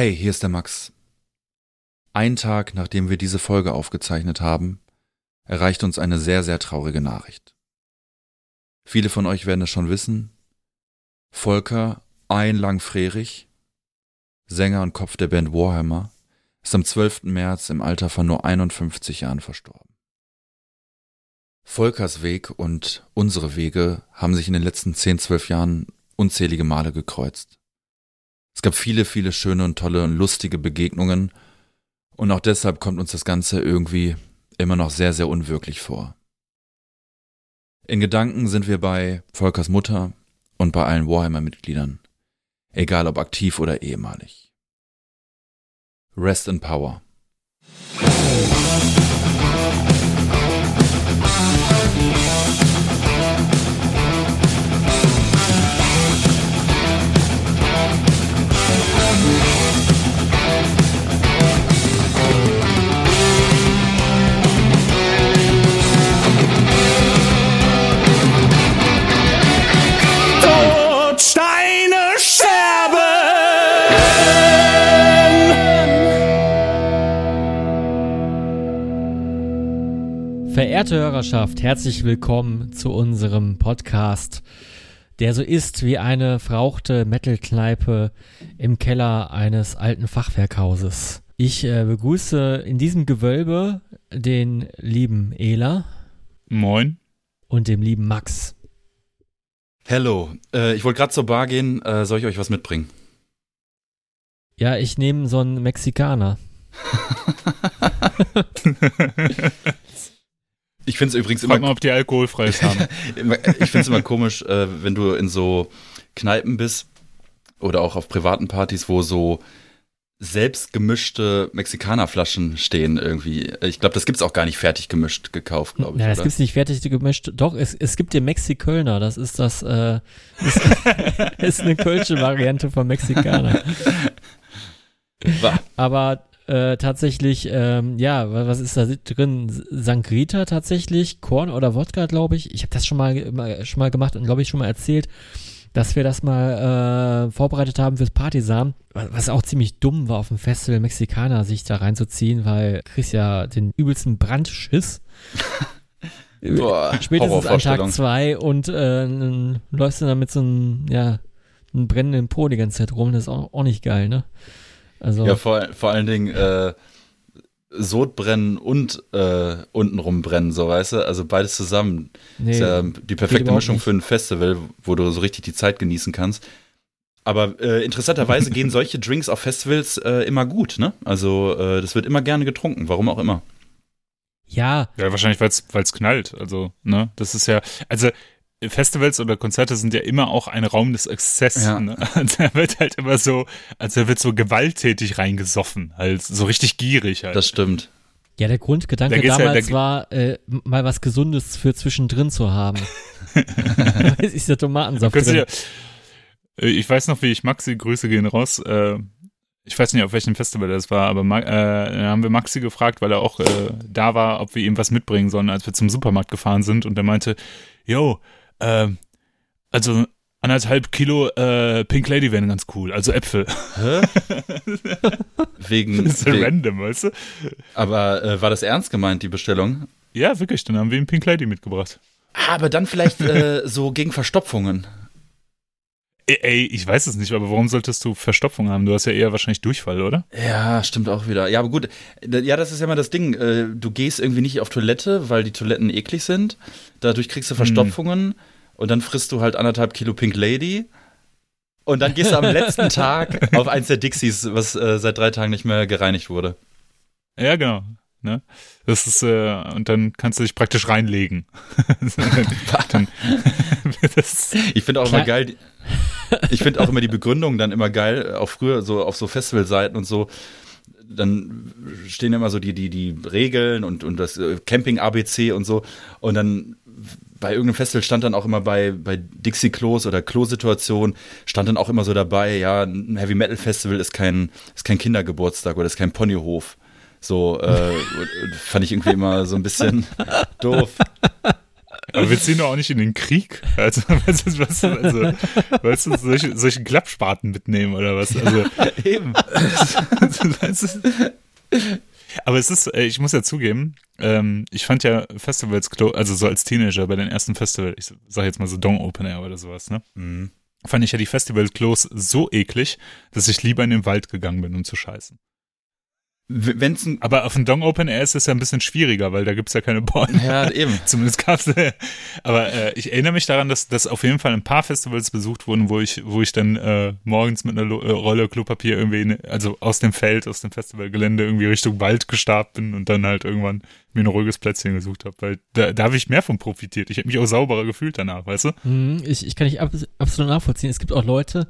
Hey, hier ist der Max. Ein Tag nachdem wir diese Folge aufgezeichnet haben, erreicht uns eine sehr, sehr traurige Nachricht. Viele von euch werden es schon wissen. Volker Einlang Frerich, Sänger und Kopf der Band Warhammer, ist am 12. März im Alter von nur 51 Jahren verstorben. Volkers Weg und unsere Wege haben sich in den letzten 10, 12 Jahren unzählige Male gekreuzt. Es gab viele, viele schöne und tolle und lustige Begegnungen und auch deshalb kommt uns das Ganze irgendwie immer noch sehr, sehr unwirklich vor. In Gedanken sind wir bei Volkers Mutter und bei allen Warhammer-Mitgliedern, egal ob aktiv oder ehemalig. Rest in Power. Verehrte Hörerschaft, herzlich willkommen zu unserem Podcast, der so ist wie eine verrauchte Metal-Kneipe im Keller eines alten Fachwerkhauses. Ich äh, begrüße in diesem Gewölbe den lieben Ela Moin. und dem lieben Max. Hello, äh, ich wollte gerade zur Bar gehen, äh, soll ich euch was mitbringen? Ja, ich nehme so einen Mexikaner. Ich finde es übrigens Frag immer mal, ob die alkoholfreies haben. Ich finde es immer komisch, äh, wenn du in so Kneipen bist oder auch auf privaten Partys, wo so selbst gemischte Mexikanerflaschen stehen irgendwie. Ich glaube, das gibt's auch gar nicht fertig gemischt gekauft, glaube ich. Ja, das oder? gibt's nicht fertig gemischt. Doch, es, es gibt den Mexikölner. Das ist das, äh, ist, ist eine kölsche Variante von Mexikaner. Aber äh, tatsächlich, ähm, ja, wa- was ist da drin? Sangrita tatsächlich, Korn oder Wodka, glaube ich. Ich habe das schon mal, mal- schon mal gemacht und glaube ich schon mal erzählt, dass wir das mal äh, vorbereitet haben fürs Partisan. wa- Was auch ziemlich dumm war auf dem Festival Mexikaner, sich da reinzuziehen, weil du kriegst ja den übelsten Brandschiss. Boah, Spätestens an. Tag zwei und äh, dann läufst du dann mit so einem, ja, einem brennenden Po die ganze Zeit rum. Das ist auch, auch nicht geil, ne? Also, Ja, vor, vor allen Dingen äh, Sodbrennen und äh, untenrum brennen, so weißt du? Also beides zusammen. nee, ist ja die perfekte Mischung nicht. für ein Festival, wo du so richtig die Zeit genießen kannst. Aber äh, interessanterweise gehen solche Drinks auf Festivals äh, immer gut, ne? Also äh, das wird immer gerne getrunken, warum auch immer. ja, ja, wahrscheinlich, weil es knallt. Also, ne? Das ist ja, also Festivals oder Konzerte sind ja immer auch ein Raum des Exzesses. Ja. Ne? Also er wird halt immer so, also er wird so gewalttätig reingesoffen, halt so richtig gierig halt. Das stimmt. Ja, der Grundgedanke Da geht's ja- damals da- war, äh, mal was Gesundes für zwischendrin zu haben. es ist der Tomatensaft drin. ja, äh, ich weiß noch, wie ich Maxi, Grüße gehen raus, äh, ich weiß nicht, auf welchem Festival das war, aber äh, dann haben wir Maxi gefragt, weil er auch äh, da war, ob wir ihm was mitbringen sollen, als wir zum Supermarkt gefahren sind und er meinte, yo, äh, also anderthalb Kilo äh, Pink Lady wären ganz cool, also Äpfel. Hä? wegen, Das ist so wegen random, weißt du? aber äh, war das ernst gemeint, die Bestellung? Ja, wirklich, dann haben wir ihm Pink Lady mitgebracht. Ah, aber dann vielleicht äh, so gegen Verstopfungen. Ey, ey, ich weiß es nicht, aber warum solltest du Verstopfung haben? Du hast ja eher wahrscheinlich Durchfall, oder? Ja, stimmt auch wieder. Ja, aber gut. Ja, das ist ja immer das Ding. Äh, Du gehst irgendwie nicht auf Toilette, weil die Toiletten eklig sind. Dadurch kriegst du Verstopfungen und dann frisst du halt anderthalb Kilo Pink Lady. Und dann gehst du am letzten Tag auf eins der Dixies, was äh, seit drei Tagen nicht mehr gereinigt wurde. Ja, genau. Ne? Das ist, äh, und dann kannst du dich praktisch reinlegen. dann, Ich finde auch immer geil. die- Ich finde auch immer die Begründung dann immer geil, auch früher so auf so Festivalseiten und so. Dann stehen immer so die, die, die Regeln und, und das äh, Camping-ABC und so. Und dann bei irgendeinem Festival stand dann auch immer bei, bei Dixie-Klos oder Klosituation stand dann auch immer so dabei, ja, ein Heavy-Metal-Festival ist kein, ist kein Kindergeburtstag oder ist kein Ponyhof. So, äh, fand ich irgendwie immer so ein bisschen doof. Aber wir ziehen doch auch nicht in den Krieg. Also, weißt du, was, also, weißt du solche, solche Klappspaten mitnehmen oder was? Also, Eben. weißt du, aber es ist, äh, ich muss ja zugeben, ähm, ich fand ja Festivals, also so als Teenager bei den ersten Festivals, ich sag jetzt mal so Dong Open Air oder sowas, ne? Mhm. Fand ich ja die Festival-Klos so eklig, dass ich lieber in den Wald gegangen bin, um zu scheißen. Wenn's ein Aber auf dem Dong Open Air ist es ja ein bisschen schwieriger, weil da gibt's ja keine Bäume. ja, eben. Zumindest gab's. Äh, aber äh, ich erinnere mich daran, dass, dass auf jeden Fall ein paar Festivals besucht wurden, wo ich, wo ich dann äh, morgens mit einer Lo äh, Rolle Klopapier irgendwie, in, also aus dem Feld, aus dem Festivalgelände irgendwie Richtung Wald gestarbt bin und dann halt irgendwann mir ein ruhiges Plätzchen gesucht habe, weil da, da habe ich mehr von profitiert. Ich habe mich auch sauberer gefühlt danach, weißt du? Mhm, ich, ich kann nicht ab, absolut nachvollziehen. Es gibt auch Leute,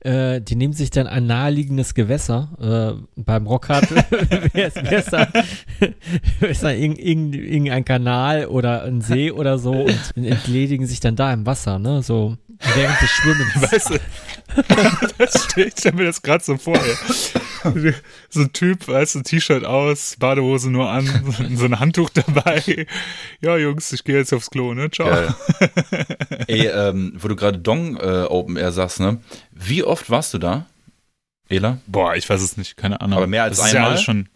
äh, die nehmen sich dann ein naheliegendes Gewässer. Äh, beim Rockhard wäre es ist da irgend, irgend, irgendein Kanal oder ein See oder so und entledigen sich dann da im Wasser, ne? So während des Schwimmens. Weißt du, das steht, ich stell mir das gerade so vor. Ja. So ein Typ, weißt du, T-Shirt aus, Badehose nur an, so ein Handtuch dabei. Ja, Jungs, ich gehe jetzt aufs Klo, ne? Ciao. Geil. Ey, ähm, wo du gerade Dong äh, Open Air sagst, ne? Wie oft warst du da, Ela? Boah, ich weiß es nicht, keine Ahnung. Aber mehr als das ist ja einmal? schon.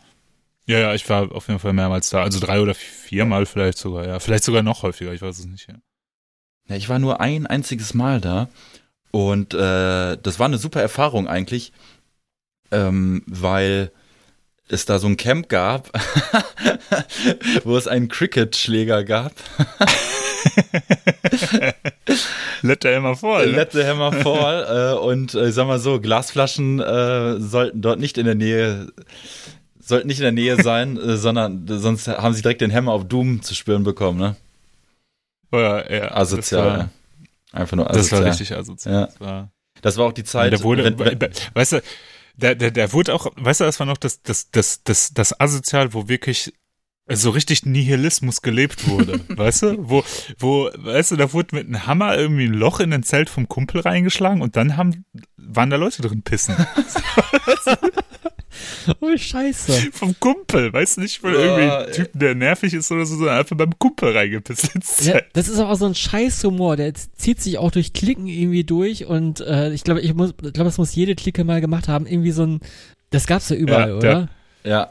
Ja, ja, ich war auf jeden Fall mehrmals da. Also drei oder viermal vielleicht sogar, ja. Vielleicht sogar noch häufiger, ich weiß es nicht, ja. Ja, ich war nur ein einziges Mal da und äh, das war eine super Erfahrung eigentlich, ähm, weil es da so ein Camp gab, wo es einen Cricket-Schläger gab. Let immer voll. Ne? Let the Hammer Fall äh, und äh, ich sag mal so, Glasflaschen äh, sollten dort nicht in der Nähe sollten nicht in der Nähe sein, äh, sondern sonst haben sie direkt den Hammer auf Doom zu spüren bekommen, ne? Oh ja, Asozial. Das war. Einfach nur das asozial. war richtig asozial. Ja. Das war, Das war auch die Zeit. der wurde, wenn, wenn, weißt du, der, der, der wurde auch, weißt du, das war noch das, das, das, das, das Asozial, wo wirklich so richtig Nihilismus gelebt wurde, weißt du? Wo, wo, weißt du, da wurde mit einem Hammer irgendwie ein Loch in ein Zelt vom Kumpel reingeschlagen und dann haben, waren da Leute drin pissen. Oh, scheiße. vom Kumpel, weißt du, nicht von Ja, irgendwie Typen, der nervig ist oder so, sondern einfach beim Kumpel reingepisst Ja, das ist aber so ein Scheißhumor, der zieht sich auch durch Klicken irgendwie durch und äh, ich glaube, ich muss, ich glaube, das muss jede Clique mal gemacht haben. Irgendwie so ein, das gab's ja überall, Ja, oder? ja.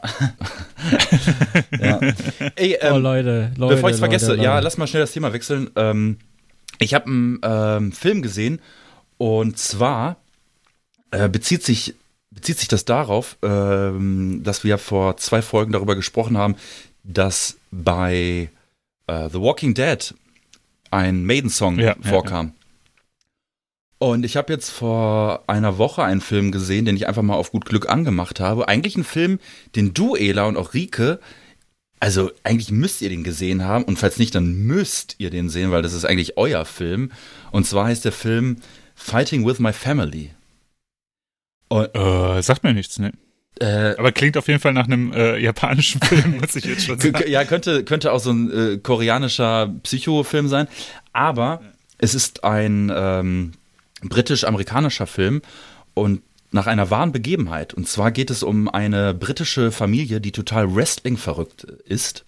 ja. Ey, oh ähm, Leute, Leute. bevor ich es vergesse, Leute, ja, lass mal schnell das Thema wechseln. Ähm, ich habe einen ähm, Film gesehen und zwar äh, bezieht sich bezieht sich das darauf, ähm, dass wir vor zwei Folgen darüber gesprochen haben, dass bei äh, The Walking Dead ein Maiden-Song Ja, ja, vorkam. Und ich habe jetzt vor einer Woche einen Film gesehen, den ich einfach mal auf gut Glück angemacht habe. Eigentlich ein Film, den du, Ela, und auch Rike, also eigentlich müsst ihr den gesehen haben. Und falls nicht, dann müsst ihr den sehen, weil das ist eigentlich euer Film. Und zwar heißt der Film Fighting with My Family. Äh, sagt mir nichts, ne? Äh, Aber klingt auf jeden Fall nach einem äh, japanischen Film, muss ich jetzt schon sagen. Ja, könnte, könnte auch so ein äh, koreanischer Psychofilm sein. Aber es ist ein ähm, britisch-amerikanischer Film und nach einer wahren Begebenheit. Und zwar geht es um eine britische Familie, die total Wrestling verrückt ist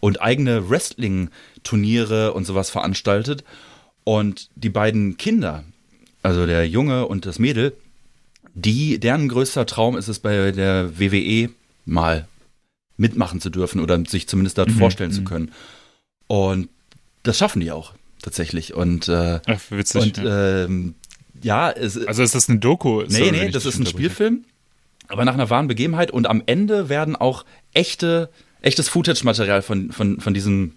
und eigene Wrestling-Turniere und sowas veranstaltet. Und die beiden Kinder, also der Junge und das Mädel, die, deren größter Traum ist es bei der WWE mal mitmachen zu dürfen oder sich zumindest dort Mhm, vorstellen zu mhm. können. Und das schaffen die auch tatsächlich. Und, äh, Ach, witzig. und ja. ähm, ja, es, also ist das eine Doku? nee, nee, das ist ein. Spielfilm, aber nach einer wahren Begebenheit. Und am Ende werden auch echte, echtes Footage-Material von, von, von, diesem,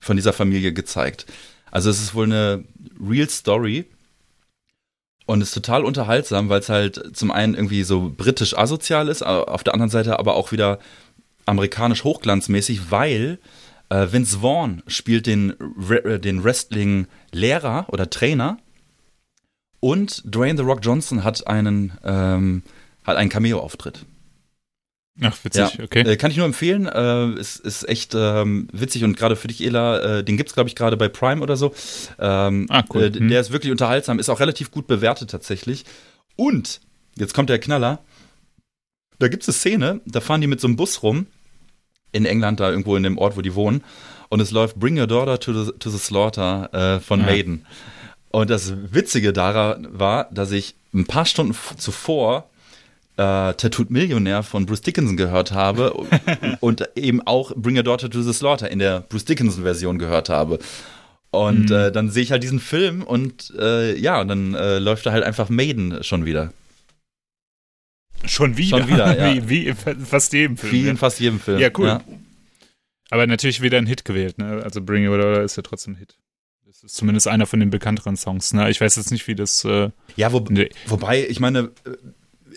von dieser Familie gezeigt. Also es ist wohl eine Real Story und ist total unterhaltsam, weil es halt zum einen irgendwie so britisch asozial ist, auf der anderen Seite aber auch wieder amerikanisch hochglanzmäßig, weil äh, Vince Vaughn spielt den, Re äh, den Wrestling-Lehrer oder Trainer und Dwayne The Rock Johnson hat einen, ähm, hat einen Cameo-Auftritt. Ach, witzig, Ja, okay. Äh, kann ich nur empfehlen. Äh, ist, ist echt ähm, witzig und gerade für dich, Ela, äh, den gibt's glaube ich, gerade bei Prime oder so. Ähm, Ah, cool. äh, Hm. Der ist wirklich unterhaltsam, ist auch relativ gut bewertet tatsächlich. Und, jetzt kommt der Knaller, da gibt's eine Szene, da fahren die mit so einem Bus rum in England, da irgendwo in dem Ort, wo die wohnen. Und es läuft Bring Your Daughter to the, to the Slaughter äh, von ja. Maiden. Und das Witzige daran war, dass ich ein paar Stunden zuvor äh, Tattooed Millionär von Bruce Dickinson gehört habe und eben auch Bring Your Daughter to the Slaughter in der Bruce Dickinson Version gehört habe. Und mhm. äh, dann sehe ich halt diesen Film und äh, ja, und dann äh, läuft da halt einfach Maiden schon wieder. Schon wieder? Schon wieder, ja. wie, wie in fast jedem Film. Wie in ja. fast jedem Film. Ja, cool. Ja. Aber natürlich wieder ein Hit gewählt, ne? Also Bring Your Daughter ist ja trotzdem ein Hit. Das ist zumindest einer von den bekannteren Songs, ne? Ich weiß jetzt nicht, wie das. Äh, ja, wo, nee. wobei, ich meine,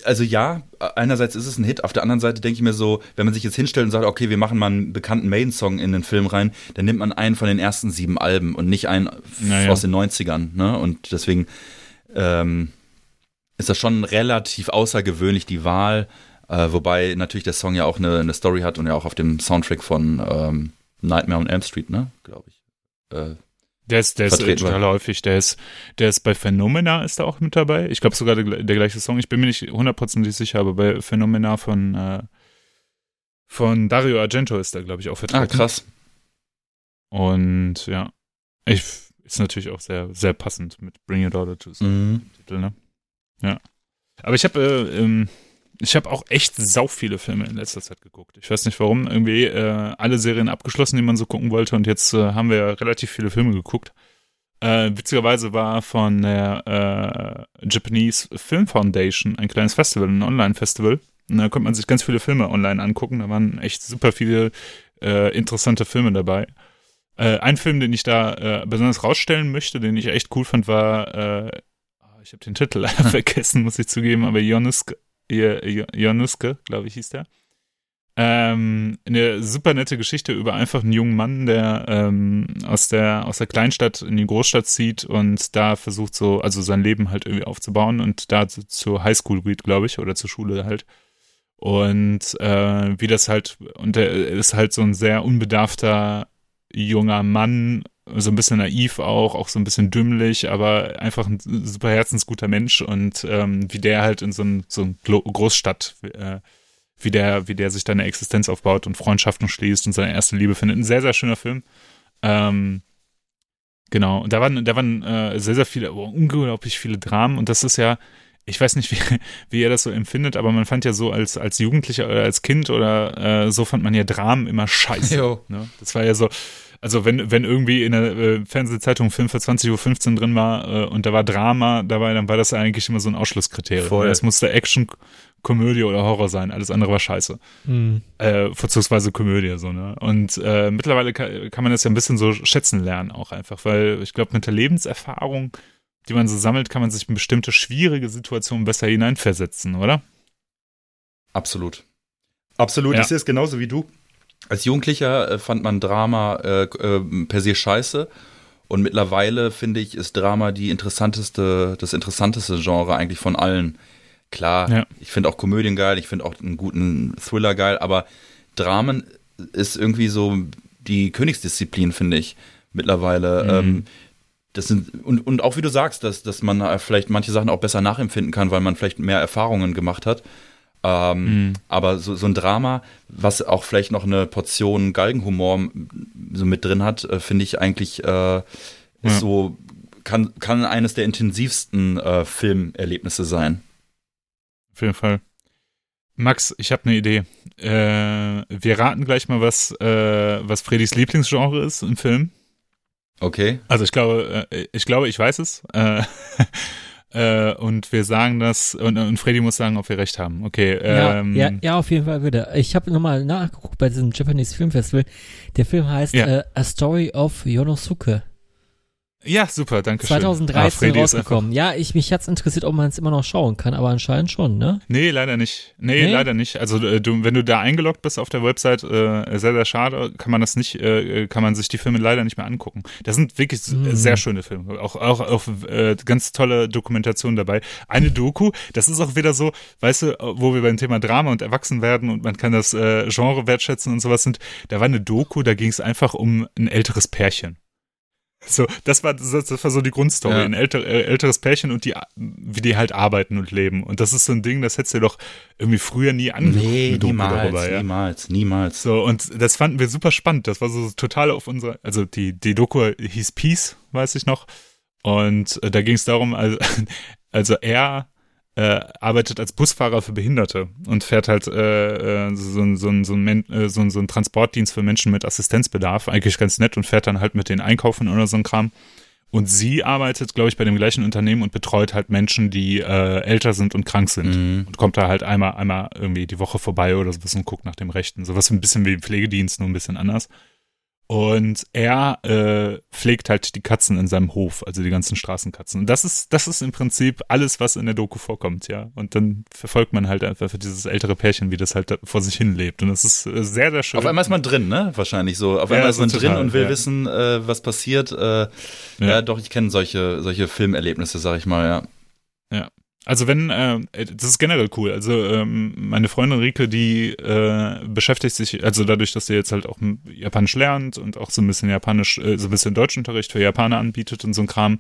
also ja, einerseits ist es ein Hit, auf der anderen Seite denke ich mir so, wenn man sich jetzt hinstellt und sagt, okay, wir machen mal einen bekannten Main-Song in den Film rein, dann nimmt man einen von den ersten sieben Alben und nicht einen naja. aus den 90ern. Ne? Und deswegen ähm, ist das schon relativ außergewöhnlich, die Wahl. Äh, wobei natürlich der Song ja auch eine, eine, Story hat und ja auch auf dem Soundtrack von ähm, Nightmare on Elm Street, ne, glaube ich. Äh, der ist, der ist äh, total häufig. Der ist, der ist bei Phenomena ist da auch mit dabei. Ich glaube sogar der, der, gleiche Song. Ich bin mir nicht hundertprozentig sicher, aber bei Phenomena von, äh, von Dario Argento ist da, glaube ich, auch vertreten. Ah, krass. Und ja, ich, ist natürlich auch sehr, sehr passend mit Bring Your Daughter to mhm. Titel, ne? Ja. Aber ich habe äh, ähm, ich habe auch echt sau viele Filme in letzter Zeit geguckt. Ich weiß nicht warum. Irgendwie äh, alle Serien abgeschlossen, die man so gucken wollte. Und jetzt äh, haben wir relativ viele Filme geguckt. Äh, witzigerweise war von der äh, Japanese Film Foundation ein kleines Festival, ein Online-Festival. Und da konnte man sich ganz viele Filme online angucken. Da waren echt super viele äh, interessante Filme dabei. Äh, ein Film, den ich da äh, besonders rausstellen möchte, den ich echt cool fand, war, äh, ah, ich habe den Titel leider vergessen, muss ich zugeben, aber Jonuska, Januske, glaube ich, hieß der. Ähm, eine super nette Geschichte über einfach einen jungen Mann, der ähm, aus der aus der Kleinstadt in die Großstadt zieht und da versucht so, also sein Leben halt irgendwie aufzubauen und da zu, zur Highschool geht, glaube ich, oder zur Schule halt. Und äh, wie das halt, und er ist halt so ein sehr unbedarfter junger Mann, so ein bisschen naiv auch, auch so ein bisschen dümmlich, aber einfach ein super herzensguter Mensch und ähm, wie der halt in so ein, so ein Großstadt, äh, wie der, wie der sich da eine Existenz aufbaut und Freundschaften schließt und seine erste Liebe findet. Ein sehr, sehr schöner Film. Ähm, genau. Und da waren, da waren äh, sehr, sehr viele, oh, unglaublich viele Dramen und das ist ja, ich weiß nicht, wie, wie ihr das so empfindet, aber man fand ja so als, als Jugendlicher oder als Kind oder äh, so fand man ja Dramen immer scheiße. Ne? Das war ja so, also wenn, wenn irgendwie in der äh, Fernsehzeitung Film für 20.15 Uhr drin war äh, und da war Drama dabei, dann war das eigentlich immer so ein Ausschlusskriterium. Voll. Es musste Action, Komödie oder Horror sein, alles andere war scheiße. Mhm. Äh, vorzugsweise Komödie, so, ne? Und äh, mittlerweile kann, kann man das ja ein bisschen so schätzen lernen auch einfach, weil ich glaube, mit der Lebenserfahrung, die man so sammelt, kann man sich in bestimmte schwierige Situationen besser hineinversetzen, oder? Absolut. Absolut, ja. ich sehe es genauso wie du. Als Jugendlicher äh, fand man Drama äh, äh, per se scheiße. Und mittlerweile finde ich, ist Drama die interessanteste, das interessanteste Genre eigentlich von allen. Klar, ja. ich finde auch Komödien geil, ich finde auch einen guten Thriller geil, aber Dramen ist irgendwie so die Königsdisziplin, finde ich, mittlerweile. Mhm. Ähm, das sind, und, und auch wie du sagst, dass, dass man vielleicht manche Sachen auch besser nachempfinden kann, weil man vielleicht mehr Erfahrungen gemacht hat. Ähm, mhm. Aber so, so ein Drama, was auch vielleicht noch eine Portion Galgenhumor so mit drin hat, äh, finde ich eigentlich äh, ist ja. so, kann, kann eines der intensivsten äh, Filmerlebnisse sein. Auf jeden Fall. Max, ich habe eine Idee. Äh, wir raten gleich mal, was, äh, was Fredis Lieblingsgenre ist im Film. Okay. Also ich glaube, äh, ich glaube, ich weiß es. Äh, und wir sagen das, und, und Freddy muss sagen, ob wir recht haben. Okay. Ähm, ja, ja, ja, auf jeden Fall würde. Ich habe nochmal nachgeguckt bei diesem Japanese Film Festival. Der Film heißt ja. äh, A Story of Yonosuke. Ja, super, danke 2013 ah, rausgekommen. Ja, ich mich hat's interessiert, ob man es immer noch schauen kann, aber anscheinend schon, ne? Nee, leider nicht. Nee, nee? leider nicht. Also äh, du, wenn du da eingeloggt bist auf der Website, äh, sehr, sehr schade, kann man das nicht, äh, kann man sich die Filme leider nicht mehr angucken. Das sind wirklich mhm. sehr schöne Filme. Auch, auch, auch äh, ganz tolle Dokumentationen dabei. Eine Doku, das ist auch wieder so, weißt du, wo wir beim Thema Drama und Erwachsenwerden und man kann das äh, Genre wertschätzen und sowas sind, da war eine Doku, da ging es einfach um ein älteres Pärchen. So, das war, das, das war so die Grundstory. Ja. Ein älter, älteres Pärchen und die, wie die halt arbeiten und leben. Und das ist so ein Ding, das hättest du doch irgendwie früher nie angeguckt. Nee, niemals, darüber, ja. niemals, niemals. So, und das fanden wir super spannend. Das war so total auf unserer, also die, die Doku hieß Peace, weiß ich noch. Und äh, da ging es darum, also, also er äh, arbeitet als Busfahrer für Behinderte und fährt halt äh, äh, so, so, so, ein äh, so, ein- so einen Transportdienst für Menschen mit Assistenzbedarf, eigentlich ganz nett und fährt dann halt mit denen einkaufen oder so ein Kram. Und sie arbeitet, glaube ich, bei dem gleichen Unternehmen und betreut halt Menschen, die äh, älter sind und krank sind. Mhm. Und kommt da halt einmal, einmal irgendwie die Woche vorbei oder sowas und guckt nach dem Rechten. Sowas ein bisschen wie Pflegedienst, nur ein bisschen anders. Und er äh, pflegt halt die Katzen in seinem Hof, also die ganzen Straßenkatzen. Und das ist, das ist im Prinzip alles, was in der Doku vorkommt, ja. Und dann verfolgt man halt einfach für dieses ältere Pärchen, wie das halt vor sich hin lebt. Und das ist äh, sehr, sehr schön. Auf einmal ist man drin, ne? Wahrscheinlich so. Auf Ja, einmal ist man drin total, und will ja. wissen, äh, was passiert. Äh, ja. doch, ich kenne solche, solche Filmerlebnisse, sag ich mal, ja. Also wenn, äh, das ist generell cool. Also ähm, meine Freundin Rike, die äh, beschäftigt sich, also dadurch, dass sie jetzt halt auch Japanisch lernt und auch so ein bisschen Japanisch, äh, so ein bisschen Deutschunterricht für Japaner anbietet und so ein Kram,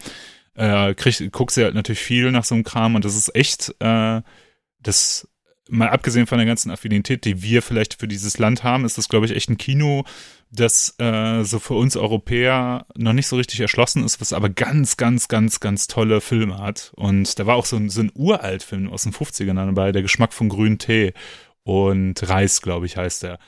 äh, kriegt, guckt sie halt natürlich viel nach so einem Kram und das ist echt, äh, das mal abgesehen von der ganzen Affinität, die wir vielleicht für dieses Land haben, ist das, glaube ich, echt ein Kino, das äh, so für uns Europäer noch nicht so richtig erschlossen ist, was aber ganz, ganz, ganz, ganz tolle Filme hat. Und da war auch so ein, so ein Uralt-Film aus den 50ern dabei, Der Geschmack von grünen Tee und Reis, glaube ich, heißt der.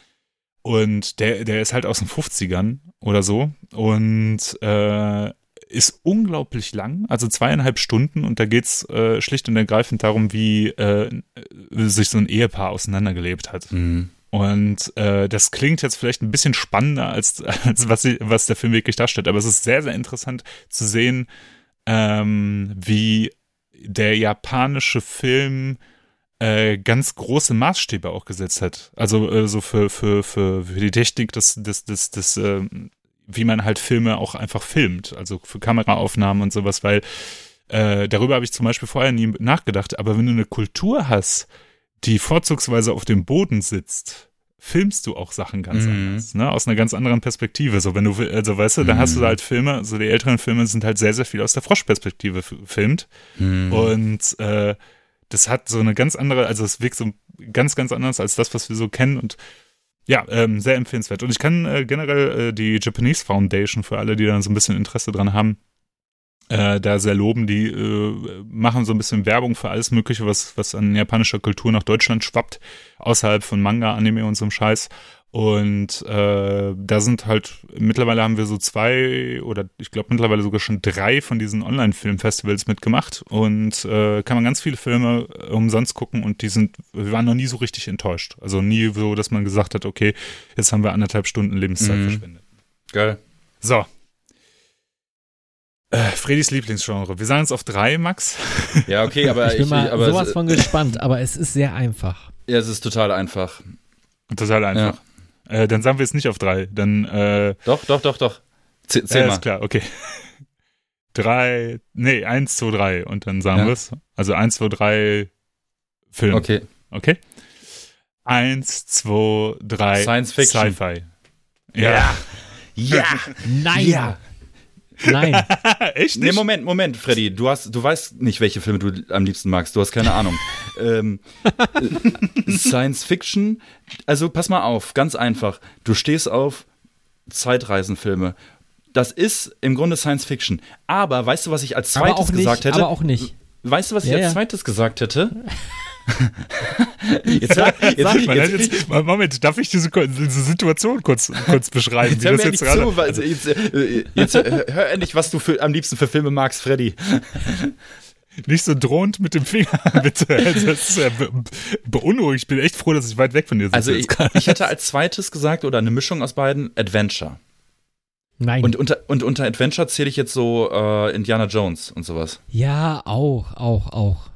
Und der, der ist halt aus den 50ern oder so und äh, ist unglaublich lang, also zweieinhalb Stunden und da geht's äh, schlicht und ergreifend darum, wie äh, sich so ein Ehepaar auseinandergelebt hat. Mhm. Und äh, das klingt jetzt vielleicht ein bisschen spannender, als, als was, sie, was der Film wirklich darstellt. Aber es ist sehr, sehr interessant zu sehen, ähm, wie der japanische Film äh, ganz große Maßstäbe auch gesetzt hat. Also äh, so für, für, für, für die Technik des, des, des, des äh, wie man halt Filme auch einfach filmt. Also für Kameraaufnahmen und sowas, weil äh, darüber habe ich zum Beispiel vorher nie nachgedacht. Aber wenn du eine Kultur hast, die vorzugsweise auf dem Boden sitzt, filmst du auch Sachen ganz Mhm. anders, ne? Aus einer ganz anderen Perspektive. So, wenn du, also weißt du, dann hast du halt Filme, so die älteren Filme sind halt sehr, sehr viel aus der Froschperspektive f- filmt. Mhm. Und äh, das hat so eine ganz andere, also es wirkt so ganz, ganz anders als das, was wir so kennen und ja, ähm, sehr empfehlenswert. Und ich kann äh, generell äh, die Japanese Foundation für alle, die da so ein bisschen Interesse dran haben, äh, da sehr loben. Die äh, machen so ein bisschen Werbung für alles Mögliche, was, was an japanischer Kultur nach Deutschland schwappt, außerhalb von Manga, Anime und so einem Scheiß. Und äh, da sind halt, mittlerweile haben wir so zwei oder ich glaube mittlerweile sogar schon drei von diesen Online-Film-Festivals mitgemacht und äh, kann man ganz viele Filme äh, umsonst gucken und die sind, wir waren noch nie so richtig enttäuscht. Also nie so, dass man gesagt hat, okay, jetzt haben wir anderthalb Stunden Lebenszeit Mhm. verschwendet. Geil. So. Äh, Fredis Lieblingsgenre. Wir sagen es auf drei, Max. Ja, okay, aber ich bin mal aber sowas es, von gespannt, aber es ist sehr einfach. ja, es ist total einfach. Total einfach. Äh, dann sagen wir es nicht auf drei. Dann, äh, Doch, doch, doch, doch. Z zähl ja, mal. ist klar, okay. drei, nee, eins, zwei, drei. Und dann sagen Ja. wir es. Also eins, zwei, drei Film. Okay. Okay. Eins, zwei, drei. Science Fiction. Sci-Fi. Ja. Ja. Nein! Ja. Nein! Echt Nee, nicht? Moment, Moment, Freddy. Du hast, du weißt nicht, welche Filme du am liebsten magst. Du hast keine Ahnung. ähm, äh, Science Fiction. Also pass mal auf, ganz einfach. Du stehst auf Zeitreisenfilme. Das ist im Grunde Science Fiction. Aber weißt du, was ich als aber zweites nicht, gesagt hätte? aber auch nicht. weißt du, was ich Ja, als ja. zweites gesagt hätte? jetzt, hör- Sag jetzt, mal, jetzt, jetzt, Moment, darf ich diese, diese Situation kurz, kurz beschreiben, Jetzt hör mir jetzt endlich gerade. zu, weil, jetzt, äh, jetzt hör, hör endlich, was du für, am liebsten für Filme magst, Freddy. Nicht so drohend mit dem Finger, bitte. Also, Das ist ja be beunruhigt. Ich bin echt froh, dass ich weit weg von dir sitze. Also ich, ich hätte als zweites gesagt, oder eine Mischung aus beiden, Adventure. Nein. Und unter, und unter Adventure zähle ich jetzt so äh, Indiana Jones und sowas. ja, auch, auch, auch.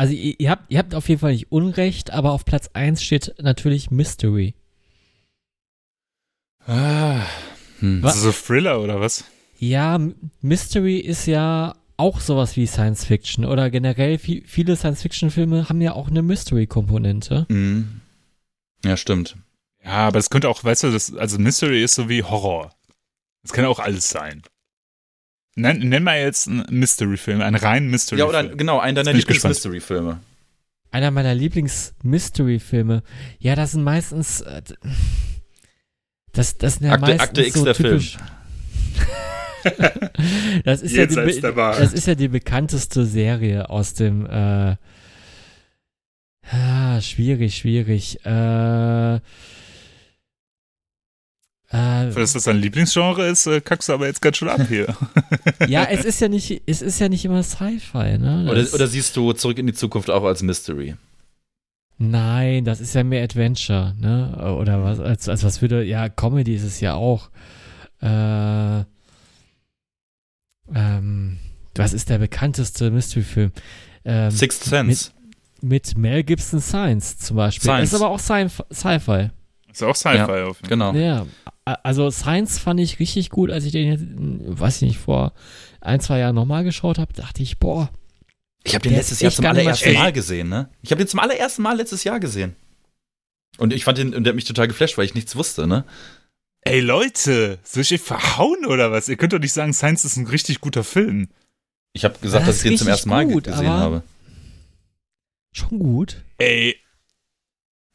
Also ihr, ihr, habt, ihr habt auf jeden Fall nicht Unrecht, aber auf Platz 1 steht natürlich Mystery. Ah. Hm. Was? Also so Thriller oder was? Ja, Mystery ist ja auch sowas wie Science Fiction oder generell vi- viele Science Fiction Filme haben ja auch eine Mystery-Komponente. Mhm. Ja, stimmt. Ja, aber es könnte auch, weißt du, das, also Mystery ist so wie Horror. Das kann auch alles sein. Nenn, nenn mal jetzt einen Mystery-Film, einen reinen Mystery-Film. Ja, oder genau, einen deiner. Lieblings-Mystery-Filme. Einer meiner Lieblings-Mystery-Filme. Ja, das sind meistens. Äh, das, das sind ja Akte- meistens Akte X, so der Film. typisch. das, ist ja die, das ist ja die bekannteste Serie aus dem. Äh, ah, schwierig, schwierig. Äh, äh, Dass das dein Lieblingsgenre ist, äh, kackst du aber jetzt ganz schön ab hier. ja, es ist ja nicht, es ist ja nicht immer Sci-Fi, ne? Oder, oder siehst du Zurück in die Zukunft auch als Mystery? Nein, das ist ja mehr Adventure, ne? Oder was, als, als was würde, ja, Comedy ist es ja auch. Äh, ähm, was ist der bekannteste Mystery-Film? Ähm, Sixth Sense. mit Mel Gibson Science zum Beispiel. Science. Ist aber auch Sci- Sci-Fi. Ist auch Sci-Fi Ja, auf. Genau. Ja, also Science fand ich richtig gut, als ich den jetzt, weiß ich nicht, vor ein, zwei Jahren nochmal geschaut habe, dachte ich, boah, Ich habe den letztes Jahr zum gar nicht mal allerersten. Mal gesehen, ne? Ich habe den zum allerersten Mal letztes Jahr gesehen. Und ich fand den, und der hat mich total geflasht, weil ich nichts wusste, ne? Ey Leute, soll ich euch verhauen oder was? Ihr könnt doch nicht sagen, Science ist ein richtig guter Film. Ich habe gesagt, Das dass ich den zum ersten Mal gut, gesehen habe. schon gut. Ey,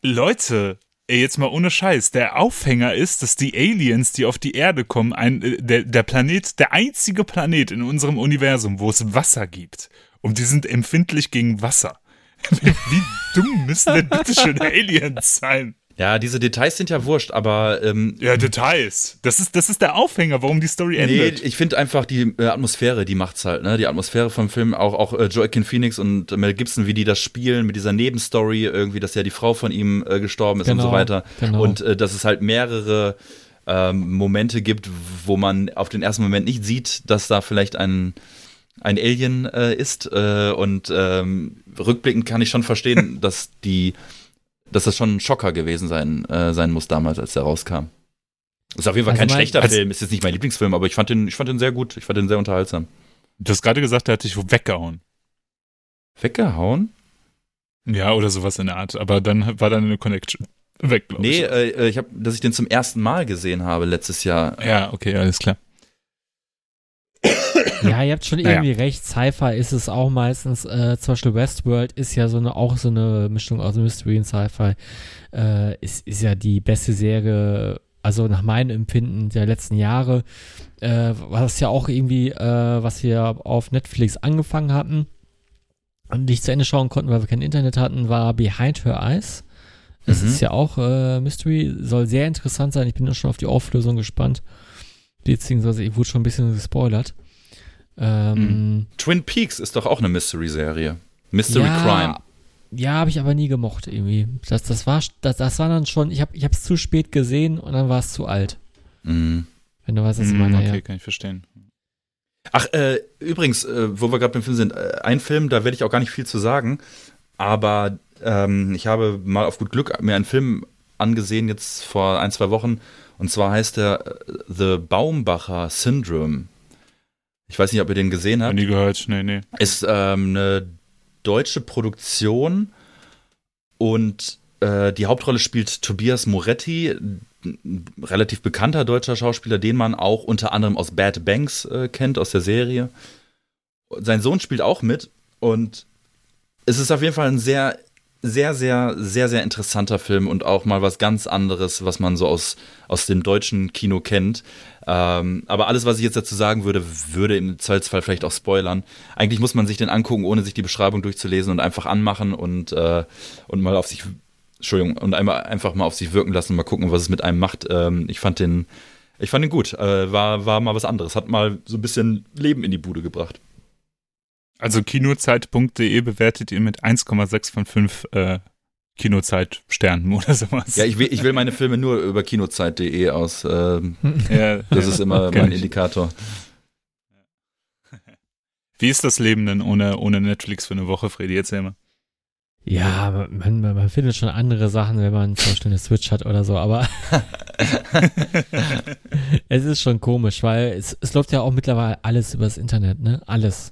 Leute, ey, jetzt mal ohne Scheiß. Der Aufhänger ist, dass die Aliens, die auf die Erde kommen, ein, äh, der, der Planet, der einzige Planet in unserem Universum, wo es Wasser gibt. Und die sind empfindlich gegen Wasser. Wie dumm müssen denn bitte schon Aliens sein? Ja, diese Details sind ja wurscht, aber ähm, Ja, Details. Das ist, das ist der Aufhänger, warum die Story nee, endet. ich finde einfach die äh, Atmosphäre, die macht's halt, ne? Die Atmosphäre vom Film, auch, auch äh, Joaquin Phoenix und Mel Gibson, wie die das spielen mit dieser Nebenstory, irgendwie, dass ja die Frau von ihm äh, gestorben ist und so Genau, weiter. genau. Und äh, dass es halt mehrere ähm, Momente gibt, wo man auf den ersten Moment nicht sieht, dass da vielleicht ein ein Alien äh, ist äh, und ähm, rückblickend kann ich schon verstehen, dass die, dass das schon ein Schocker gewesen sein äh, sein muss damals, als der rauskam. Ist auf jeden Fall Also kein mein- schlechter Film, ist jetzt nicht mein Lieblingsfilm, aber ich fand den, ich fand den sehr gut, ich fand den sehr unterhaltsam. Du hast gerade gesagt, der hat dich weggehauen. Weggehauen? Ja, oder sowas in der Art. Aber dann war deine Connection weg, glaube Nee, ich. äh, ich habe, dass ich den zum ersten Mal gesehen habe letztes Jahr. Ja, okay, alles klar. Ja, ihr habt schon Naja. irgendwie recht. Sci-Fi ist es auch meistens. Äh, zum Beispiel Westworld ist ja so eine, auch so eine Mischung aus Mystery und Sci-Fi. Äh, ist, ist ja die beste Serie, also nach meinem Empfinden der letzten Jahre. Äh, was ja auch irgendwie, äh, was wir auf Netflix angefangen hatten und nicht zu Ende schauen konnten, weil wir kein Internet hatten, war Behind Her Eyes. Das Mhm. ist ja auch äh, Mystery, soll sehr interessant sein. Ich bin schon auf die Auflösung gespannt. Beziehungsweise ich wurde schon ein bisschen gespoilert. Ähm, Twin Peaks ist doch auch eine Mystery-Serie. Mystery ja, Crime. Ja, habe ich aber nie gemocht irgendwie. Das, das war, das, das war dann schon, ich habe ich es zu spät gesehen und dann war es zu alt. Mhm. Wenn du weißt, was ich Hm, meine, okay, ja. kann ich verstehen. Ach, äh, übrigens, äh, wo wir gerade beim Film sind, äh, ein Film, da werde ich auch gar nicht viel zu sagen, aber ähm, ich habe mal auf gut Glück mir einen Film angesehen, jetzt vor ein, zwei Wochen, und zwar heißt der äh, The Baumbacher Syndrome. Ich weiß nicht, ob ihr den gesehen Hab habt. nie gehört, nee, nee. Ist ähm, eine deutsche Produktion und äh, die Hauptrolle spielt Tobias Moretti, ein relativ bekannter deutscher Schauspieler, den man auch unter anderem aus Bad Banks äh, kennt, aus der Serie. Sein Sohn spielt auch mit und es ist auf jeden Fall ein sehr, sehr, sehr, sehr, sehr interessanter Film und auch mal was ganz anderes, was man so aus, aus dem deutschen Kino kennt. Ähm, aber alles, was ich jetzt dazu sagen würde, würde im Zweifelsfall vielleicht auch spoilern. Eigentlich muss man sich den angucken, ohne sich die Beschreibung durchzulesen und einfach anmachen und, äh, und mal auf sich, Entschuldigung, und einmal einfach mal auf sich wirken lassen und mal gucken, was es mit einem macht. Ähm, ich fand den, ich fand den gut. Äh, war, war mal was anderes. Hat mal so ein bisschen Leben in die Bude gebracht. Also kinozeit.de bewertet ihr mit 1,6 von 5 äh, Kinozeit-Sternen oder sowas. Ja, ich will, ich will meine Filme nur über kinozeit.de aus. Ähm, Ja, das ja, ist immer mein ich. Indikator. Wie ist das Leben denn ohne, ohne Netflix für eine Woche, Freddy? Erzähl mal. Ja, man, man, man findet schon andere Sachen, wenn man zum Beispiel eine Switch hat oder so, aber es ist schon komisch, weil es, es läuft ja auch mittlerweile alles übers Internet, ne? Alles.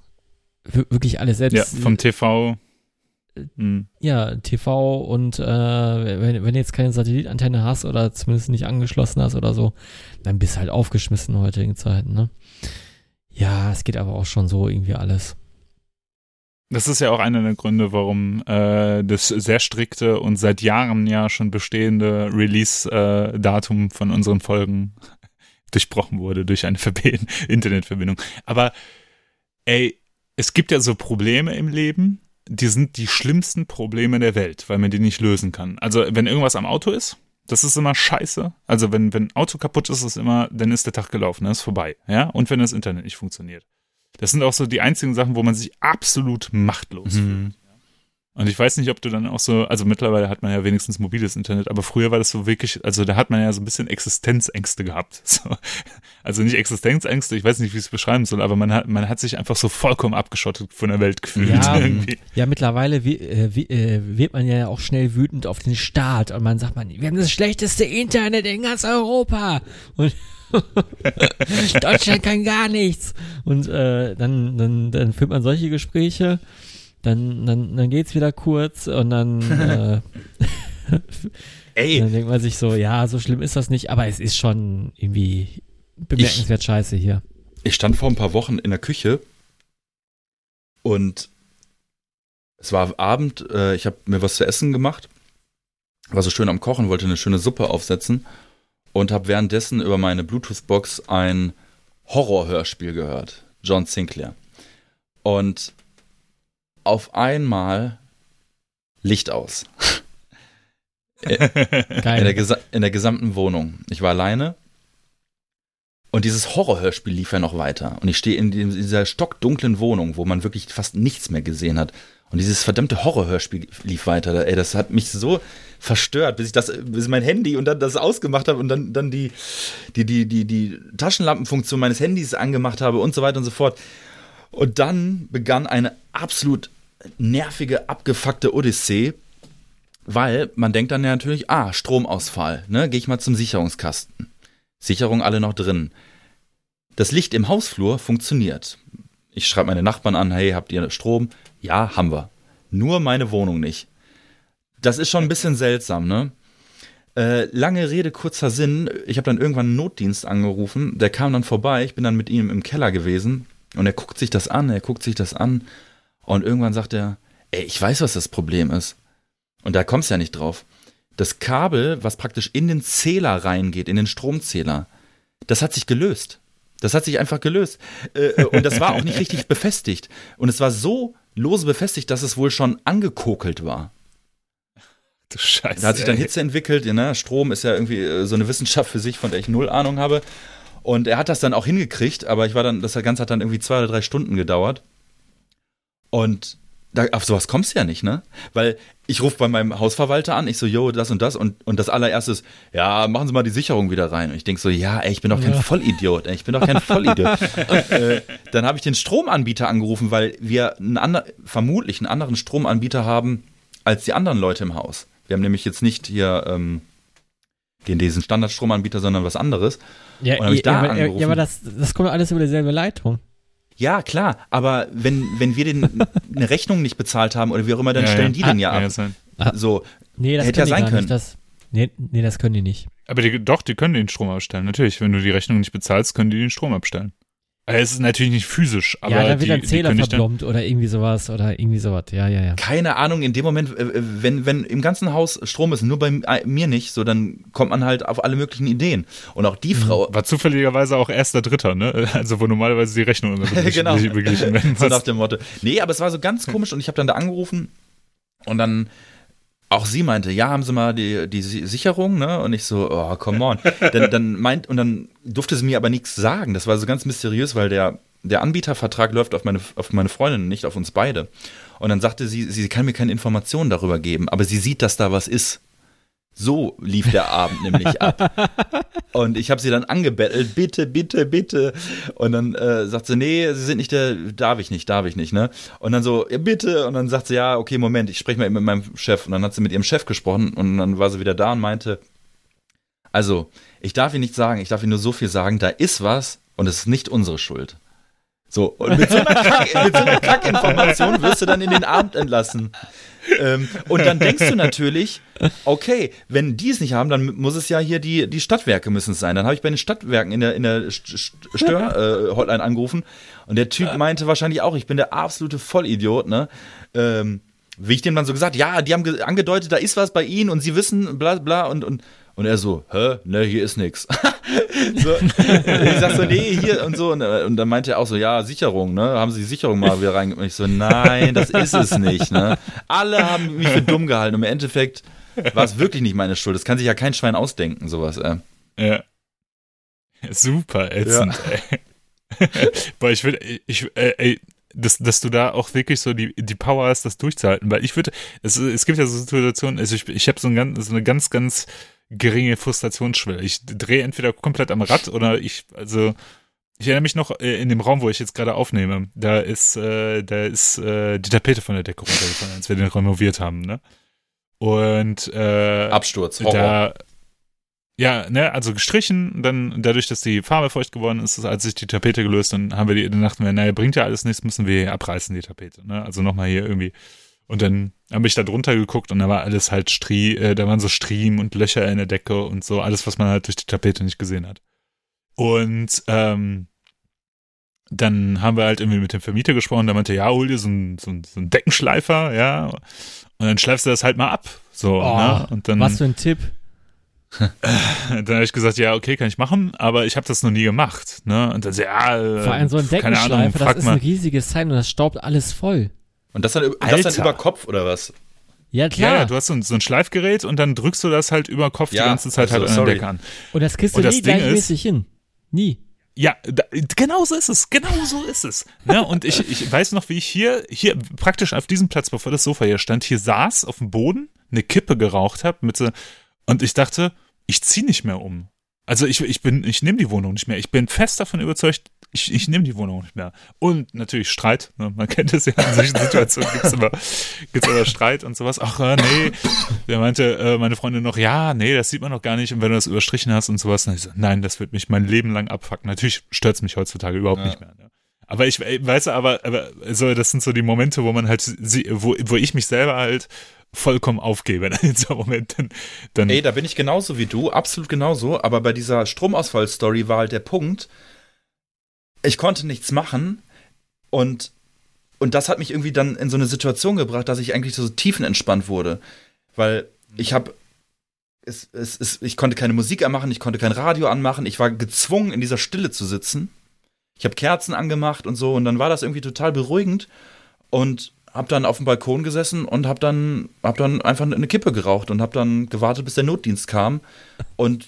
Wir- wirklich alles. Selbst, Ja, vom TV. Hm. ja, TV und äh, wenn, wenn du jetzt keine Satellitantenne hast oder zumindest nicht angeschlossen hast oder so, dann bist du halt aufgeschmissen in heutigen Zeiten, ne? Ja, es geht aber auch schon so irgendwie alles. Das ist ja auch einer der Gründe, warum äh, das sehr strikte und seit Jahren ja schon bestehende Release-Datum äh, von unseren Folgen durchbrochen wurde durch eine Internetverbindung. Aber ey, es gibt ja so Probleme im Leben, die sind die schlimmsten Probleme der Welt, weil man die nicht lösen kann. Also wenn irgendwas am Auto ist, das ist immer scheiße. Also wenn wenn Auto kaputt ist, ist immer, dann ist der Tag gelaufen, dann ist vorbei, ja. Und wenn das Internet nicht funktioniert, das sind auch so die einzigen Sachen, wo man sich absolut machtlos mhm. fühlt. Und ich weiß nicht, ob du dann auch so, also mittlerweile hat man ja wenigstens mobiles Internet, aber früher war das so wirklich, also da hat man ja so ein bisschen Existenzängste gehabt. So. Also nicht Existenzängste, ich weiß nicht, wie ich es beschreiben soll, aber man hat, man hat sich einfach so vollkommen abgeschottet von der Welt gefühlt. Ja, irgendwie. ja mittlerweile wie, äh, wie, äh, wird man ja auch schnell wütend auf den Staat und man sagt man, wir haben das schlechteste Internet in ganz Europa. Und Deutschland kann gar nichts. Und äh, dann, dann, dann führt man solche Gespräche dann, dann, dann geht's wieder kurz und dann, äh, Ey. dann denkt man sich so, ja, so schlimm ist das nicht, aber es ist schon irgendwie bemerkenswert ich, scheiße hier. Ich stand vor ein paar Wochen in der Küche und es war Abend, äh, ich habe mir was zu essen gemacht, war so schön am Kochen, wollte eine schöne Suppe aufsetzen und habe währenddessen über meine Bluetooth-Box ein Horrorhörspiel gehört, John Sinclair. Und auf einmal Licht aus. Geil. In der, in der gesamten Wohnung. Ich war alleine und dieses Horrorhörspiel lief ja noch weiter. Und ich stehe in, dieser stockdunklen Wohnung, wo man wirklich fast nichts mehr gesehen hat. Und dieses verdammte Horrorhörspiel lief weiter. Ey, das hat mich so verstört, bis ich das, bis mein Handy und dann das ausgemacht habe und dann, dann die, die, die, die, die Taschenlampenfunktion meines Handys angemacht habe und so weiter und so fort. Und dann begann eine absolut nervige, abgefuckte Odyssee, weil man denkt dann ja natürlich, ah, Stromausfall, ne, gehe ich mal zum Sicherungskasten. Sicherung alle noch drin. Das Licht im Hausflur funktioniert. Ich schreibe meine Nachbarn an, hey, habt ihr Strom? Ja, haben wir. Nur meine Wohnung nicht. Das ist schon ein bisschen seltsam, ne? Äh, lange Rede, kurzer Sinn. Ich habe dann irgendwann einen Notdienst angerufen. Der kam dann vorbei. Ich bin dann mit ihm im Keller gewesen. Und er guckt sich das an, er guckt sich das an. Und irgendwann sagt er, ey, ich weiß, was das Problem ist. Und da kommst du ja nicht drauf. Das Kabel, was praktisch in den Zähler reingeht, in den Stromzähler, das hat sich gelöst. Das hat sich einfach gelöst. Äh, äh, und das war auch nicht richtig befestigt. Und es war so lose befestigt, dass es wohl schon angekokelt war. Du Scheiße. Da hat sich dann Hitze entwickelt. Ne? Strom ist ja irgendwie äh, so eine Wissenschaft für sich, von der ich null Ahnung habe. Und er hat das dann auch hingekriegt, aber ich war dann, das Ganze hat dann irgendwie zwei oder drei Stunden gedauert. Und da, auf sowas kommst du ja nicht, ne? Weil ich rufe bei meinem Hausverwalter an, ich so, yo, das und das und, und das allererste ist, ja, machen Sie mal die Sicherung wieder rein. Und ich denk so, ja, ey, ich bin doch kein ja. Vollidiot, ey, ich bin doch kein Vollidiot. äh, dann habe ich den Stromanbieter angerufen, weil wir einen ander, vermutlich einen anderen Stromanbieter haben als die anderen Leute im Haus. Wir haben nämlich jetzt nicht hier ähm, den, diesen Standardstromanbieter, sondern was anderes. Ja, und ich da ja, angerufen. ja, aber das, das kommt alles über dieselbe Leitung. Ja, klar, aber wenn, wenn wir den eine Rechnung nicht bezahlt haben oder wie auch immer, dann ja, stellen ja. die den ja ab. Ja, so, nee, das hätte ja sein können. Nicht, das, nee, nee, das können die nicht. Aber die, doch, die können den Strom abstellen, natürlich. Wenn du die Rechnung nicht bezahlst, können die den Strom abstellen. Also es ist natürlich nicht physisch, aber. Ja, da wird ein Zähler verplombt oder irgendwie sowas oder irgendwie sowas. Ja, ja, ja. Keine Ahnung, in dem Moment, äh, wenn, wenn im ganzen Haus Strom ist, nur bei mir nicht, so dann kommt man halt auf alle möglichen Ideen. Und auch die mhm. Frau. War zufälligerweise auch erster Dritter, ne? Also wo normalerweise die Rechnung immer so genau. beglichen werden. so nach dem Motto. Nee, aber es war so ganz komisch und ich habe dann da angerufen und dann auch sie meinte, ja, haben Sie mal die, die Sicherung, ne? Und ich so, oh, come on. dann, dann meint, und dann durfte sie mir aber nichts sagen. Das war so ganz mysteriös, weil der, der Anbietervertrag läuft auf meine, auf meine Freundin, nicht auf uns beide. Und dann sagte sie, sie kann mir keine Informationen darüber geben, aber sie sieht, dass da was ist. So lief der Abend nämlich ab. Und ich habe sie dann angebettelt, bitte, bitte, bitte. Und dann äh, sagt sie, nee, sie sind nicht der, darf ich nicht, darf ich nicht, ne? Und dann so, ja, bitte. Und dann sagt sie, ja, okay, Moment, ich spreche mal mit meinem Chef. Und dann hat sie mit ihrem Chef gesprochen und dann war sie wieder da und meinte, also, ich darf Ihnen nicht sagen, ich darf Ihnen nur so viel sagen, da ist was und es ist nicht unsere Schuld. So, und mit so einer, Kack, mit so einer Kackinformation wirst du dann in den Abend entlassen. Ähm, und dann denkst du natürlich, okay, wenn die es nicht haben, dann muss es ja hier die, die Stadtwerke müssen es sein. Dann habe ich bei den Stadtwerken in der, in der Stör-Hotline äh, angerufen und der Typ meinte wahrscheinlich auch, ich bin der absolute Vollidiot, ne? Ähm, wie ich dem dann so gesagt, ja, die haben angedeutet, da ist was bei ihnen und sie wissen, bla bla und, und, und er so, hä, ne, hier ist nix. so, ich sag so, nee, hier und so. Und, und, dann meinte er auch so, ja, Sicherung, ne? Haben Sie die Sicherung mal wieder rein? Und ich so, nein, das ist es nicht, ne? Alle haben mich für dumm gehalten. Und im Endeffekt war es wirklich nicht meine Schuld. Das kann sich ja kein Schwein ausdenken, sowas, äh. Ja. Super ätzend, ja. ey. Boah, ich würde, ich, äh, ey, dass, dass du da auch wirklich so die, die Power hast, das durchzuhalten. Weil ich würde, es, es gibt ja so Situationen, also ich, ich habe so, ein, so eine ganz, ganz geringe Frustrationsschwelle. Ich drehe entweder komplett am Rad oder ich, also ich erinnere mich noch äh, in dem Raum, wo ich jetzt gerade aufnehme, da ist, äh, da ist äh, die Tapete von der Decke runtergefallen, als wir den renoviert haben, ne? Und äh, Absturz, Horror. Da, ja, ne, also gestrichen, dann dadurch, dass die Farbe feucht geworden ist, als sich die Tapete gelöst, dann haben wir die, dann dachten wir, naja, bringt ja alles nichts, müssen wir abreißen, die Tapete, ne? Also nochmal hier irgendwie. Und dann habe ich da drunter geguckt und da war alles halt Strie, äh, da waren so Striemen und Löcher in der Decke und so, alles, was man halt durch die Tapete nicht gesehen hat. Und ähm, dann haben wir halt irgendwie mit dem Vermieter gesprochen, der meinte, ja, hol dir so einen so so ein Deckenschleifer, ja. Und dann schleifst du das halt mal ab. So, oh, ne? Und dann, was für ein Tipp. dann habe ich gesagt, ja, okay, kann ich machen, aber ich habe das noch nie gemacht. Ne? Und dann so, ja, äh, Vor allem so ein Deckenschleifer, Ahnung, das ist ein riesiges Teil und das staubt alles voll. Und das dann, das dann über Kopf oder was? Ja, klar. Ja, ja du hast so ein, so ein, Schleifgerät und dann drückst du das halt über Kopf ja, die ganze Zeit also, halt an der Decke an. Und das kriegst du und nie gleichmäßig hin. Nie. Ja, da, genau so ist es. Genau so ist es. Ne? Und ich, ich weiß noch, wie ich hier, hier praktisch auf diesem Platz, bevor das Sofa hier stand, hier saß auf dem Boden, eine Kippe geraucht habe mit so, und ich dachte, ich ziehe nicht mehr um. Also ich, ich bin, ich nehme die Wohnung nicht mehr. Ich bin fest davon überzeugt, ich, ich nehme die Wohnung nicht mehr. Und natürlich Streit. Ne? Man kennt es ja in solchen Situationen gibt es immer, gibt's immer Streit und sowas. Ach äh, nee, der meinte äh, meine Freundin noch, ja, nee, das sieht man noch gar nicht. Und wenn du das überstrichen hast und sowas, dann ich so, nein, das wird mich mein Leben lang abfucken. Natürlich stört es mich heutzutage überhaupt ja. nicht mehr. Ne? Aber ich weiß aber, aber so, das sind so die Momente, wo man halt, wo, wo ich mich selber halt vollkommen aufgebe in so Moment. Dann, dann Ey, da bin ich genauso wie du, absolut genauso. Aber bei dieser Stromausfall-Story war halt der Punkt, ich konnte nichts machen und, und das hat mich irgendwie dann in so eine Situation gebracht, dass ich eigentlich so tiefenentspannt wurde. Weil ich habe es, es, es, ich konnte keine Musik anmachen, ich konnte kein Radio anmachen, ich war gezwungen, in dieser Stille zu sitzen. Ich habe Kerzen angemacht und so, und dann war das irgendwie total beruhigend. Und hab dann auf dem Balkon gesessen und hab dann, hab dann einfach eine Kippe geraucht und hab dann gewartet, bis der Notdienst kam und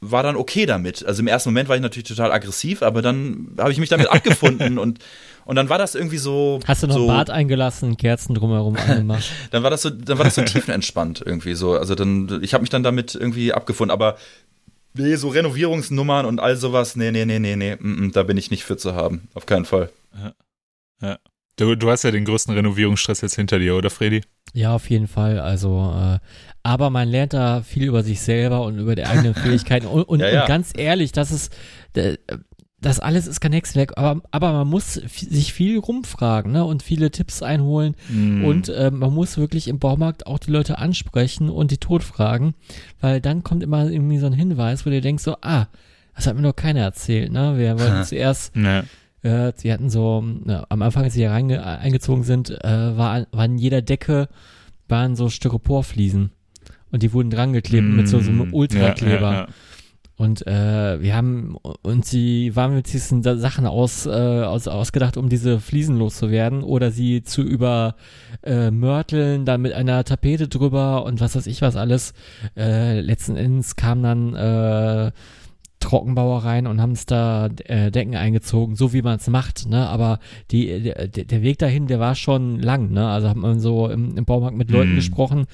war dann okay damit. Also im ersten Moment war ich natürlich total aggressiv, aber dann habe ich mich damit abgefunden und und dann war das irgendwie so. Hast du noch so, Bad eingelassen, Kerzen drumherum angemacht? dann war das so, dann war das so tiefenentspannt irgendwie so. Also dann, ich habe mich dann damit irgendwie abgefunden, aber nee, so Renovierungsnummern und all sowas, nee, nee, nee, nee, nee, mm, mm, da bin ich nicht für zu haben, auf keinen Fall. Ja. ja. Du, du hast ja den größten Renovierungsstress jetzt hinter dir, oder Freddy? Ja, auf jeden Fall. Also, äh, aber man lernt da viel über sich selber und über die eigenen Fähigkeiten. Und, und, ja, ja. und ganz ehrlich, das ist, äh, das alles ist kein Hexenwerk, aber, aber man muss sich viel rumfragen ne, und viele Tipps einholen. Mm. Und äh, man muss wirklich im Baumarkt auch die Leute ansprechen und die totfragen, weil dann kommt immer irgendwie so ein Hinweis, wo du denkst so, ah, das hat mir noch keiner erzählt. Ne? Wir wollten zuerst... Nee äh, sie hatten so, na, am Anfang, als sie hier reinge eingezogen sind, äh, war, war in jeder Decke waren so Styroporfliesen. Und die wurden drangeklebt mm, mit so, so einem mm, Ultrakleber. Ja, ja, ja. Und äh, wir haben und sie waren mit diesen Sachen aus, äh, aus, ausgedacht, um diese Fliesen loszuwerden oder sie zu übermörteln, äh, dann mit einer Tapete drüber und was weiß ich was alles. Äh, letzten Endes kam dann äh, Trockenbauereien und haben es da äh, Decken eingezogen, so wie man es macht, ne? Aber die, der, der Weg dahin, der war schon lang, ne? Also hat man so im, im Baumarkt mit Leuten hm. gesprochen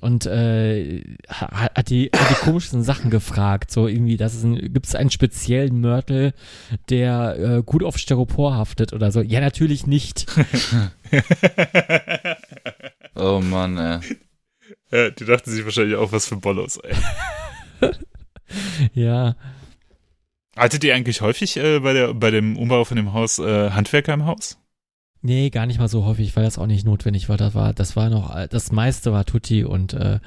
und äh, hat, die, hat die komischsten Sachen gefragt. So irgendwie, das ist ein, gibt es einen speziellen Mörtel, der äh, gut auf Styropor haftet oder so? Ja, natürlich nicht. oh Mann, ey. Ja, die dachten sich wahrscheinlich auch was für Bollos, ey. ja. Hattet ihr eigentlich häufig äh, bei, der, bei dem Umbau von dem Haus äh, Handwerker im Haus? Nee, gar nicht mal so häufig, weil das auch nicht notwendig war. Das war, das war noch, das meiste war Tutti und äh,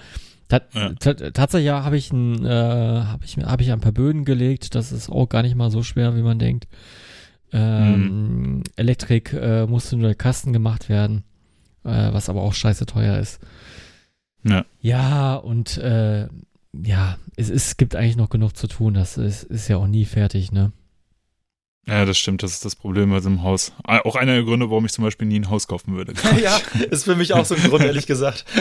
tat, Ja. tatsächlich habe ich ein, äh, habe ich, habe ich ein paar Böden gelegt. Das ist auch gar nicht mal so schwer, wie man denkt. Ähm, Elektrik äh, musste nur der Kasten gemacht werden, äh, was aber auch scheiße teuer ist. Ja. Ja, und äh, ja, es, es gibt eigentlich noch genug zu tun. Das ist, ist ja auch nie fertig, ne? Ja, das stimmt, das ist das Problem bei so einem Haus. Ah, Auch einer der Gründe, warum ich zum Beispiel nie ein Haus kaufen würde. ja, ist für mich auch so ein Grund, ehrlich gesagt.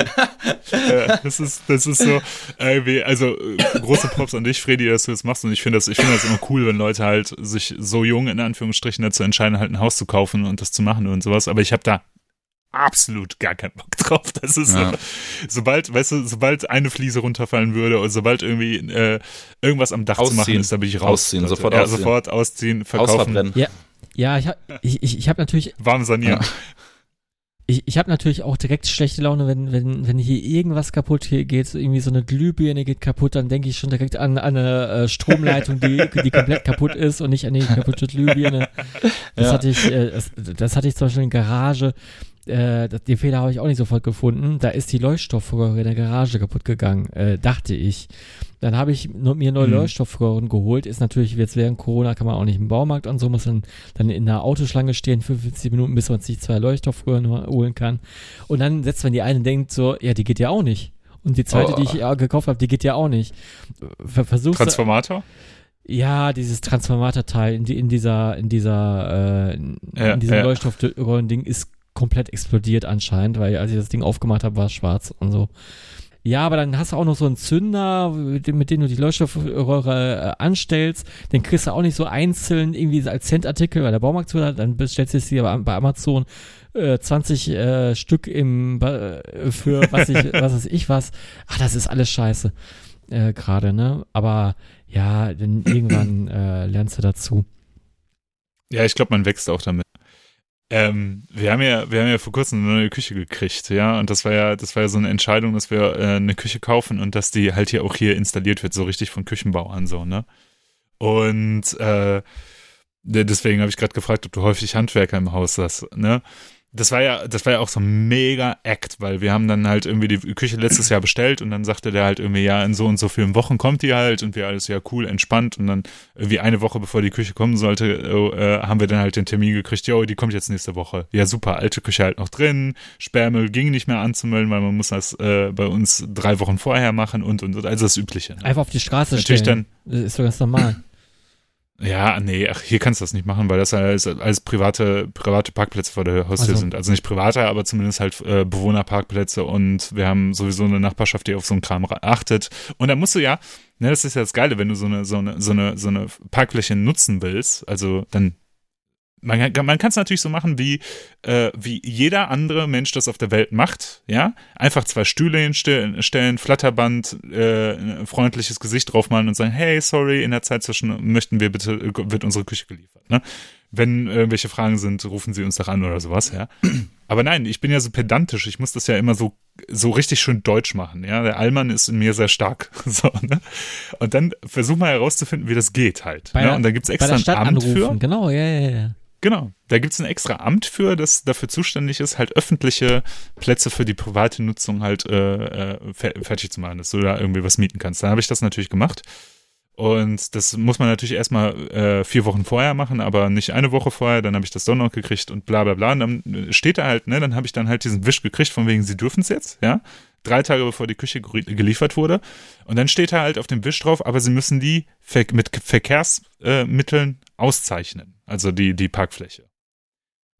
Ja, das ist, das ist so, äh, also äh, große Props an dich, Freddy, dass du das machst. Und ich finde das, ich finde das immer cool, wenn Leute halt sich so jung in Anführungsstrichen dazu entscheiden, halt ein Haus zu kaufen und das zu machen und sowas. Aber ich habe da absolut gar keinen Bock drauf. Das ist Ja. so, sobald, weißt du, sobald eine Fliese runterfallen würde oder sobald irgendwie äh, irgendwas am Dach zu machen Ausziehen. ist, da bin ich raus. Ausziehen, Leute. sofort ja, ausziehen. sofort ausziehen, verkaufen, verbrennen. Ja, ich habe ich, ich, ich hab natürlich warm sanieren. Ich, ich habe natürlich auch direkt schlechte Laune, wenn, wenn, wenn hier irgendwas kaputt geht, so irgendwie so eine Glühbirne geht kaputt, dann denke ich schon direkt an, an eine äh, Stromleitung, die, die komplett kaputt ist und nicht an die kaputte Glühbirne. Das Ja. hatte ich, äh, das, das hatte ich zum Beispiel in der Garage. Äh, den Fehler habe ich auch nicht sofort gefunden. Da ist die Leuchtstoffröhre in der Garage kaputt gegangen, äh, dachte ich. Dann habe ich mir neue Mhm. Leuchtstoffröhren geholt. Ist natürlich jetzt während Corona kann man auch nicht im Baumarkt und so, muss man dann in einer Autoschlange stehen, 45 Minuten, bis man sich zwei Leuchtstoffröhren holen kann. Und dann setzt man die eine und denkt so, ja, die geht ja auch nicht. Und die zweite, Oh. die ich ja gekauft habe, die geht ja auch nicht. Ver versuchst du- Transformator? ja, dieses Transformatorteil in, die, in dieser, in dieser, äh, in, Ja, in diesem ja. Leuchtstoffröhren-Ding ist komplett explodiert anscheinend, weil als ich das Ding aufgemacht habe, war es schwarz und so. Ja, aber dann hast du auch noch so einen Zünder, mit dem, mit dem du die Leuchtstoffröhre äh, anstellst. Den kriegst du auch nicht so einzeln irgendwie als Centartikel, weil der Baumarkt zu hat. Dann bestellst du dir bei Amazon äh, 20 äh, Stück im, äh, für was ich, was weiß ich was. Ach, das ist alles scheiße. Äh, Gerade, ne? Aber ja, dann irgendwann lernst du dazu. Ja, ich glaube, man wächst auch damit. Ähm, wir haben ja, wir haben ja vor kurzem eine neue Küche gekriegt, ja, und das war ja, das war ja so eine Entscheidung, dass wir äh, eine Küche kaufen und dass die halt hier auch hier installiert wird, so richtig von Küchenbauern so, ne? Und äh, deswegen habe ich gerade gefragt, ob du häufig Handwerker im Haus hast, ne? Das war ja, das war ja auch so ein mega Act, weil wir haben dann halt irgendwie die Küche letztes Jahr bestellt und dann sagte der halt irgendwie, ja, in so und so vielen Wochen kommt die halt und wir alles ja cool, entspannt und dann irgendwie eine Woche bevor die Küche kommen sollte, äh, haben wir dann halt den Termin gekriegt, jo, die kommt jetzt nächste Woche. Ja, super, alte Küche halt noch drin, Sperrmüll ging nicht mehr anzumelden, weil man muss das äh, bei uns drei Wochen vorher machen und und und, also das Übliche. Ne? Einfach auf die Straße Natürlich stellen. Das ist doch ganz normal. Ja, nee, ach, hier kannst du das nicht machen, weil das alles, alles private, private Parkplätze vor der Haustür Ach so. sind. Also nicht private, aber zumindest halt äh, Bewohnerparkplätze und wir haben sowieso eine Nachbarschaft, die auf so einen Kram ra- achtet. Und da musst du ja, ne, das ist ja das Geile, wenn du so eine, so eine, so eine, so eine Parkfläche nutzen willst, also dann man, kann- man kann es natürlich so machen, wie, äh, wie jeder andere Mensch das auf der Welt macht, ja. Einfach zwei Stühle hinstellen, Flatterband, äh, ein freundliches Gesicht draufmalen und sagen, hey, sorry, in der Zeit zwischen möchten wir bitte, äh, wird unsere Küche geliefert, ne? Wenn irgendwelche Fragen sind, rufen Sie uns doch an oder sowas, ja. Aber nein, ich bin ja so pedantisch, ich muss das ja immer so, so richtig schön deutsch machen, ja. Der Allmann ist in mir sehr stark, so, ne? Und dann versuch mal herauszufinden, wie das geht halt. Bei ne? der- Und da gibt's Bei extra der ein Stadt Amt anrufen. für. Genau, ja, ja, ja. Genau, da gibt es ein extra Amt für, das dafür zuständig ist, halt öffentliche Plätze für die private Nutzung halt äh, äh, fer fertig zu machen, dass du da irgendwie was mieten kannst. Da habe ich das natürlich gemacht. Und das muss man natürlich erstmal äh, vier Wochen vorher machen, aber nicht eine Woche vorher. Dann habe ich das doch noch gekriegt und bla bla bla. Und dann steht da halt, ne, dann habe ich dann halt diesen Wisch gekriegt, von wegen, sie dürfen es jetzt, ja. Drei Tage bevor die Küche geliefert wurde. Und dann steht da halt auf dem Wisch drauf, aber sie müssen die ver mit Verkehrsmitteln äh, auszeichnen. Also die, die Parkfläche.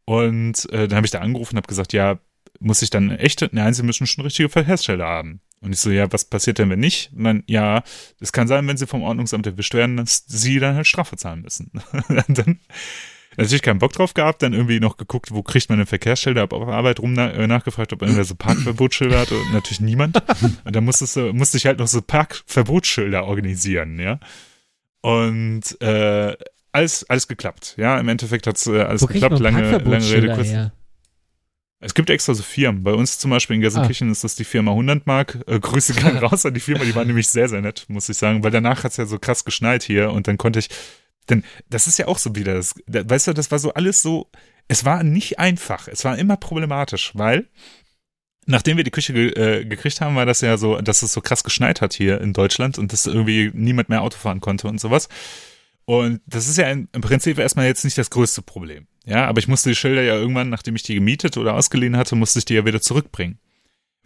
Und äh, dann habe ich da angerufen und habe gesagt, ja, muss ich dann echte? Nein, sie müssen schon richtige Verkehrsschilder haben. Und ich so, ja, was passiert denn, wenn nicht? Und dann, ja, es kann sein, wenn sie vom Ordnungsamt erwischt werden, dass sie dann halt Strafe zahlen müssen. Und dann natürlich keinen Bock drauf gehabt, dann irgendwie noch geguckt, wo kriegt man denn Verkehrsschilder, hab auf Arbeit rum na, äh, nachgefragt, ob irgendwer so Parkverbotsschilder hat und natürlich niemand. Und dann musstest du, musste ich halt noch so Parkverbotsschilder organisieren, ja. Und äh, alles, alles geklappt, ja. Im Endeffekt hat's äh, alles Wo geklappt, lange, lange Rede, kurz. her? Es gibt extra so Firmen. Bei uns zum Beispiel in Gelsenkirchen ist das die Firma 100 Mark. Äh, Grüße gehen raus an die Firma, die war nämlich sehr, sehr nett, muss ich sagen, weil danach hat es ja so krass geschneit hier und dann konnte ich, Denn das ist ja auch so wieder, das, weißt du, das war so alles so, es war nicht einfach, es war immer problematisch, weil nachdem wir die Küche ge äh, gekriegt haben, war das ja so, dass es so krass geschneit hat hier in Deutschland und dass irgendwie niemand mehr Auto fahren konnte und sowas. Und das ist ja im Prinzip erstmal jetzt nicht das größte Problem. Ja, aber ich musste die Schilder ja irgendwann, nachdem ich die gemietet oder ausgeliehen hatte, musste ich die ja wieder zurückbringen.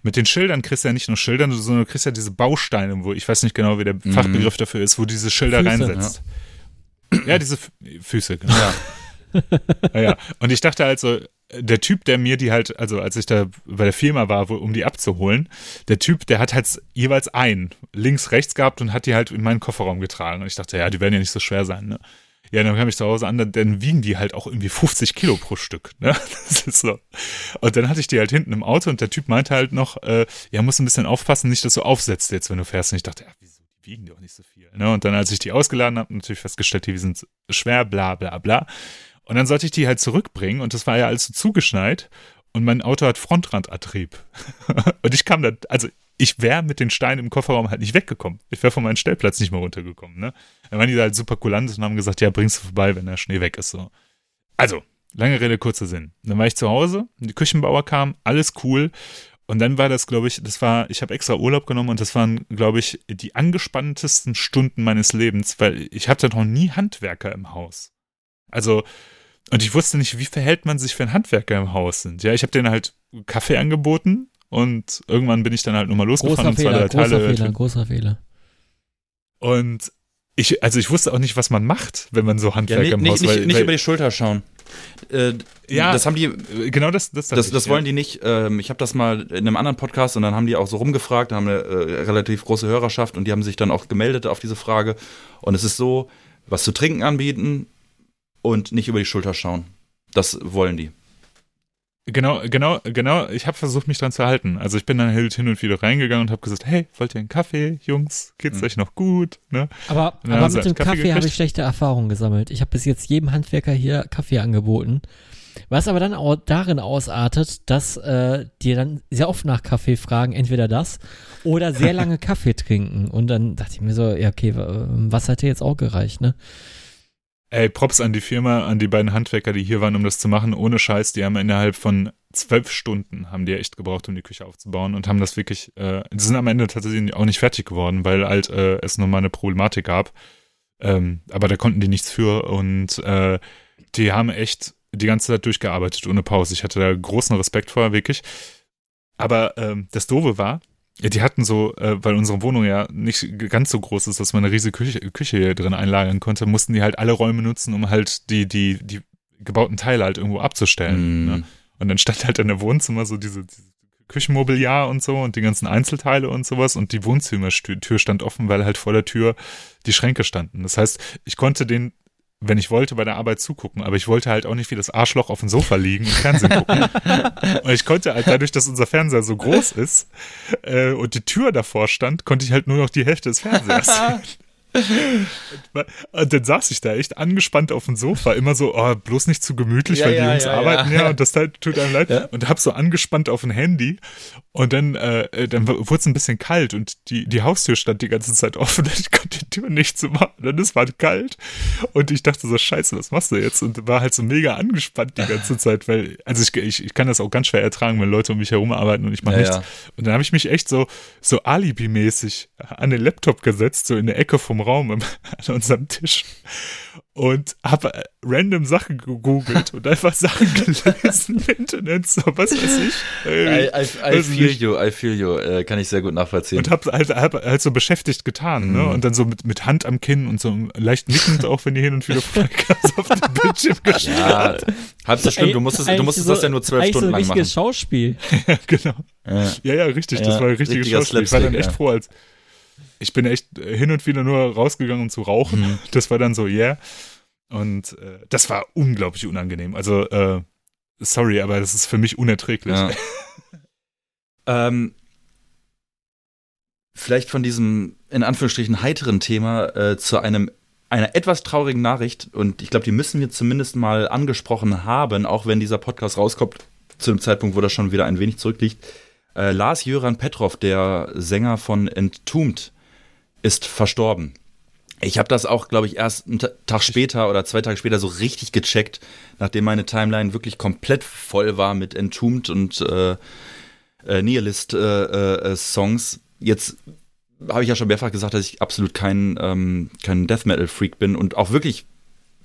Mit den Schildern kriegst du ja nicht nur Schilder, sondern du kriegst ja diese Bausteine, wo ich weiß nicht genau, wie der mhm. Fachbegriff dafür ist, wo diese Schilder Füße, reinsetzt. Ja, ja diese F Füße, genau. Ja. ja, ja. Und ich dachte also, der Typ, der mir die halt, also als ich da bei der Firma war, wo, um die abzuholen, der Typ, der hat halt jeweils einen links, rechts gehabt und hat die halt in meinen Kofferraum getragen. Und ich dachte, ja, die werden ja nicht so schwer sein, ne? Ja, dann kam ich zu Hause an, dann, dann wiegen die halt auch irgendwie 50 Kilo pro Stück, ne? Das ist so. Und dann hatte ich die halt hinten im Auto und der Typ meinte halt noch, äh, ja, musst ein bisschen aufpassen, nicht, dass du aufsetzt jetzt, wenn du fährst. Und ich dachte, ja, wieso, die wiegen doch nicht so viel, ne? Und dann, als ich die ausgeladen habe, natürlich festgestellt, die sind schwer, bla, bla, bla. Und dann sollte ich die halt zurückbringen und das war ja alles so zugeschneit und mein Auto hat Frontrandantrieb. und ich kam da, also ich wäre mit den Steinen im Kofferraum halt nicht weggekommen. Ich wäre von meinem Stellplatz nicht mehr runtergekommen, ne? Dann waren die da halt super kulant und haben gesagt, ja, bringst du vorbei, wenn der Schnee weg ist, so. Also, lange Rede, kurzer Sinn. Dann war ich zu Hause, die Küchenbauer kam, alles cool. Und dann war das, glaube ich, das war, ich habe extra Urlaub genommen und das waren, glaube ich, die angespanntesten Stunden meines Lebens, weil ich hatte noch nie Handwerker im Haus. Also, und ich wusste nicht, wie verhält man sich, wenn Handwerker im Haus sind. Ja, ich habe denen halt Kaffee angeboten und irgendwann bin ich dann halt nochmal losgefahren. Großer Fehler, großer Teile, Fehler, großer Fehler. Und ich, also ich wusste auch nicht, was man macht, wenn man so Handwerker ja, nee, im Haus Nicht, weil, nicht weil, über die Schulter schauen. Äh, ja, das haben die. Genau das. Das, das, das wollen ja. die nicht. Ähm, ich habe das mal in einem anderen Podcast und dann haben die auch so rumgefragt. Da haben eine äh, relativ große Hörerschaft und die haben sich dann auch gemeldet auf diese Frage. Und es ist so, was zu trinken anbieten, und nicht über die Schulter schauen. Das wollen die. Genau, genau, genau. Ich habe versucht, mich dran zu halten. Also ich bin dann halt hin und wieder reingegangen und habe gesagt, hey, wollt ihr einen Kaffee, Jungs? Geht's mhm. euch noch gut? Ne? Aber, aber mit dem Kaffee, Kaffee habe ich schlechte Erfahrungen gesammelt. Ich habe bis jetzt jedem Handwerker hier Kaffee angeboten. Was aber dann auch darin ausartet, dass äh, die dann sehr oft nach Kaffee fragen, entweder das oder sehr lange Kaffee trinken. Und dann dachte ich mir so, ja, okay, was hat dir jetzt auch gereicht, ne? Ey, Props an die Firma, an die beiden Handwerker, die hier waren, um das zu machen. Ohne Scheiß, die haben innerhalb von zwölf Stunden haben die echt gebraucht, um die Küche aufzubauen und haben das wirklich, äh, die sind am Ende tatsächlich auch nicht fertig geworden, weil halt äh, es nochmal eine Problematik gab. Ähm, aber da konnten die nichts für und äh, die haben echt die ganze Zeit durchgearbeitet ohne Pause. Ich hatte da großen Respekt vor, wirklich. Aber ähm, das Doofe war, die hatten so, äh, weil unsere Wohnung ja nicht ganz so groß ist, dass man eine riesige Küche, Küche hier drin einlagern konnte, mussten die halt alle Räume nutzen, um halt die, die, die gebauten Teile halt irgendwo abzustellen. Mm. Ne? Und dann stand halt in der Wohnzimmer so diese, diese Küchenmobiliar und so und die ganzen Einzelteile und sowas und die Wohnzimmertür stand offen, weil halt vor der Tür die Schränke standen. Das heißt, ich konnte den wenn ich wollte, bei der Arbeit zugucken. Aber ich wollte halt auch nicht wie das Arschloch auf dem Sofa liegen und Fernsehen gucken. und ich konnte halt dadurch, dass unser Fernseher so groß ist äh, und die Tür davor stand, konnte ich halt nur noch die Hälfte des Fernsehers sehen. Und dann saß ich da echt angespannt auf dem Sofa, immer so, oh, bloß nicht zu gemütlich, ja, weil die Jungs ja, arbeiten ja. und das tut einem leid. Und hab so angespannt auf dem Handy und dann, äh, dann wurde es ein bisschen kalt und die, die Haustür stand die ganze Zeit offen und ich konnte die Tür nicht zu machen. Und es war kalt und ich dachte so, scheiße, was machst du jetzt? Und war halt so mega angespannt die ganze Zeit, weil, also ich, ich, ich kann das auch ganz schwer ertragen, wenn Leute um mich herum arbeiten und ich mache nichts. Und dann habe ich mich echt so, so Alibi-mäßig an den Laptop gesetzt, so in der Ecke vom Raum an unserem Tisch und habe äh, random Sachen gegoogelt und einfach Sachen gelesen im Internet, so was weiß ich. I, I, I feel nicht. you, I feel you, äh, kann ich sehr gut nachvollziehen. Und habe halt, hab halt so beschäftigt getan, ne? mhm. ne? Und dann so mit, mit Hand am Kinn und so leicht nickend, auch wenn die hin und wieder vorbeikam, auf dem Bildschirm gestarrt. Ja, halb so schlimm, du musstest, du musstest so, das ja nur zwölf Stunden so lang machen. Schauspiel. ja, genau. Ja. ja, ja, richtig, das war ein richtiges Schauspiel. Ich war dann echt froh, als ich bin echt hin und wieder nur rausgegangen, um zu rauchen. Mhm. Das war dann so, yeah. Und äh, das war unglaublich unangenehm. Also, äh, sorry, aber das ist für mich unerträglich. Ja. ähm, vielleicht von diesem in Anführungsstrichen heiteren Thema äh, zu einem einer etwas traurigen Nachricht und ich glaube, die müssen wir zumindest mal angesprochen haben, auch wenn dieser Podcast rauskommt zu dem Zeitpunkt, wo das schon wieder ein wenig zurückliegt. Äh, Lars Jöran Petrov, der Sänger von Entombed, ist verstorben. Ich habe das auch, glaube ich, erst einen Tag später oder zwei Tage später so richtig gecheckt, nachdem meine Timeline wirklich komplett voll war mit Entombed und äh, äh, Nihilist-Songs. Äh, äh, Jetzt habe ich ja schon mehrfach gesagt, dass ich absolut kein, ähm, kein Death Metal-Freak bin und auch wirklich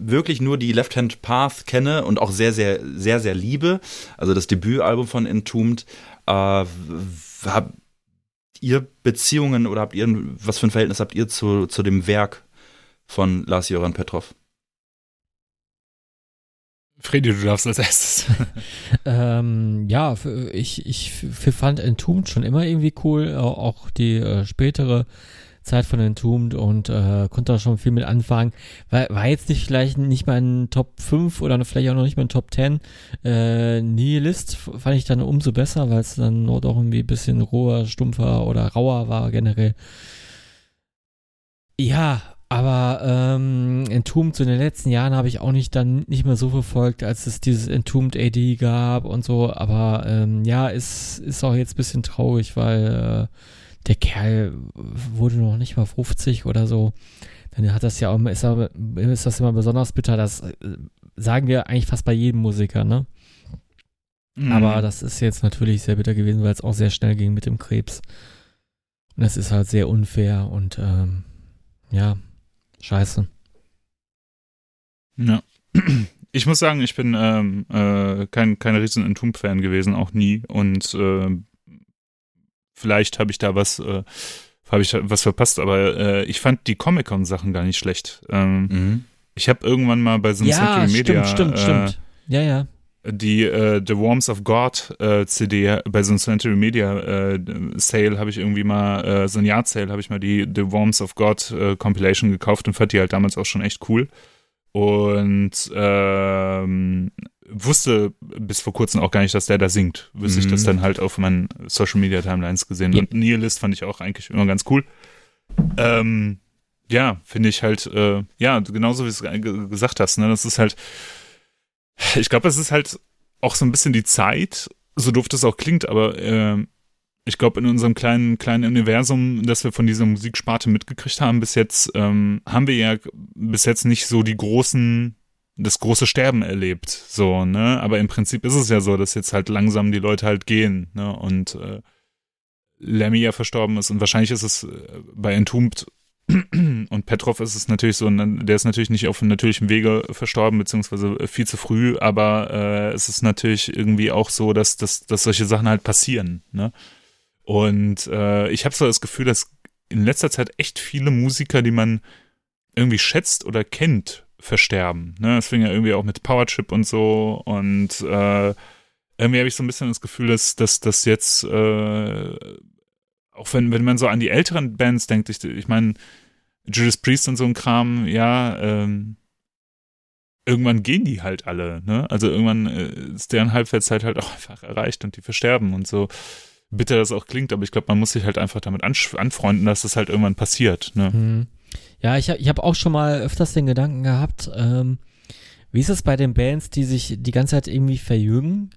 wirklich nur die Left Hand Path kenne und auch sehr, sehr, sehr, sehr liebe. Also das Debütalbum von Entombed. Äh, habt ihr Beziehungen oder habt ihr, was für ein Verhältnis habt ihr zu, zu dem Werk von Lars Joran Petrov? Fredi, du darfst als erstes. ähm, ja, ich, ich fand Entombed schon immer irgendwie cool, auch die äh, spätere Zeit von Entombed und äh, konnte da schon viel mit anfangen. War, war jetzt nicht vielleicht nicht mal ein Top 5 oder vielleicht auch noch nicht mal ein Top 10. Äh, Nihilist fand ich dann umso besser, weil es dann nur doch irgendwie ein bisschen roher, stumpfer oder rauer war generell. Ja, aber ähm, Entombed so in den letzten Jahren habe ich auch nicht dann nicht mehr so verfolgt, als es dieses Entombed AD gab und so. Aber ähm, ja, ist, ist auch jetzt ein bisschen traurig, weil äh, der Kerl wurde noch nicht mal 50 oder so. Dann hat das ja auch, ist, ist das immer besonders bitter. Das äh, sagen wir eigentlich fast bei jedem Musiker, ne? Mhm. Aber das ist jetzt natürlich sehr bitter gewesen, weil es auch sehr schnell ging mit dem Krebs. Und das ist halt sehr unfair und ähm, ja, Scheiße. Ja. Ich muss sagen, ich bin ähm, äh, kein, kein riesen Entomb-Fan gewesen, auch nie. Und äh, vielleicht habe ich da was, äh, habe ich was verpasst, aber äh, ich fand die Comic-Con-Sachen gar nicht schlecht. Ähm, mhm. Ich habe irgendwann mal bei so einem ja, Century Media. Stimmt, stimmt, stimmt. Ja, ja die äh, The Worms of God äh, CD bei so einem Century Media äh, Sale habe ich irgendwie mal, äh, so ein Jahr Sale habe ich mal die The Worms of God äh, Compilation gekauft und fand die halt damals auch schon echt cool. Und ähm, wusste bis vor kurzem auch gar nicht, dass der da singt. Bis mhm. ich das mhm. dann halt auf meinen Social Media Timelines gesehen. Ja. Und Nihilist fand ich auch eigentlich immer ganz cool. Ähm, ja, finde ich halt, äh, ja, genauso wie du es gesagt hast, ne, das ist halt, ich glaube, es ist halt auch so ein bisschen die Zeit, so doof das auch klingt, aber äh, ich glaube, in unserem kleinen, kleinen Universum, das wir von dieser Musiksparte mitgekriegt haben, bis jetzt, ähm, haben wir ja bis jetzt nicht so die großen, das große Sterben erlebt. So, ne? Aber im Prinzip ist es ja so, dass jetzt halt langsam die Leute halt gehen, ne? Und äh, Lemmy ja verstorben ist und wahrscheinlich ist es äh, bei Entombed und Petrov ist es natürlich so, der ist natürlich nicht auf einem natürlichen Wege verstorben, beziehungsweise viel zu früh, aber äh, es ist natürlich irgendwie auch so, dass, dass, dass solche Sachen halt passieren. Ne? Und äh, ich habe so das Gefühl, dass in letzter Zeit echt viele Musiker, die man irgendwie schätzt oder kennt, versterben. Ne? Das fing ja irgendwie auch mit Powerchip und so und äh, irgendwie habe ich so ein bisschen das Gefühl, dass, dass jetzt äh, auch wenn, wenn man so an die älteren Bands denkt, ich, ich meine, Judas Priest und so ein Kram, ja, ähm, irgendwann gehen die halt alle, ne? Also irgendwann äh, ist deren Halbwertszeit halt auch einfach erreicht und die versterben und so bitter das auch klingt, aber ich glaube, man muss sich halt einfach damit anfreunden, dass das halt irgendwann passiert, ne? Mhm. Ja, ich, ich habe auch schon mal öfters den Gedanken gehabt, ähm, wie ist es bei den Bands, die sich die ganze Zeit irgendwie verjüngen?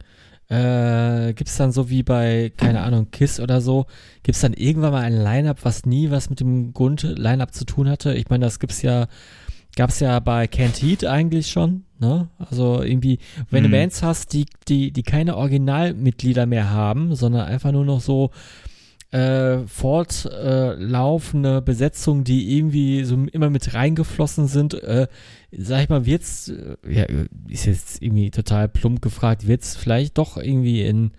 äh, gibt es dann so wie bei, keine Ahnung, KISS oder so, gibt es dann irgendwann mal ein Line-Up, was nie was mit dem Grund-Line-Up zu tun hatte? Ich meine, das gibt's ja, gab's ja bei Can't Heat eigentlich schon, ne? Also irgendwie, wenn mhm. du Bands hast, die, die, die keine Originalmitglieder mehr haben, sondern einfach nur noch so äh, fortlaufende äh, Besetzungen, die irgendwie so immer mit reingeflossen sind, äh, sag ich mal, wird's, äh, ja, ist jetzt irgendwie total plump gefragt, wird's vielleicht doch irgendwie in,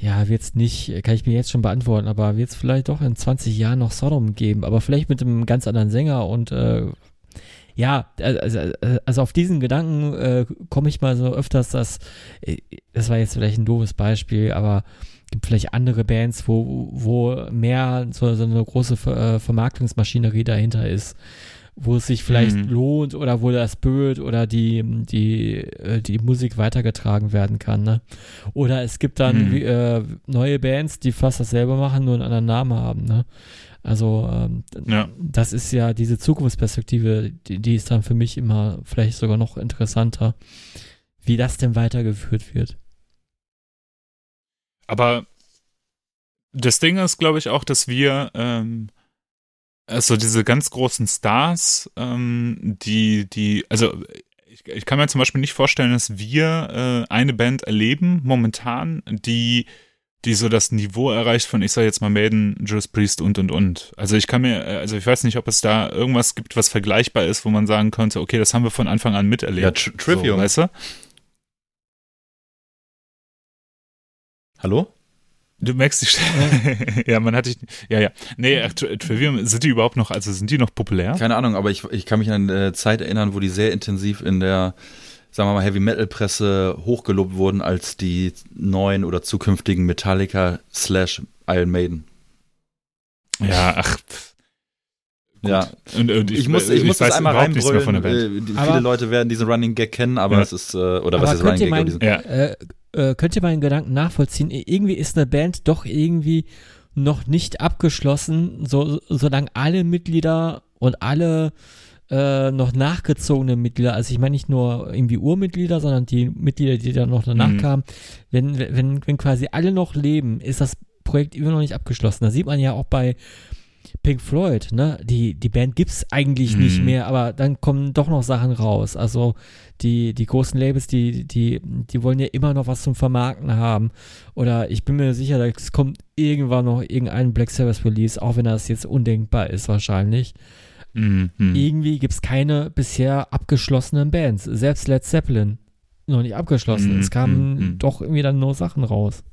ja, wird's nicht, kann ich mir jetzt schon beantworten, aber wird's vielleicht doch in 20 Jahren noch Sodom geben, aber vielleicht mit einem ganz anderen Sänger und, äh, ja, also, also auf diesen Gedanken äh, komme ich mal so öfters, dass, äh, das war jetzt vielleicht ein doofes Beispiel, aber gibt vielleicht andere Bands, wo, wo mehr so, so eine große Ver äh, Vermarktungsmaschinerie dahinter ist, wo es sich vielleicht mhm. lohnt oder wo das Bild oder die, die, äh, die Musik weitergetragen werden kann. Ne? Oder es gibt dann mhm. äh, neue Bands, die fast dasselbe machen, nur einen anderen Namen haben. Ne? Also ähm, ja. das ist ja diese Zukunftsperspektive, die, die ist dann für mich immer vielleicht sogar noch interessanter, wie das denn weitergeführt wird. Aber das Ding ist, glaube ich, auch, dass wir ähm, also diese ganz großen Stars, ähm, die, die, also ich, ich kann mir zum Beispiel nicht vorstellen, dass wir äh, eine Band erleben momentan, die die so das Niveau erreicht von, ich sag jetzt mal Maiden, Judas Priest und und und. Also ich kann mir, äh, also ich weiß nicht, ob es da irgendwas gibt, was vergleichbar ist, wo man sagen könnte, okay, das haben wir von Anfang an miterlebt. Ja, Tri Trivium. So, weißt du? Hallo? Du merkst die Stimme. ja, man hat dich. Ja, ja. Nee, Trivium, sind die überhaupt noch, also sind die noch populär? Keine Ahnung, aber ich, ich kann mich an eine Zeit erinnern, wo die sehr intensiv in der, sagen wir mal, Heavy Metal Presse hochgelobt wurden als die neuen oder zukünftigen Metallica slash Iron Maiden. Ja, ach. pff. Gut. Ja. Und, und Ich, muss, ich, muss das einmal reinbrüllen. der Band. Äh, viele Leute werden diesen Running Gag kennen, aber Ja. es ist, äh, oder Aber was ist Running Gag? Diesen, Ja. äh, äh, könnt ihr meinen Gedanken nachvollziehen? Irgendwie ist eine Band doch irgendwie noch nicht abgeschlossen, so, solange alle Mitglieder und alle äh, noch nachgezogene Mitglieder, also ich meine nicht nur irgendwie Urmitglieder, sondern die Mitglieder, die dann noch danach Mhm. kamen, wenn, wenn, wenn quasi alle noch leben, ist das Projekt immer noch nicht abgeschlossen. Da sieht man ja auch bei Pink Floyd, ne? Die, die Band gibt's eigentlich nicht Mhm. mehr, aber dann kommen doch noch Sachen raus. Also die, die großen Labels, die, die, die wollen ja immer noch was zum Vermarkten haben. Oder ich bin mir sicher, es kommt irgendwann noch irgendein Black Sabbath Release, auch wenn das jetzt undenkbar ist wahrscheinlich. Mhm, mhm. Irgendwie gibt's keine bisher abgeschlossenen Bands. Selbst Led Zeppelin noch nicht abgeschlossen. Es kamen mhm, mhm. doch irgendwie dann nur Sachen raus.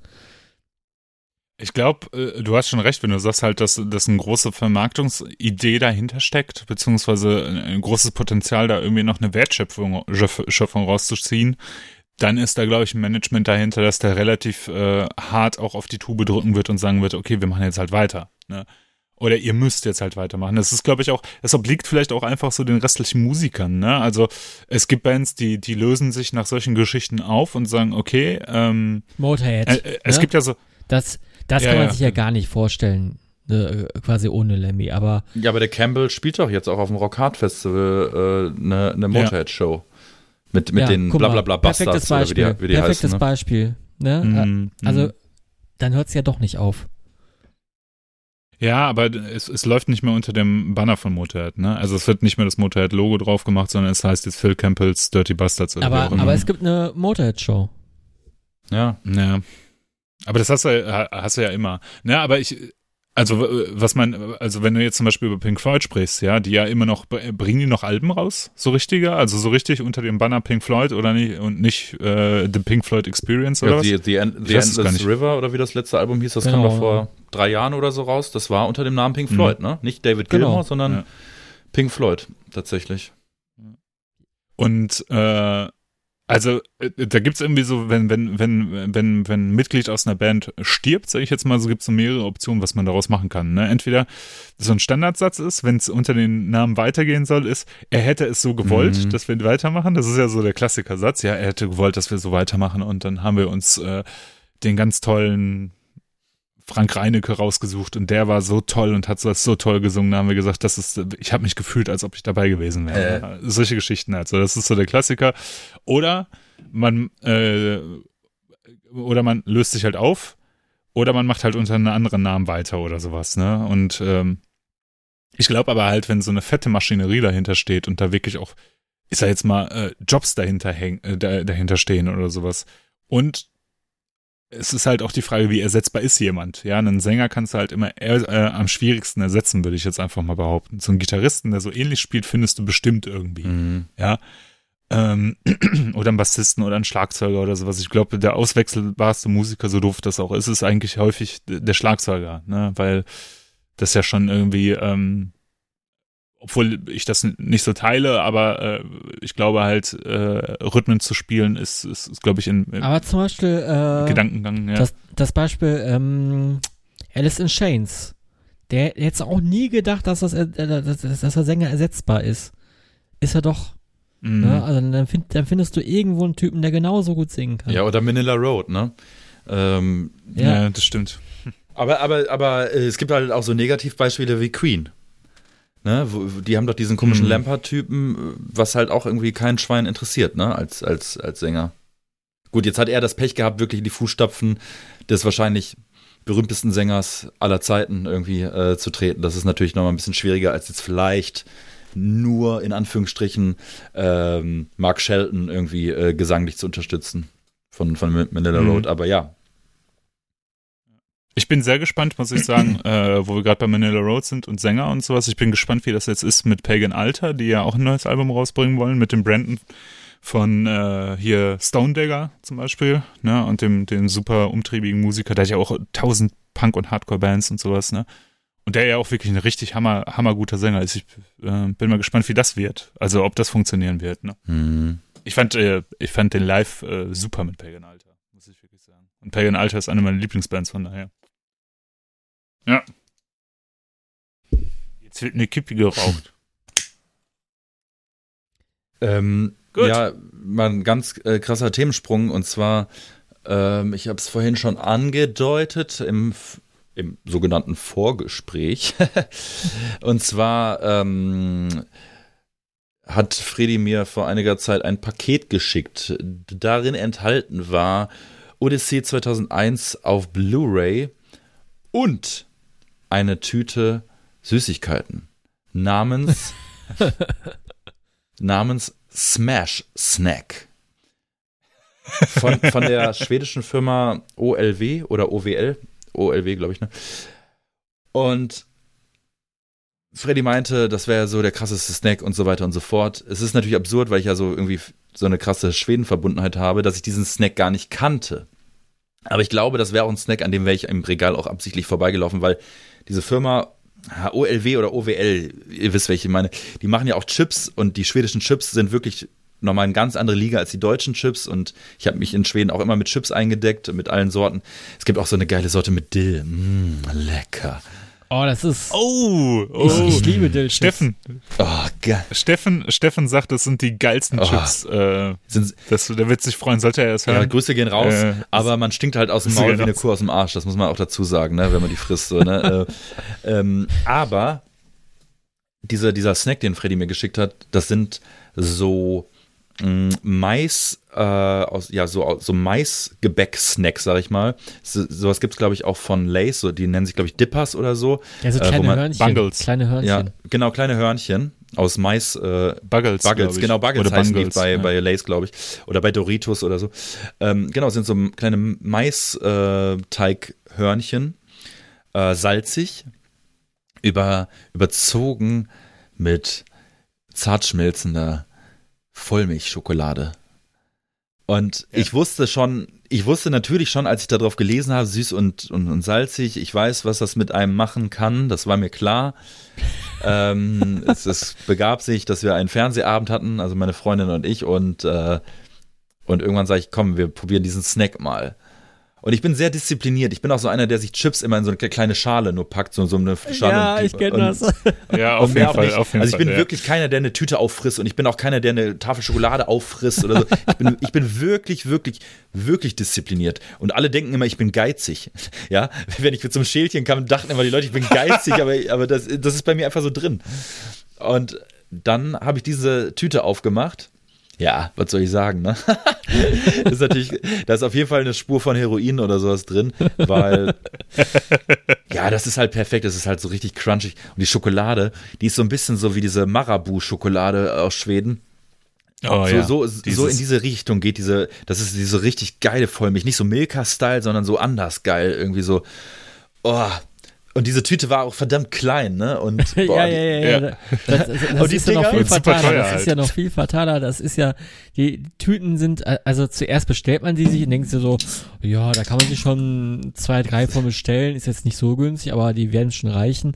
Ich glaube, äh, du hast schon recht, wenn du sagst halt, dass, dass eine große Vermarktungsidee dahinter steckt, beziehungsweise ein, großes Potenzial, da irgendwie noch eine Wertschöpfung Schöpf- Schöpfung rauszuziehen. Dann ist da, glaube ich, ein Management dahinter, dass der relativ äh, hart auch auf die Tube drücken wird und sagen wird, okay, wir machen jetzt halt weiter. Ne? Oder ihr müsst jetzt halt weitermachen. Das ist, glaube ich, auch, das obliegt vielleicht auch einfach so den restlichen Musikern. Ne? Also es gibt Bands, die, die lösen sich nach solchen Geschichten auf und sagen, okay, ähm, Motorhead. äh, äh, es ne? gibt ja so, Das, das Ja, kann man ja. sich ja gar nicht vorstellen, äh, quasi ohne Lemmy. Aber ja, aber der Campbell spielt doch jetzt auch auf dem Rock Hard Festival äh, eine, eine Motorhead-Show. Mit, mit ja, den Blablabla perfektes Bastards oder wie Beispiel. die, wie die perfektes heißen. Ne? Beispiel. Ne? Äh, Also mhm. dann hört es ja doch nicht auf. Ja, aber es, es läuft nicht mehr unter dem Banner von Motorhead, ne? Also es wird nicht mehr das Motorhead-Logo drauf gemacht, sondern es heißt jetzt Phil Campbells Dirty Bastards oder Aber, aber es gibt eine Motorhead-Show. Ja. Ja. Aber das hast du, ja- hast du ja immer. Ne, aber ich, also äh, was man, also wenn du jetzt zum Beispiel über Pink Floyd sprichst, ja, die ja immer noch, bringen die noch Alben raus? So richtige? Also so richtig unter dem Banner Pink Floyd oder nicht und nicht äh, The Pink Floyd Experience oder ja was? the, the, End, the Endless nicht. River oder wie das letzte Album hieß, das Genau. kam doch vor drei Jahren oder so raus. Das war unter dem Namen Pink Mhm. Floyd, ne? Nicht David Genau. Gilmour, sondern Ja. Pink Floyd, tatsächlich. Und äh, also äh, da gibt's irgendwie so, wenn, wenn, wenn, wenn, wenn ein Mitglied aus einer Band stirbt, sage ich jetzt mal, so gibt's so mehrere Optionen, was man daraus machen kann. Ne? Entweder so ein Standardsatz ist, wenn es unter den Namen weitergehen soll, ist, er hätte es so gewollt, Mhm. dass wir weitermachen. Das ist ja so der Klassikersatz. Ja, er hätte gewollt, dass wir so weitermachen und dann haben wir uns äh, den ganz tollen Frank Reinecke rausgesucht und der war so toll und hat das so toll gesungen, da haben wir gesagt, das ist, ich habe mich gefühlt, als ob ich dabei gewesen wäre. Solche Geschichten halt. So, das ist so der Klassiker. Oder man, äh, oder man löst sich halt auf, oder man macht halt unter einem anderen Namen weiter oder sowas, ne? Und ähm, ich glaube aber halt, wenn so eine fette Maschinerie dahinter steht und da wirklich auch, ich sag jetzt mal, äh, Jobs dahinter häng, äh, da, dahinter stehen oder sowas. Und es ist halt auch die Frage, wie ersetzbar ist jemand. Ja, einen Sänger kannst du halt immer eher, äh, am schwierigsten ersetzen, würde ich jetzt einfach mal behaupten. So einen Gitarristen, der so ähnlich spielt, findest du bestimmt irgendwie. Mhm. Ja. Ähm, oder einen Bassisten oder einen Schlagzeuger oder sowas. Ich glaube, der auswechselbarste Musiker, so doof das auch ist, ist eigentlich häufig der Schlagzeuger, ne? Weil das ja schon irgendwie, ähm, obwohl ich das nicht so teile, aber äh, ich glaube halt, äh, Rhythmen zu spielen ist, ist, ist glaube ich, in, im Aber zum Beispiel äh, Gedankengang, ja. das, das Beispiel ähm, Alice in Chains. Der hätte auch nie gedacht, dass, das, äh, dass, dass der Sänger ersetzbar ist. Ist er doch. Mhm. Ne? Also dann, find, dann findest du irgendwo einen Typen, der genauso gut singen kann. Ja, oder Manila Road, ne? Ähm, ja. Ja. das stimmt. aber, aber, aber äh, es gibt halt auch so Negativbeispiele wie Queen. Ne, wo, die haben doch diesen komischen Mhm. Lampard-Typen, äh, was halt auch irgendwie kein Schwein interessiert, ne, als, als, als Sänger. Gut, jetzt hat er das Pech gehabt, wirklich in die Fußstapfen des wahrscheinlich berühmtesten Sängers aller Zeiten irgendwie äh, zu treten. Das ist natürlich nochmal ein bisschen schwieriger als jetzt vielleicht nur in Anführungsstrichen ähm, Mark Shelton irgendwie äh, gesanglich zu unterstützen von, von Manila Mhm. Road. Aber ja, Ich bin sehr gespannt, muss ich sagen, äh, wo wir gerade bei Manila Road sind und Sänger und sowas. Ich bin gespannt, wie das jetzt ist mit Pagan Alter, die ja auch ein neues Album rausbringen wollen, mit dem Brandon von äh, hier Stone Dagger zum Beispiel, ne, und dem, dem super umtriebigen Musiker, der hat ja auch tausend Punk- und Hardcore-Bands und sowas, ne. Und der ja auch wirklich ein richtig hammer, hammerguter Sänger ist. Ich äh, bin mal gespannt, wie das wird. Also ob das funktionieren wird, ne. hm. Ich fand, äh, ich fand den live äh, super mit Pagan Alter, muss ich wirklich sagen. Und Pagan Alter ist eine meiner Lieblingsbands von daher. Ja. Jetzt wird eine Kippe geraucht. Ähm, Gut. Ja, mal ein ganz äh, krasser Themensprung und zwar, ähm, ich habe es vorhin schon angedeutet im, im sogenannten Vorgespräch. und zwar ähm, hat Freddy mir vor einiger Zeit ein Paket geschickt. Darin enthalten war Odyssey 2001 auf Blu-ray und eine Tüte Süßigkeiten namens namens Smash Snack. Von, von der schwedischen Firma OLW oder OWL. OLW, glaube ich, ne? Und Freddy meinte, das wäre so der krasseste Snack und so weiter und so fort. Es ist natürlich absurd, weil ich ja so irgendwie so eine krasse Schwedenverbundenheit habe, dass ich diesen Snack gar nicht kannte. Aber ich glaube, das wäre auch ein Snack, an dem wäre ich im Regal auch absichtlich vorbeigelaufen, weil diese Firma OLW oder OWL, ihr wisst, welche ich meine, die machen ja auch Chips und die schwedischen Chips sind wirklich nochmal eine ganz andere Liga als die deutschen Chips und ich habe mich in Schweden auch immer mit Chips eingedeckt, mit allen Sorten. Es gibt auch so eine geile Sorte mit Dill. Mm, lecker. Oh, das ist. Oh, oh. Ich, ich liebe Dill. Steffen, Oh, geil. Steffen, Steffen sagt, das sind die geilsten Oh. Chips. Äh, Sind, das, der wird sich freuen, sollte er es ja, hören. Grüße gehen raus, Äh, aber man stinkt halt aus dem Maul wie eine. Kuh aus dem Arsch, das muss man auch dazu sagen, ne, wenn man die frisst. So, ne? äh, ähm, aber dieser, dieser Snack, den Freddy mir geschickt hat, das sind so Mais, äh, aus, ja, so, so Maisgebäck-Snacks, sag ich mal. So, sowas gibt es, glaube ich, auch von Lace, so, die nennen sich, glaube ich, Dippers oder so. Ja, so äh, kleine man- Hörnchen. Bungles. Kleine Hörnchen. Ja, genau, kleine Hörnchen aus Mais, äh, Buggles. Buggles, genau, Buggles Oder heißen Bungles, die bei, ja. bei Lays, glaube ich. Oder bei Doritos oder so. Ähm, genau, sind so kleine Mais-Teighörnchen, äh, salzig, über, überzogen mit zart schmelzender Vollmilchschokolade. Und Ja. ich wusste schon, ich wusste natürlich schon, als ich darauf gelesen habe, süß und, und, und salzig, ich weiß, was das mit einem machen kann, das war mir klar. ähm, es, es begab sich, dass wir einen Fernsehabend hatten, also meine Freundin und ich, und, äh, und irgendwann sage ich, komm, wir probieren diesen Snack mal. Und ich bin sehr diszipliniert. Ich bin auch so einer, der sich Chips immer in so eine kleine Schale nur packt, so, so eine Schale. ja, und- ich kenne das. Ja, auf jeden Fall. Auf jeden also ich bin Fall, ja. wirklich keiner, der eine Tüte auffrisst und ich bin auch keiner, der eine Tafel Schokolade auffrisst oder so. Ich bin, ich bin wirklich, wirklich, wirklich diszipliniert. Und alle denken immer, ich bin geizig. Ja, wenn ich mit so einem Schälchen kam, dachten immer die Leute, ich bin geizig, aber, aber das, das ist bei mir einfach so drin. Und dann habe ich diese Tüte aufgemacht. Ja, was soll ich sagen, ne? das ist natürlich, da ist auf jeden Fall eine Spur von Heroin oder sowas drin, weil ja, das ist halt perfekt, das ist halt so richtig crunchig. Und die Schokolade, die ist so ein bisschen so wie diese Marabu-Schokolade aus Schweden. Oh, so, ja. so, so in diese Richtung geht diese, das ist diese richtig geile Vollmilch. Nicht so Milka-Style, sondern so anders geil. Irgendwie so, oh. Und diese Tüte war auch verdammt klein, ne? Und boah, ja, die- ja, ja, ja. Ja. Das, das, das Und die ist ja noch viel fataler. teuer Das ist halt. ja noch viel fataler. Das ist ja, die Tüten sind, äh, also zuerst bestellt man die sich und denkt sich so, ja, da kann man sich schon zwei, drei von bestellen. Ist jetzt nicht so günstig, aber die werden schon reichen.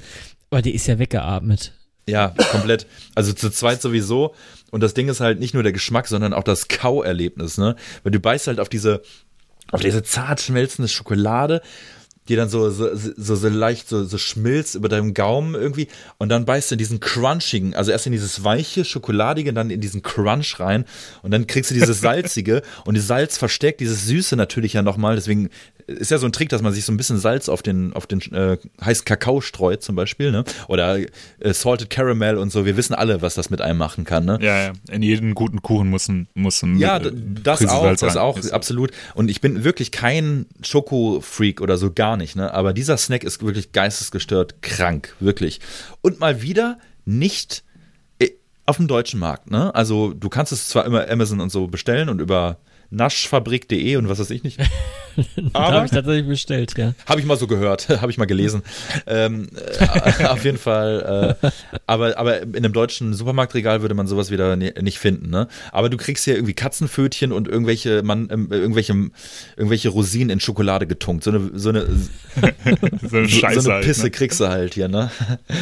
Aber die ist ja weggeatmet. Ja, komplett. Also zu zweit sowieso. Und das Ding ist halt nicht nur der Geschmack, sondern auch das Kauerlebnis, ne? Weil du beißt halt auf diese, auf diese zart schmelzende Schokolade, die dann so, so, so, so leicht so, so schmilzt über deinem Gaumen irgendwie. Und dann beißt du in diesen crunchigen, also erst in dieses weiche, schokoladige, dann in diesen Crunch rein. Und dann kriegst du dieses salzige. und die Salz verstärkt dieses Süße natürlich ja nochmal. Deswegen ist ja so ein Trick, dass man sich so ein bisschen Salz auf den, auf den äh, heißen Kakao streut zum Beispiel, ne? Oder äh, Salted Caramel und so. Wir wissen alle, was das mit einem machen kann, ne? Ja, ja. In jeden guten Kuchen muss ein, muss ein Ja, äh, das Prise auch, Salz das rein. auch, Ist- absolut. Und ich bin wirklich kein Schoko-Freak oder so, gar nicht, ne? Aber dieser Snack ist wirklich geistesgestört krank, wirklich. Und mal wieder nicht äh, auf dem deutschen Markt, ne? Also du kannst es zwar immer Amazon und so bestellen und über naschfabrik.de und was weiß ich nicht. Da habe Aber ich tatsächlich bestellt, ja. habe ich mal so gehört, habe ich mal gelesen. ähm, äh, auf jeden Fall. Äh, aber, aber in einem deutschen Supermarktregal würde man sowas wieder ni- nicht finden. Ne? Aber du kriegst hier irgendwie Katzenpfötchen und irgendwelche, man, ähm, irgendwelche, irgendwelche Rosinen in Schokolade getunkt. So eine, so eine, so eine Scheiße so eine halt, Pisse ne? kriegst du halt hier. Ne?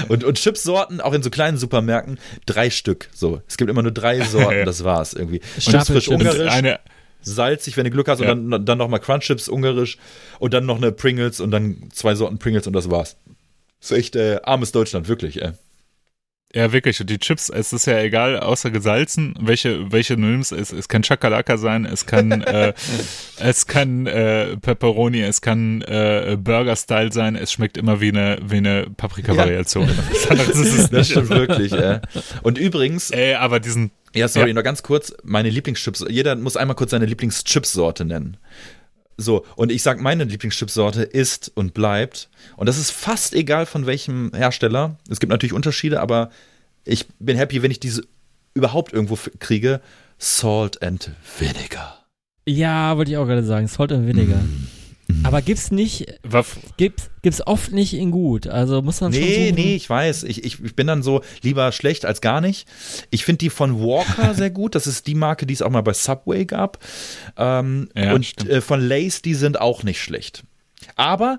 Und, und Chipsorten, auch in so kleinen Supermärkten, drei Stück. So, es gibt immer nur drei Sorten, das war's irgendwie. Chips frisch Stapelchips. Und ungarisch eine, salzig, wenn du Glück hast, Ja. und dann, dann nochmal Crunch Chips ungarisch und dann noch eine Pringles und dann zwei Sorten Pringles und das war's. Das ist echt äh, armes Deutschland, wirklich, ey. Ja, wirklich. Und die Chips, es ist ja egal, außer gesalzen, welche, welche du nimmst. Es, es kann Chakalaka sein, es kann, äh, es kann äh, Pepperoni, es kann äh, Burger-Style sein. Es schmeckt immer wie eine, wie eine Paprika-Variation. Es Das nicht. stimmt wirklich, ey. Und übrigens, Ey, aber diesen, ja, sorry, Ja. noch ganz kurz, meine Lieblingschips, jeder muss einmal kurz seine Lieblingschipsorte nennen. So, und ich sag, meine Lieblingschipsorte ist und bleibt, und das ist fast egal von welchem Hersteller. Es gibt natürlich Unterschiede, aber ich bin happy, wenn ich diese überhaupt irgendwo kriege. Salt and Vinegar. Ja, wollte ich auch gerade sagen, Salt and Vinegar. Mm. Aber gibt's nicht, gibt's, gibt's oft nicht in gut. Also muss man schon Nee, suchen. nee, ich weiß. Ich, ich, ich bin dann so lieber schlecht als gar nicht. Ich finde die von Walker sehr gut. Das ist die Marke, die es auch mal bei Subway gab. Ähm, Ja, und äh, von Lace, die sind auch nicht schlecht. Aber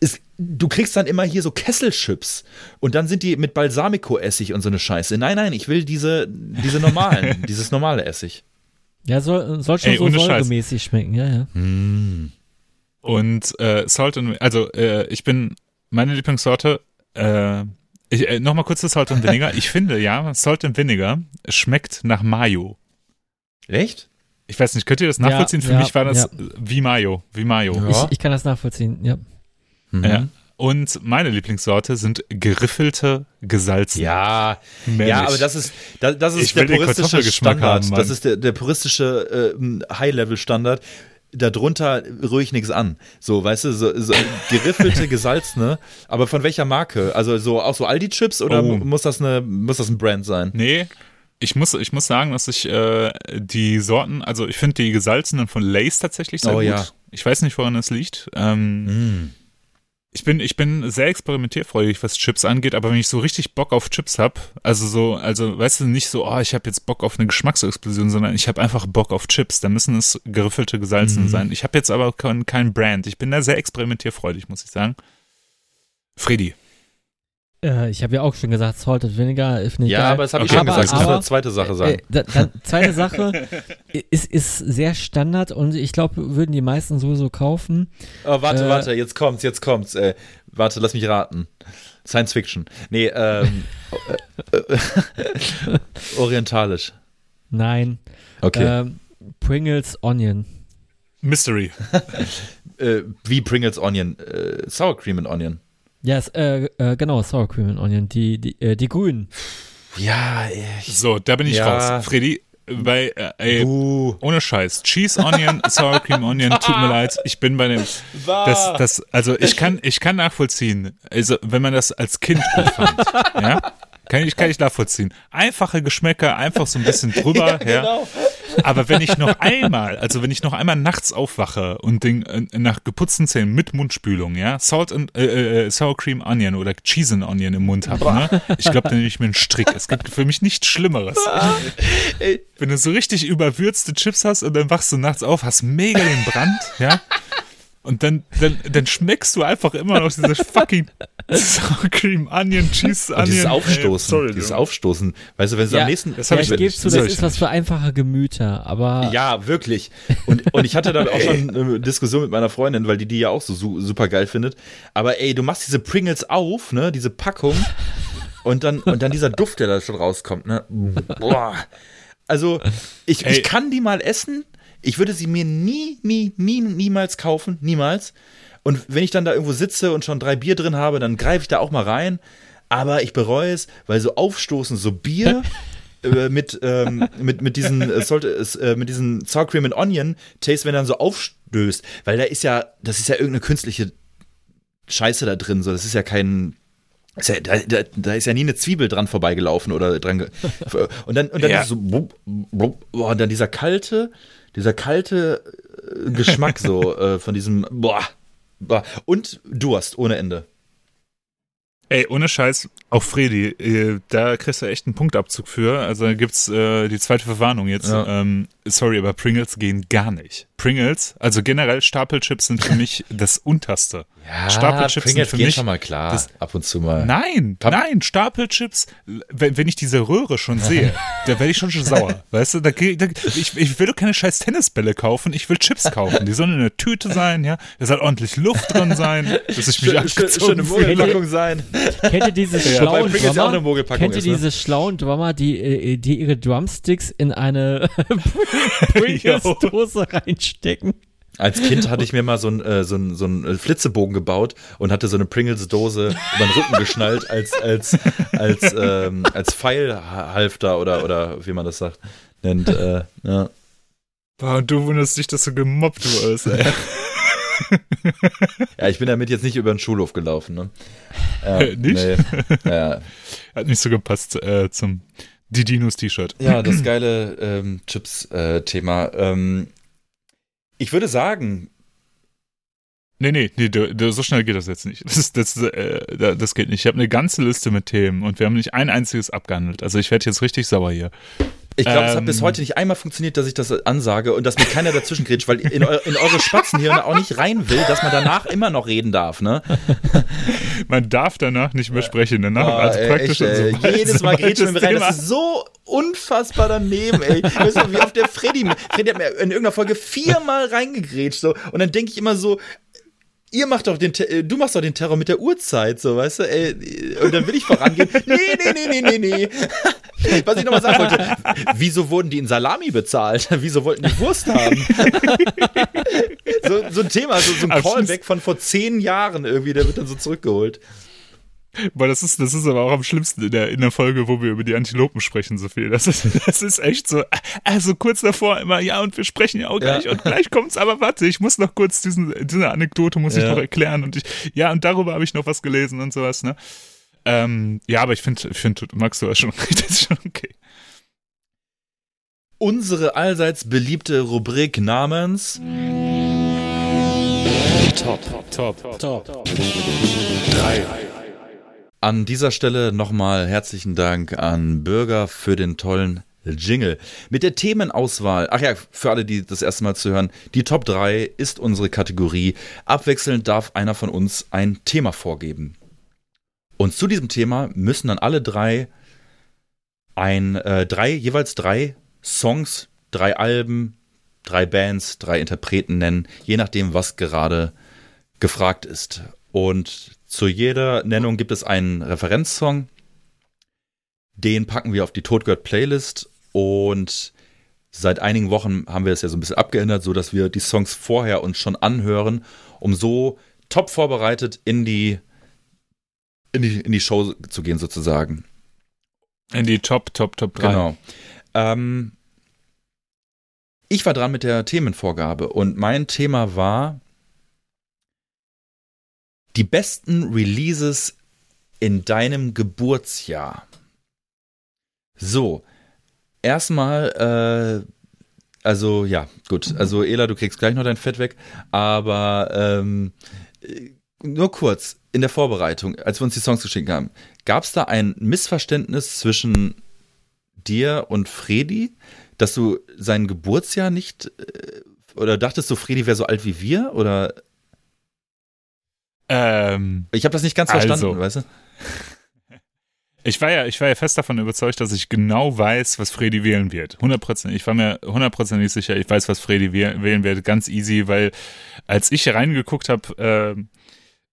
es, du kriegst dann immer hier so Kesselchips und dann sind die mit Balsamico-Essig und so eine Scheiße. Nein, nein, ich will diese, diese normalen, dieses normale Essig. Ja, soll, soll schon Ey, so säuremäßig schmecken, ja, ja. Und äh, Salt and also äh, ich bin meine Lieblingssorte. Äh, ich, äh, Nochmal kurz zu Salt and Vinegar. Ich finde ja, Salt and Vinegar schmeckt nach Mayo. Echt? Ich weiß nicht, könnt ihr das Ja, nachvollziehen? Für ja, mich war das ja. wie Mayo, wie Mayo. Ja. Ich, ich kann das nachvollziehen, ja. Mhm. Ja. Und meine Lieblingssorte sind geriffelte gesalzene. Ja, Mehr ja, aber das ist, das, das ist Ich der puristische Standard. haben, das ist der, der puristische äh, High-Level-Standard. Darunter rühre ich nichts an. So, weißt du, so, so geriffelte, gesalzene. Aber von welcher Marke? Also so auch so Aldi-Chips oder Oh. mu- muss das eine, muss das ein Brand sein? Nee, ich muss, ich muss sagen, dass ich äh, die Sorten, also ich finde die gesalzenen von Lace tatsächlich sehr Oh, gut. ja. Ich weiß nicht, woran das liegt. Ähm, Ich bin, ich bin sehr experimentierfreudig, was Chips angeht, aber wenn ich so richtig Bock auf Chips hab, also so, also weißt du, nicht so, oh, ich habe jetzt Bock auf eine Geschmacksexplosion, sondern ich habe einfach Bock auf Chips. Da müssen es geriffelte gesalzen sein. Ich habe jetzt aber kein, kein Brand. Ich bin da sehr experimentierfreudig, muss ich sagen. Freddy. Äh, ich habe ja auch schon gesagt, Salt and Vinegar ist nicht Ja, geil. aber das habe ich Okay. schon Aber- gesagt. Ich muss aber- eine zweite Sache sagen. Äh, da, dann, zweite Sache ist, ist sehr Standard und ich glaube, würden die meisten sowieso kaufen. Oh, warte, Äh, warte, jetzt kommt's, jetzt kommt's. Äh, warte, lass mich raten. Science Fiction. Nee, ähm, äh, äh, orientalisch. Nein. Okay. Ähm, Pringles Onion. Mystery. äh, wie Pringles Onion. Äh, Sour Cream and Onion. Ja, es, äh, äh, genau, Sour Cream and Onion. Die, die, äh, die grünen. Ja, ich. So, da bin ich Ja. raus. Freddy, bei, äh, ey, Buh. ohne Scheiß. Cheese Onion, Sour Cream Onion, tut mir leid. Ich bin bei dem, das, das, also ich kann, ich kann nachvollziehen, also wenn man das als Kind gut fand, ja, kann ich, kann ich nachvollziehen. Einfache Geschmäcker, einfach so ein bisschen drüber, ja. genau. Aber wenn ich noch einmal, also wenn ich noch einmal nachts aufwache und den, äh, nach geputzten Zähnen mit Mundspülung, ja, Salt and, äh, äh, Sour Cream Onion oder Cheese and Onion im Mund habe, ne, ich glaube, dann nehme ich mir einen Strick. Es gibt für mich nichts Schlimmeres. Wenn du so richtig überwürzte Chips hast und dann wachst du nachts auf, hast mega den Brand, ja. Und dann, dann, dann schmeckst du einfach immer noch diese fucking Sour Cream, Onion, Cheese, Onion. Und dieses Ey, Aufstoßen, sorry, dieses du. Aufstoßen. Weißt du, wenn es am nächsten. das ja, ich ich- gebe zu, das ist was für einfache Gemüter, aber Ja, wirklich. Und, und ich hatte da auch schon eine Diskussion mit meiner Freundin, weil die die ja auch so su super geil findet. Aber ey, du machst diese Pringles auf, ne, diese Packung und dann und dann dieser Duft, der da schon rauskommt, ne. Boah. Also, ich, Ey. ich kann die mal essen. Ich würde sie mir nie, nie, nie, niemals kaufen, niemals. Und wenn ich dann da irgendwo sitze und schon drei Bier drin habe, dann greife ich da auch mal rein. Aber ich bereue es, weil so aufstoßen, so Bier äh, mit, ähm, mit, mit diesen, es sollte es, äh, mit diesen Sour Cream and Onion Taste, wenn dann so aufstößt, weil da ist ja, das ist ja irgendeine künstliche Scheiße da drin, so, das ist ja kein, ist ja, da, da, da ist ja nie eine Zwiebel dran vorbeigelaufen oder dran. Und dann, und dann Ja. ist so, blub, blub, boah, und dann dieser kalte, dieser kalte äh, Geschmack so äh, von diesem, boah, boah, und Durst ohne Ende. Ey, ohne Scheiß, auch Fredi, äh, da kriegst du echt einen Punktabzug für. Also da gibt's äh, die zweite Verwarnung jetzt. Ja. Ähm, sorry, aber Pringles gehen gar nicht. Pringles, also generell Stapelchips sind für mich das Unterste. Stapelchips sind für mich mal klar, das- ab und zu mal. Nein, Pap- nein, Stapelchips, wenn, wenn ich diese Röhre schon sehe, da werde ich schon schon sauer. Weißt du, da, da, ich, ich will doch keine scheiß Tennisbälle kaufen, ich will Chips kaufen. Die sollen in der Tüte sein, ja. Da soll ordentlich Luft drin sein, dass ich mich abgezogen fühle. Mogelpackung sein. Kennt ihr diese Ja, schlauen Pringles ja eine Drummer? Kennt ihr ne? diese schlauen Drummer, die, äh, die ihre Drumsticks in eine Pringles-Dose reinstecken? Als Kind hatte ich mir mal so einen äh, so ein, so ein Flitzebogen gebaut und hatte so eine Pringles-Dose über den Rücken geschnallt als, als, als, ähm, als Pfeilhalfter oder, oder wie man das sagt, nennt. Äh, ja. Boah, und du wunderst dich, dass du gemobbt wurdest, ey. ja, ich bin damit jetzt nicht über den Schulhof gelaufen. Ne? Ja, Nicht? Nee. Ja. Hat nicht so gepasst äh, zum Die Dinos T-Shirt. ja, das geile ähm, Chips-Thema. ähm, ich würde sagen, Nee, nee, nee, so schnell geht das jetzt nicht. Das, das, äh, da- das geht nicht. Ich habe eine ganze Liste mit Themen und wir haben nicht ein einziges abgehandelt. Also ich werde jetzt richtig sauer hier. Ich glaube, es hat Ähm. bis heute nicht einmal funktioniert, dass ich das ansage und dass mir keiner dazwischen grätscht, weil in, eu in eure Spatzenhirne auch nicht rein will, dass man danach immer noch reden darf, ne? Man darf danach nicht mehr sprechen. Danach, Ah, also ey, praktisch echt, sobald- Jedes Mal grätschen wir rein. Thema- Das ist so unfassbar daneben, ey. Weißt du, wie oft der Freddy, Freddy hat mir in irgendeiner Folge viermal reingegrätscht, so. Und dann denke ich immer so, Ihr macht doch den, äh, du machst doch den Terror mit der Uhrzeit, so, weißt du, ey, und dann will ich vorangehen. Nee, nee, nee, nee, nee, nee. Was ich nochmal sagen wollte, wieso wurden die in Salami bezahlt? Wieso wollten die Wurst haben? so, so ein Thema, so, so ein Callback von vor zehn Jahren irgendwie, der wird dann so zurückgeholt. Boah, das ist, das ist aber auch am schlimmsten in der, in der Folge, wo wir über die Antilopen sprechen, so viel. Das ist, das ist echt so, also kurz davor immer, ja, und wir sprechen ja auch Ja. gleich und gleich kommt's, aber warte, ich muss noch kurz diesen, diese Anekdote muss ich Ja. noch erklären und ich, ja, und darüber habe ich noch was gelesen und sowas, ne? Ähm, ja, aber ich finde, ich finde, Max, du hast schon recht, das ist schon okay. Unsere allseits beliebte Rubrik namens Top, top, top. Drei. An dieser Stelle nochmal herzlichen Dank an Bürger für den tollen Jingle. Mit der Themenauswahl, ach ja, für alle, die das erste Mal zu hören, die Top 3 ist unsere Kategorie. Abwechselnd darf einer von uns ein Thema vorgeben. Und zu diesem Thema müssen dann alle drei ein, äh, drei, jeweils drei Songs, drei Alben, drei Bands, drei Interpreten nennen, je nachdem, was gerade gefragt ist. Und zu jeder Nennung gibt es einen Referenzsong. Den packen wir auf die Totgird Playlist und seit einigen Wochen haben wir es ja so ein bisschen abgeändert, so dass wir die Songs vorher uns schon anhören, um so top vorbereitet in die in die, in die Show zu gehen sozusagen. In die Top, Top, Top 3. Genau. Ähm, ich war dran mit der Themenvorgabe und mein Thema war die besten Releases in deinem Geburtsjahr. So, erstmal, äh, also ja, gut, also Ela, du kriegst gleich noch dein Fett weg, aber ähm, äh, nur kurz, in der Vorbereitung, als wir uns die Songs geschickt haben, gab es da ein Missverständnis zwischen dir und Fredi, dass du sein Geburtsjahr nicht äh, oder dachtest du, Fredi wäre so alt wie wir? Oder Ähm, ich habe das nicht ganz verstanden, Also. weißt du? Ich war ja, ich war ja fest davon überzeugt, dass ich genau weiß, was Freddy wählen wird. 100%. Ich war mir hundertprozentig sicher, ich weiß, was Freddy wäh- wählen wird. Ganz easy, weil als ich reingeguckt habe, äh,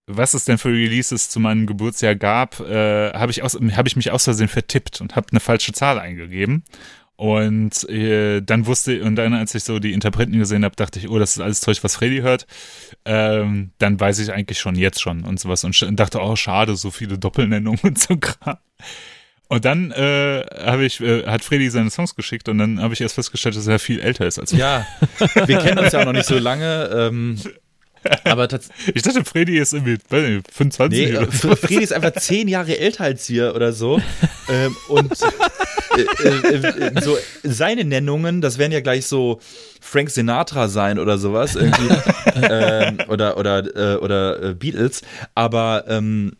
was es denn für Releases zu meinem Geburtsjahr gab, äh, habe ich, aus- hab ich mich aus Versehen vertippt und habe eine falsche Zahl eingegeben. Und äh, dann wusste, und dann, als ich so die Interpreten gesehen habe, dachte ich, oh, das ist alles Zeug, was Freddy hört. Ähm, dann weiß ich eigentlich schon jetzt schon und sowas und dachte, oh, schade, so viele Doppelnennungen und so Kram. Und dann äh, habe ich, äh, hat Freddy seine Songs geschickt und dann habe ich erst festgestellt, dass er viel älter ist als ich. Ja, wir kennen uns ja auch noch nicht so lange. Ähm, aber ich dachte, Freddy ist irgendwie nicht, 25 nee, oder so. Freddy ist einfach zehn Jahre älter als wir oder so. ähm, und äh, äh, äh, so seine Nennungen, das werden ja gleich so Frank Sinatra sein oder sowas irgendwie ähm, oder oder äh, oder äh, Beatles. Aber ähm,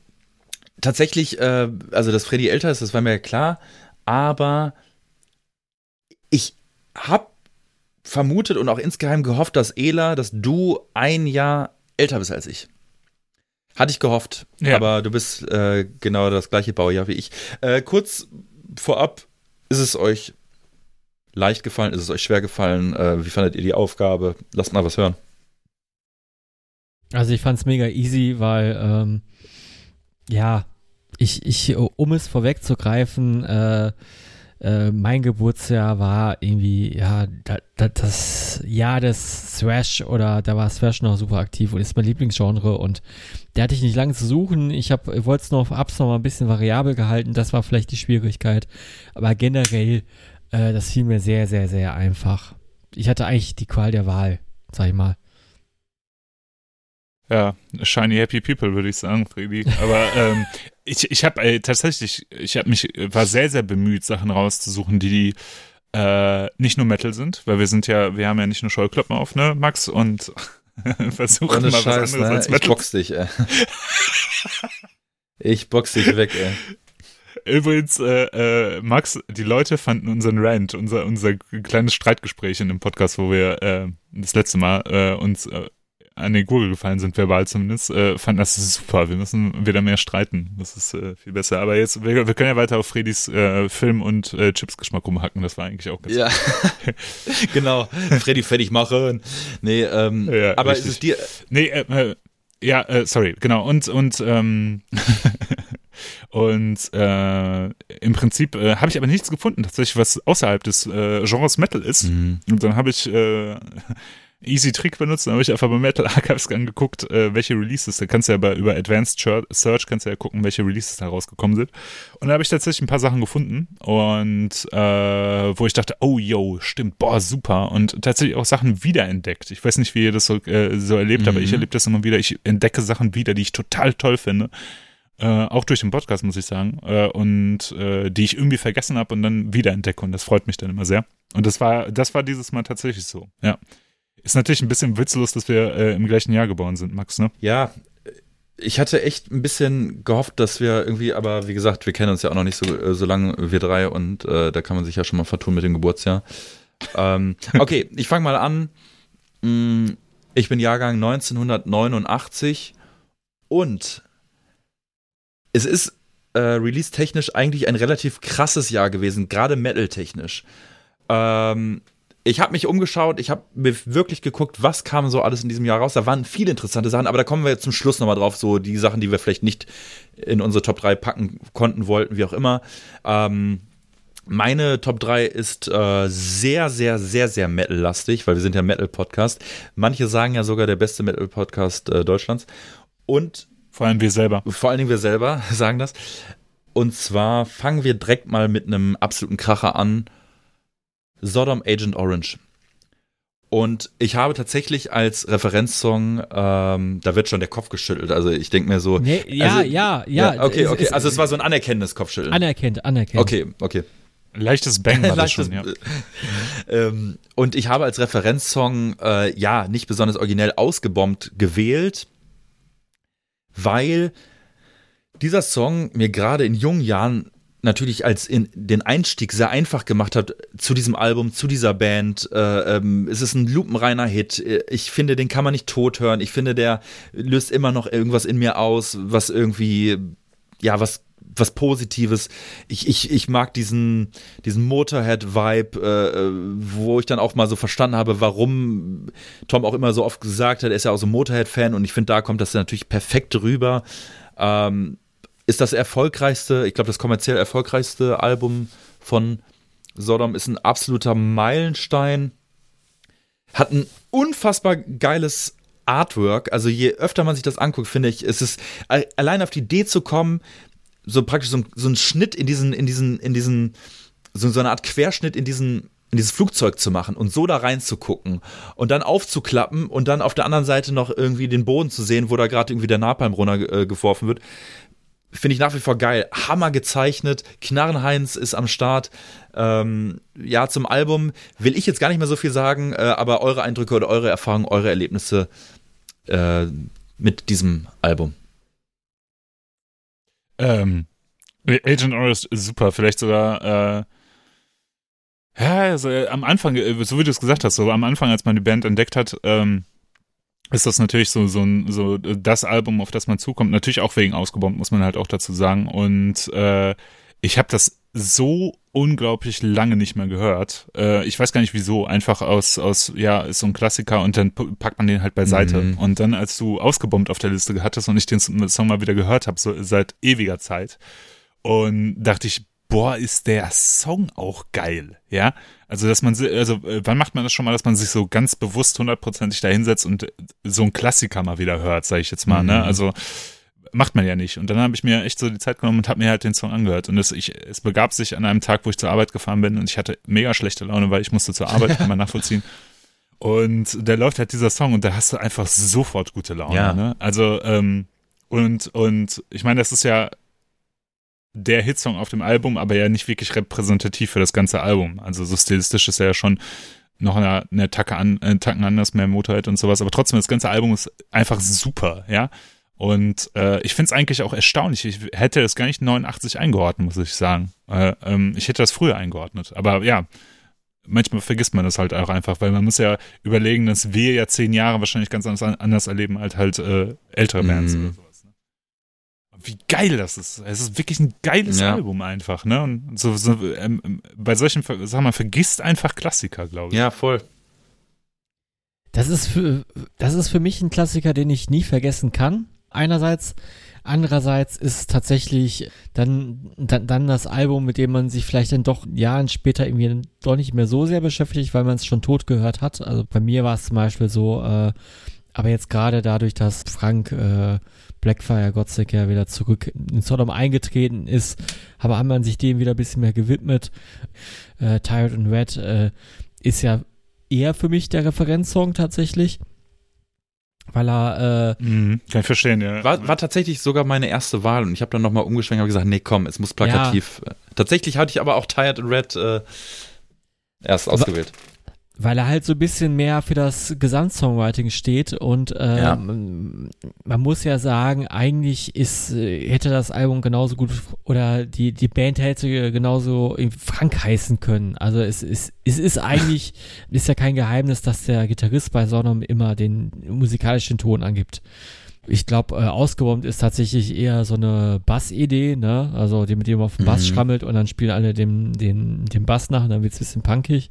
tatsächlich, äh, also dass Freddy älter ist, das war mir ja klar, aber ich habe vermutet und auch insgeheim gehofft, dass Ela, dass du ein Jahr älter bist als ich. Hatte ich gehofft, ja. aber du bist äh, genau das gleiche Baujahr wie ich. Äh, kurz vorab, ist es euch leicht gefallen? Ist es euch schwer gefallen? Äh, wie fandet ihr die Aufgabe? Lasst mal was hören. Also ich fand es mega easy, weil ähm, ja, ich, ich, um es vorwegzugreifen, äh, äh, mein Geburtsjahr war irgendwie, ja, da, da, das Jahr des Thrash oder da war Thrash noch super aktiv und ist mein Lieblingsgenre und der hatte ich nicht lange zu suchen. Ich, wollte es noch auf Ups noch mal ein bisschen variabel gehalten, das war vielleicht die Schwierigkeit. Aber generell, äh, das fiel mir sehr, sehr, sehr einfach. Ich hatte eigentlich die Qual der Wahl, sag ich mal. Ja, shiny happy people, würde ich sagen, Freddy. Aber ähm, ich, ich habe äh, tatsächlich, ich habe mich, war sehr, sehr bemüht, Sachen rauszusuchen, die, die äh, nicht nur Metal sind, weil wir sind ja, wir haben ja nicht nur Scheuklappen auf, ne, Max? Und versuchen mal Scheiß, was anderes ne? als Metal. Ich box dich, ey. ich box dich weg, ey. Übrigens, äh, äh, Max, die Leute fanden unseren Rant, unser, unser kleines Streitgespräch in dem Podcast, wo wir äh, das letzte Mal äh, uns äh, an den Gurgel gefallen sind, verbal zumindest, äh, fanden das super. Wir müssen wieder mehr streiten. Das ist äh, viel besser. Aber jetzt, wir, wir, können ja weiter auf Fredis äh, Film- und äh, Chipsgeschmack rumhacken. Das war eigentlich auch ganz Ja, genau. Freddy fertig machen. Nee, ähm, ja, aber richtig. ist es dir... Nee, äh, äh, ja, äh, sorry, genau. Und, und, ähm, und äh, im Prinzip äh, habe ich aber nichts gefunden, tatsächlich, was außerhalb des äh, Genres Metal ist. Mhm. Und dann habe ich äh, easy Trick benutzen, habe ich einfach bei Metal Archives angeguckt, äh, welche Releases, da kannst du ja bei, über Advanced Search kannst du ja gucken, welche Releases da rausgekommen sind. Und da habe ich tatsächlich ein paar Sachen gefunden und äh, wo ich dachte, oh yo, stimmt, boah, super. Und tatsächlich auch Sachen wiederentdeckt. Ich weiß nicht, wie ihr das so, äh, so erlebt, mhm. aber ich mhm. erlebe das immer wieder. Ich entdecke Sachen wieder, die ich total toll finde. Äh, auch durch den Podcast, muss ich sagen. Äh, und äh, die ich irgendwie vergessen habe und dann wiederentdecke. Und das freut mich dann immer sehr. Und das war, das war dieses Mal tatsächlich so, ja. Ist natürlich ein bisschen witzlos, dass wir äh, im gleichen Jahr geboren sind, Max, ne? Ja, ich hatte echt ein bisschen gehofft, dass wir irgendwie, aber wie gesagt, wir kennen uns ja auch noch nicht so, äh, so lange, wir drei, und äh, da kann man sich ja schon mal vertun mit dem Geburtsjahr. Ähm, okay, ich fange mal an. Mm, ich bin Jahrgang 1989 und es ist äh, release-technisch eigentlich ein relativ krasses Jahr gewesen, gerade metal-technisch. Ähm, ich habe mich umgeschaut, ich habe mir wirklich geguckt, was kam so alles in diesem Jahr raus. Da waren viele interessante Sachen, aber da kommen wir jetzt zum Schluss nochmal drauf, so die Sachen, die wir vielleicht nicht in unsere Top 3 packen konnten, wollten, wie auch immer. Ähm, meine Top 3 ist äh, sehr, sehr, sehr, sehr Metal-lastig, weil wir sind ja Metal-Podcast. Manche sagen ja sogar der beste Metal-Podcast äh, Deutschlands. Und vor allem wir selber. Vor allen Dingen wir selber sagen das. Und zwar fangen wir direkt mal mit einem absoluten Kracher an. Sodom Agent Orange. Und ich habe tatsächlich als Referenzsong, ähm, da wird schon der Kopf geschüttelt. Also ich denke mir so. Nee, ja, also, ja, ja, ja, Okay, okay. also es war so ein anerkennendes Kopfschütteln. Anerkennt, anerkennt. Okay, okay. Leichtes Bang war das schon, ja. ähm, und ich habe als Referenzsong, äh, ja, nicht besonders originell ausgebombt gewählt, weil dieser Song mir gerade in jungen Jahren natürlich als in den Einstieg sehr einfach gemacht hat zu diesem Album, zu dieser Band. Äh, ähm, es ist ein lupenreiner Hit. Ich finde, den kann man nicht tot hören. Ich finde, der löst immer noch irgendwas in mir aus, was irgendwie, ja, was was Positives. Ich, ich, ich mag diesen, diesen Motorhead-Vibe, äh, wo ich dann auch mal so verstanden habe, warum Tom auch immer so oft gesagt hat, er ist ja auch so ein Motorhead-Fan und ich finde, da kommt das natürlich perfekt rüber. Ähm, ist das erfolgreichste, ich glaube, das kommerziell erfolgreichste Album von Sodom ist ein absoluter Meilenstein. Hat ein unfassbar geiles Artwork. Also je öfter man sich das anguckt, finde ich, ist es allein auf die Idee zu kommen, so praktisch so, so ein Schnitt in diesen, in diesen, in diesen, so, so eine Art Querschnitt in diesen in dieses Flugzeug zu machen und so da reinzugucken und dann aufzuklappen und dann auf der anderen Seite noch irgendwie den Boden zu sehen, wo da gerade irgendwie der Napalm runtergeworfen äh, wird, finde ich nach wie vor geil. Hammer gezeichnet. Knarrenheinz ist am Start. Ähm, ja, zum Album will ich jetzt gar nicht mehr so viel sagen, äh, aber eure Eindrücke oder eure Erfahrungen, eure Erlebnisse äh, mit diesem Album. Ähm, Agent Orange ist super, vielleicht sogar äh, ja, also äh, am Anfang, äh, so wie du es gesagt hast, so am Anfang, als man die Band entdeckt hat, ähm, ist das natürlich so, so, so das Album, auf das man zukommt. Natürlich auch wegen Ausgebombt, muss man halt auch dazu sagen. Und äh, ich habe das so unglaublich lange nicht mehr gehört. Äh, ich weiß gar nicht wieso. Einfach aus, aus, ja, ist so ein Klassiker und dann packt man den halt beiseite. Mhm. Und dann, als du ausgebombt auf der Liste hattest und ich den Song mal wieder gehört habe, so seit ewiger Zeit, und dachte ich, boah, ist der Song auch geil, ja. Also, dass man, also, äh, wann macht man das schon mal, dass man sich so ganz bewusst hundertprozentig da hinsetzt und so ein Klassiker mal wieder hört, sag ich jetzt mal, ne? mhm. ne? Also, macht man ja nicht. Und dann habe ich mir echt so die Zeit genommen und habe mir halt den Song angehört. Und es, ich, es begab sich an einem Tag, wo ich zur Arbeit gefahren bin und ich hatte mega schlechte Laune, weil ich musste zur Arbeit, kann man nachvollziehen. Und der läuft halt dieser Song und da hast du einfach sofort gute Laune. Ja. Ne? Also, ähm, und, und ich meine, das ist ja der Hitsong auf dem Album, aber ja nicht wirklich repräsentativ für das ganze Album. Also so stilistisch ist er ja schon noch eine, eine Tacke an, einen Tacken anders, mehr Motorhead und sowas, aber trotzdem, das ganze Album ist einfach super, ja. Und äh, ich finde es eigentlich auch erstaunlich. Ich hätte es gar nicht 89 eingeordnet, muss ich sagen. Äh, ähm, ich hätte das früher eingeordnet. Aber ja, manchmal vergisst man das halt auch einfach, weil man muss ja überlegen, dass wir ja zehn Jahre wahrscheinlich ganz anders, anders erleben als halt äh, ältere Bands mm. oder so wie geil das ist. Es ist wirklich ein geiles ja. Album einfach, ne? Und so, so ähm, ähm bei solchen, sag mal, vergisst einfach Klassiker, glaube ich. Ja, voll. Das ist für, das ist für mich ein Klassiker, den ich nie vergessen kann. Einerseits, andererseits ist tatsächlich dann, dann, dann das Album, mit dem man sich vielleicht dann doch Jahren später irgendwie doch nicht mehr so sehr beschäftigt, weil man es schon tot gehört hat. Also bei mir war es zum Beispiel so, äh, aber jetzt gerade dadurch, dass Frank äh, Blackfire Gottsick ja wieder zurück in Sodom eingetreten ist, aber hat man sich dem wieder ein bisschen mehr gewidmet. Äh, Tired and Red äh, ist ja eher für mich der Referenzsong tatsächlich. Weil er, äh, mhm, kann ich verstehen, ja. War, war tatsächlich sogar meine erste Wahl und ich habe dann nochmal umgeschwenkt und gesagt, nee, komm, es muss plakativ. Ja. Tatsächlich hatte ich aber auch Tired and Red äh, erst ausgewählt weil er halt so ein bisschen mehr für das Gesamtsongwriting steht und ähm, ja. man muss ja sagen, eigentlich ist äh, hätte das Album genauso gut oder die die Band hätte genauso Frank heißen können. Also es ist es ist eigentlich ist ja kein Geheimnis, dass der Gitarrist bei Sonom immer den musikalischen Ton angibt. Ich glaube, äh, ausgebombt ist tatsächlich eher so eine Bass-Idee, ne? Also die mit dem auf dem Bass mhm. schrammelt und dann spielen alle den, den, den Bass nach und dann wird's ein bisschen punkig.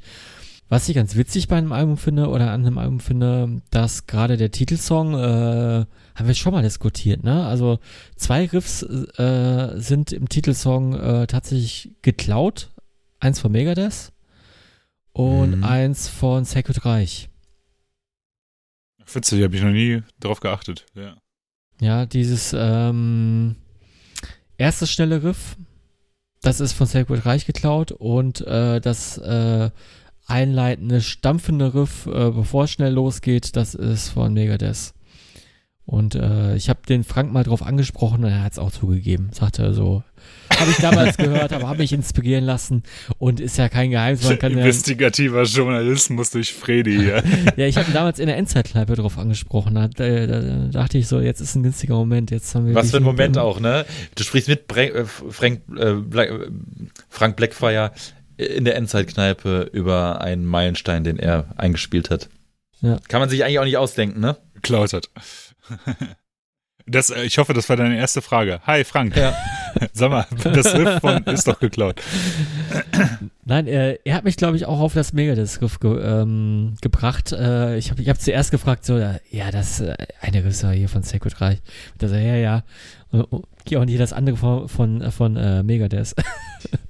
Was ich ganz witzig bei einem Album finde oder an einem Album finde, dass gerade der Titelsong, äh, haben wir schon mal diskutiert, ne? Also zwei Riffs äh, sind im Titelsong äh, tatsächlich geklaut. Eins von Megadeth und mhm. eins von Sacred Reich. Witzig, habe ich noch nie drauf geachtet, ja. Ja, dieses ähm, erste schnelle Riff, das ist von Sacred Reich geklaut und äh, das äh, einleitende, stampfende Riff, äh, bevor es schnell losgeht, das ist von Megadeth. Und äh, ich habe den Frank mal drauf angesprochen und er hat es auch zugegeben. Sagte so, habe ich damals gehört, aber habe mich inspirieren lassen und ist ja kein Geheimnis. Man kann Investigativer ja, Journalismus durch Fredi hier. ja, ich habe damals in der Endzeitkneipe drauf angesprochen. Da, da, da, dachte ich so, jetzt ist ein günstiger Moment. Jetzt haben wir Was für ein Moment auch, ne? Du sprichst mit äh, Frank, äh, Black, äh, Frank Blackfire in der Endzeitkneipe über einen Meilenstein, den er eingespielt hat. Ja. Kann man sich eigentlich auch nicht ausdenken, ne? Geklaut hat. Das, äh, ich hoffe, das war deine erste Frage. Hi, Frank. Ja. Sag mal, das Riff von ist doch geklaut. Nein, äh, er hat mich, glaube ich, auch auf das Megadeth-Riff ge ähm, gebracht. Äh, ich habe ich hab zuerst gefragt, so, ja, das äh, eine Riff hier von Sacred Reich. Und er so, ja, ja. Und auch nicht das andere von, von, von äh, Megadeth.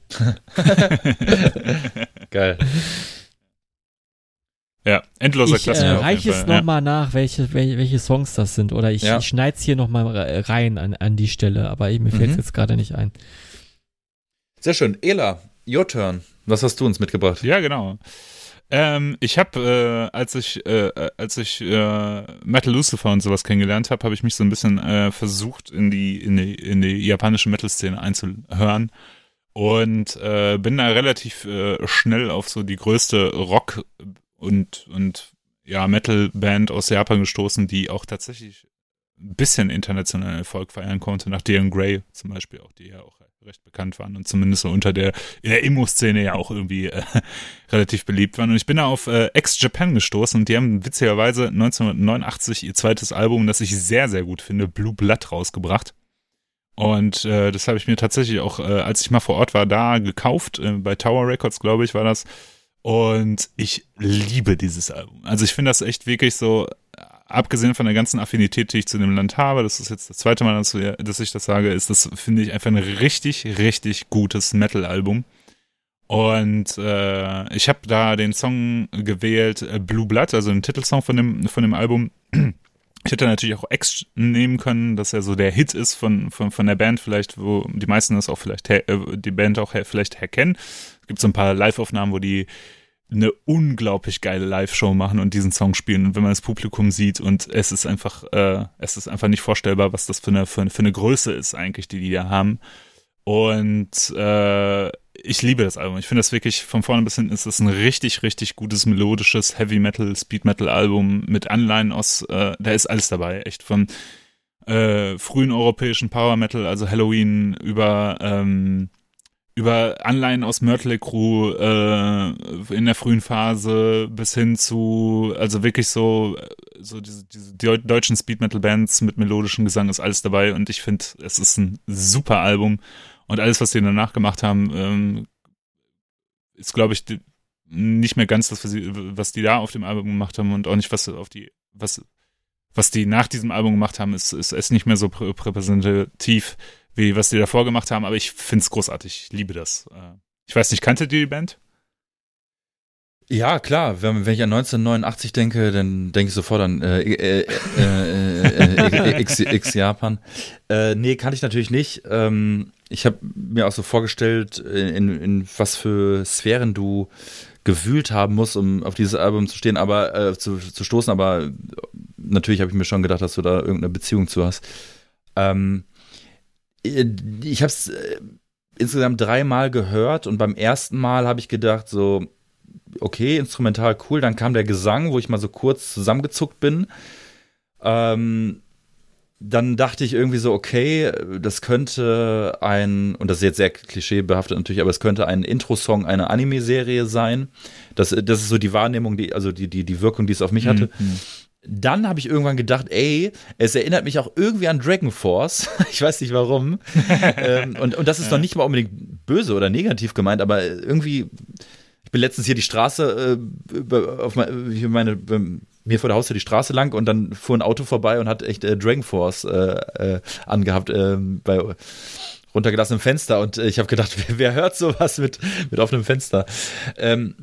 Geil. Ja, endloser Ich äh, Klassiker. auf reiche es Fall, ja. nochmal nach, welche, welche, welche Songs das sind. Oder ich, Ja. ich schneide es hier nochmal rein an, an die Stelle, aber mir fällt es Mhm. jetzt gerade nicht ein. Sehr schön. Ela, your turn. Was hast du uns mitgebracht? Ja, genau. Ähm, ich habe, äh, als ich, äh, als ich äh, Metal Lucifer und sowas kennengelernt habe, habe ich mich so ein bisschen äh, versucht, in die, in die, in die japanische Metal-Szene einzuhören. Und äh, bin da relativ äh, schnell auf so die größte Rock- und, und ja, Metal-Band aus Japan gestoßen, die auch tatsächlich ein bisschen internationalen Erfolg feiern konnte, nach Dion Grey zum Beispiel, auch die ja auch recht bekannt waren und zumindest so unter der, in der Emo-Szene ja auch irgendwie äh, relativ beliebt waren. Und ich bin da auf äh, Ex-Japan gestoßen und die haben witzigerweise 1989 ihr zweites Album, das ich sehr, sehr gut finde, Blue Blood rausgebracht. Und äh, das habe ich mir tatsächlich auch, äh, als ich mal vor Ort war, da gekauft. Äh, bei Tower Records, glaube ich, war das. Und ich liebe dieses Album. Also ich finde das echt wirklich so, abgesehen von der ganzen Affinität, die ich zu dem Land habe, das ist jetzt das zweite Mal, dass, ich das sage, ist das, finde ich, einfach ein richtig, richtig gutes Metal-Album. Und äh, ich habe da den Song gewählt, äh, Blue Blood, also den Titelsong von dem, von dem Album. Ich hätte natürlich auch X nehmen können, dass er so der Hit ist von, von, von der Band vielleicht, wo die meisten das auch vielleicht, äh, die Band auch vielleicht herkennen. Es gibt so ein paar Live-Aufnahmen, wo die eine unglaublich geile Live-Show machen und diesen Song spielen. Und wenn man das Publikum sieht und es ist einfach, äh, es ist einfach nicht vorstellbar, was das für eine, für, eine- für eine Größe ist eigentlich, die die da haben. Und äh, ich liebe das Album. Ich finde das wirklich von vorne bis hinten ist das ein richtig, richtig gutes melodisches Heavy Metal, Speed Metal Album mit Anleihen aus, äh, da ist alles dabei. Echt von äh, frühen europäischen Power Metal, also Halloween über ähm, über Anleihen aus Mötley Crew äh, in der frühen Phase bis hin zu, also wirklich so, äh, so diese, diese deu- deutschen Speed Metal Bands mit melodischem Gesang ist alles dabei und ich finde, es ist ein super Album und alles, was die danach gemacht haben, ähm, ist, glaube ich, nicht mehr ganz das, was, sie, was die da auf dem Album gemacht haben und auch nicht, was auf die, was, was die nach diesem Album gemacht haben, ist, ist, ist nicht mehr so prä repräsentativ, wie was die davor gemacht haben, aber ich finde es großartig. Ich liebe das. Äh, Ich weiß nicht, kanntet ihr die Band? Ja, klar. Wenn, wenn ich an 1989 denke, dann denke ich sofort an äh, äh, äh, äh, äh, X, Japan. Nee, kann ich natürlich nicht. Ähm, ich habe mir auch so vorgestellt, in, in was für Sphären du gewühlt haben musst, um auf dieses Album zu stehen, aber zu, zu stoßen. Aber natürlich habe ich mir schon gedacht, dass du da irgendeine Beziehung zu hast. Ähm, ich habe es äh, insgesamt dreimal gehört und beim ersten Mal habe ich gedacht, so, okay, instrumental cool. Dann kam der Gesang, wo ich mal so kurz zusammengezuckt bin. Ähm, dann dachte ich irgendwie so, okay, das könnte ein, und das ist jetzt sehr klischeebehaftet natürlich, aber es könnte ein Intro-Song einer Anime-Serie sein. Das, das ist so die Wahrnehmung, die, also die, die, die Wirkung, die es auf mich hatte. Mhm. Dann habe ich irgendwann gedacht, ey, es erinnert mich auch irgendwie an Dragon Force. ich weiß nicht warum. ähm, und, und das ist noch nicht mal unbedingt böse oder negativ gemeint, aber irgendwie, ich bin letztens hier die Straße, äh, auf meine, hier meine, ähm, mir vor der Haustür die Straße lang und dann fuhr ein Auto vorbei und hat echt äh, Dragon Force äh, äh, angehabt äh, bei runtergelassenem Fenster und äh, ich habe gedacht, wer, wer hört sowas mit, mit offenem Fenster? Ähm,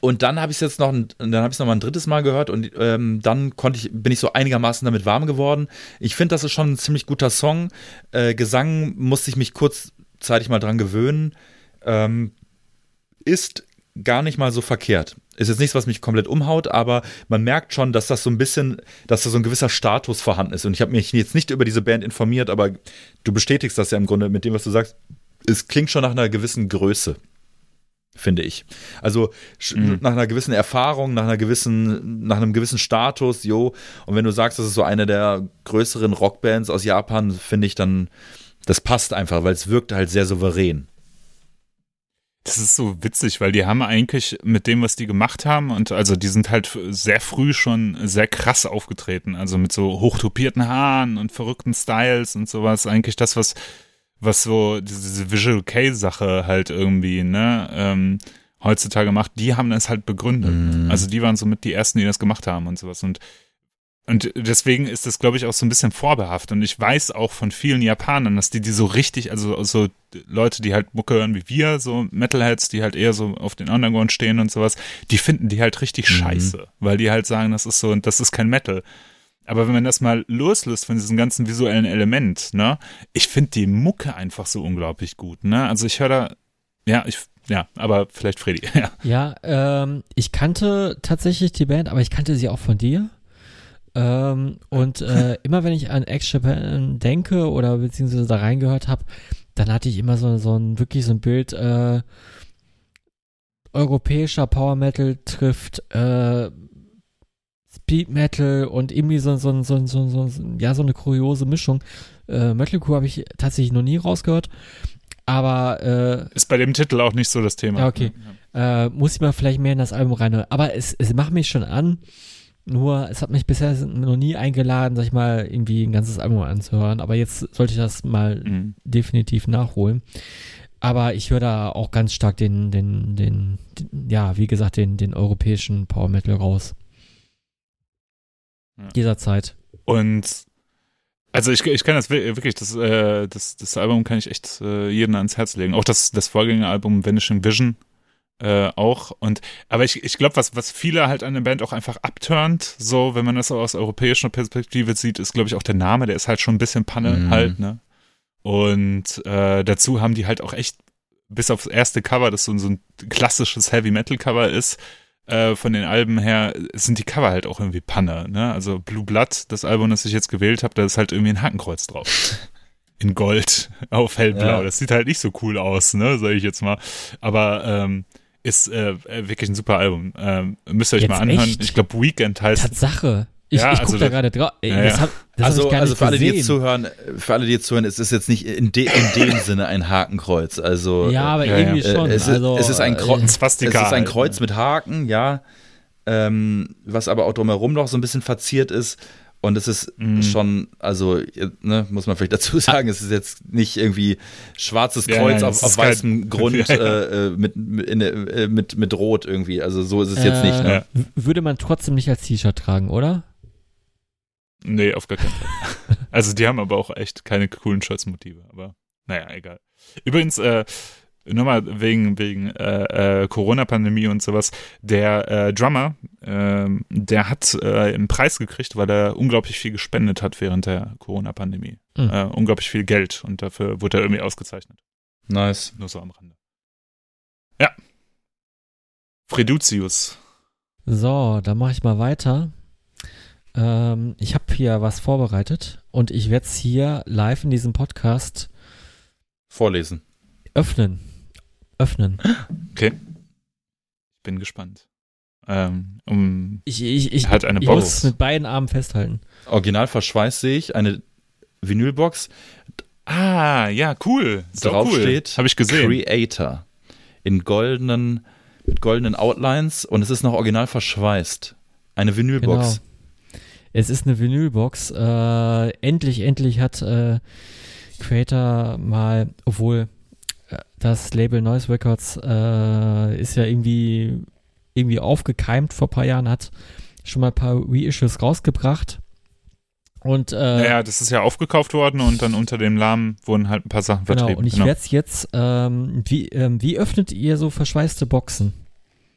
und dann habe ich es jetzt noch, dann habe ich noch mal ein drittes Mal gehört und ähm, dann konnte ich, bin ich so einigermaßen damit warm geworden. Ich finde, das ist schon ein ziemlich guter Song. Äh, Gesang musste ich mich kurzzeitig mal dran gewöhnen. Ähm, ist gar nicht mal so verkehrt. Ist jetzt nichts, was mich komplett umhaut, aber man merkt schon, dass das so ein bisschen, dass da so ein gewisser Status vorhanden ist. Und ich habe mich jetzt nicht über diese Band informiert, aber du bestätigst das ja im Grunde mit dem, was du sagst. Es klingt schon nach einer gewissen Größe finde ich. Also Mhm. nach einer gewissen Erfahrung, nach einer gewissen, nach einem gewissen Status, jo. Und wenn du sagst, das ist so eine der größeren Rockbands aus Japan, finde ich dann, das passt einfach, weil es wirkt halt sehr souverän. Das ist so witzig, weil die haben eigentlich mit dem, was die gemacht haben, und also die sind halt sehr früh schon sehr krass aufgetreten, also mit so hochtopierten Haaren und verrückten Styles und sowas. Eigentlich das, was, was so diese, Visual K-Sache halt irgendwie, ne, ähm, heutzutage macht, die haben das halt begründet. Mhm. Also die waren somit die ersten, die das gemacht haben und sowas. Und Und deswegen ist das, glaube ich, auch so ein bisschen vorbehaft. Und ich weiß auch von vielen Japanern, dass die die so richtig, also so Leute, die halt Mucke hören wie wir, so Metalheads, die halt eher so auf den Underground stehen und sowas, die finden die halt richtig Mhm. scheiße. Weil die halt sagen, das ist so, das ist kein Metal. Aber wenn man das mal loslöst von diesem ganzen visuellen Element, ne, ich finde die Mucke einfach so unglaublich gut, ne? Also ich höre da, ja, ich, ja, aber vielleicht Freddy, ja. Ja, ähm, ich kannte tatsächlich die Band, aber ich kannte sie auch von dir. Ähm, und äh, immer wenn ich an X-Japan denke oder beziehungsweise da reingehört habe, dann hatte ich immer so, so ein wirklich so ein Bild, äh, europäischer Power Metal trifft äh, Speed Metal und irgendwie so, so, so, so, so, so, ja, so eine kuriose Mischung. Äh, Metalcore habe ich tatsächlich noch nie rausgehört. Aber äh, Ist bei dem Titel auch nicht so das Thema. Ja, okay. äh, muss ich mal vielleicht mehr in das Album reinhören. Aber es, es macht mich schon an. Nur, es hat mich bisher noch nie eingeladen, sag ich mal, irgendwie ein ganzes Album anzuhören. Aber jetzt sollte ich das mal Mhm. definitiv nachholen. Aber ich höre da auch ganz stark den, den, den, den, ja, wie gesagt, den, den europäischen Power Metal raus. Ja. Jederzeit. Und also ich, ich kann das wi- wirklich, das, äh, das, das Album kann ich echt äh, jedem ans Herz legen. Auch das, das Vorgängeralbum Vanishing Vision äh, auch. Und aber ich, ich glaube, was, was viele halt an der Band auch einfach abturnt, so wenn man das so aus europäischer Perspektive sieht, ist, glaube ich, auch der Name, der ist halt schon ein bisschen Panne Mhm. halt, ne? Und äh, dazu haben die halt auch echt, bis aufs erste Cover, das so, so ein klassisches Heavy Metal Cover ist, äh, von den Alben her sind die Cover halt auch irgendwie Panne, ne? Also Blue Blood, das Album, das ich jetzt gewählt habe, da ist halt irgendwie ein Hakenkreuz drauf. In Gold auf hellblau. Ja. Das sieht halt nicht so cool aus, ne, sag ich jetzt mal. Aber ähm, ist äh, wirklich ein super Album. Ähm, müsst ihr euch Jetzt mal anhören. echt? Ich glaube, Weekend heißt. Tatsache. Ich, Ja, ich also gucke da das- gerade drauf. Ey, Ja, Das ja. hab, das also, hab ich gar also nicht für alle, die jetzt zuhören, für alle, die jetzt zuhören, es ist jetzt nicht in, de, in dem Sinne ein Hakenkreuz. Also ja, aber Ja, irgendwie äh, schon. es, ist, also, es ist ein Kreuz. äh, Swastika Es ist ein halt, Kreuz ne? mit Haken, ja. Ähm, was aber auch drumherum noch so ein bisschen verziert ist. Und es ist Mhm. schon, also, ne, muss man vielleicht dazu sagen, es ist jetzt nicht irgendwie schwarzes Ja, Kreuz nein, auf, auf ist kein- weißem Grund Ja, ja. Äh, äh, mit, mit, in, äh, mit, mit Rot irgendwie. Also so ist es jetzt nicht. Ne? Würde man trotzdem nicht als T-Shirt tragen, oder? Nee, auf gar keinen Fall. also die haben aber auch echt keine coolen Shirts-Motive, aber naja, egal. Übrigens, äh, nochmal wegen, wegen äh, äh, Corona-Pandemie und sowas, der äh, Drummer, ähm, der hat äh, einen Preis gekriegt, weil er unglaublich viel gespendet hat während der Corona-Pandemie. Hm. Äh, unglaublich viel Geld und dafür wurde er irgendwie ausgezeichnet. Nice. Nur so am Rande. Ja. Freduzius. So, dann mache ich mal weiter. Ähm, ich habe hier was vorbereitet und ich werde es hier live in diesem Podcast Vorlesen. öffnen. Öffnen. Okay. Ich bin gespannt. Ähm, um, Ich, ich, ich, hat eine ich muss Box. es mit beiden Armen festhalten. Original verschweißt sehe ich, eine Vinylbox. Ah, ja, cool. Ist Drauf cool. steht Habe ich gesehen. Creator. In goldenen, mit goldenen Outlines und es ist noch original verschweißt. Eine Vinylbox. Genau. Es ist eine Vinylbox. Äh, endlich, endlich hat äh, Creator mal, obwohl äh, das Label Noise Records äh, ist ja irgendwie, irgendwie aufgekeimt vor ein paar Jahren, hat schon mal ein paar Reissues rausgebracht. Und äh, Naja, das ist ja aufgekauft worden und dann unter dem Namen wurden halt ein paar Sachen genau, vertrieben. und ich werde es jetzt, ähm, wie, ähm, wie öffnet ihr so verschweißte Boxen?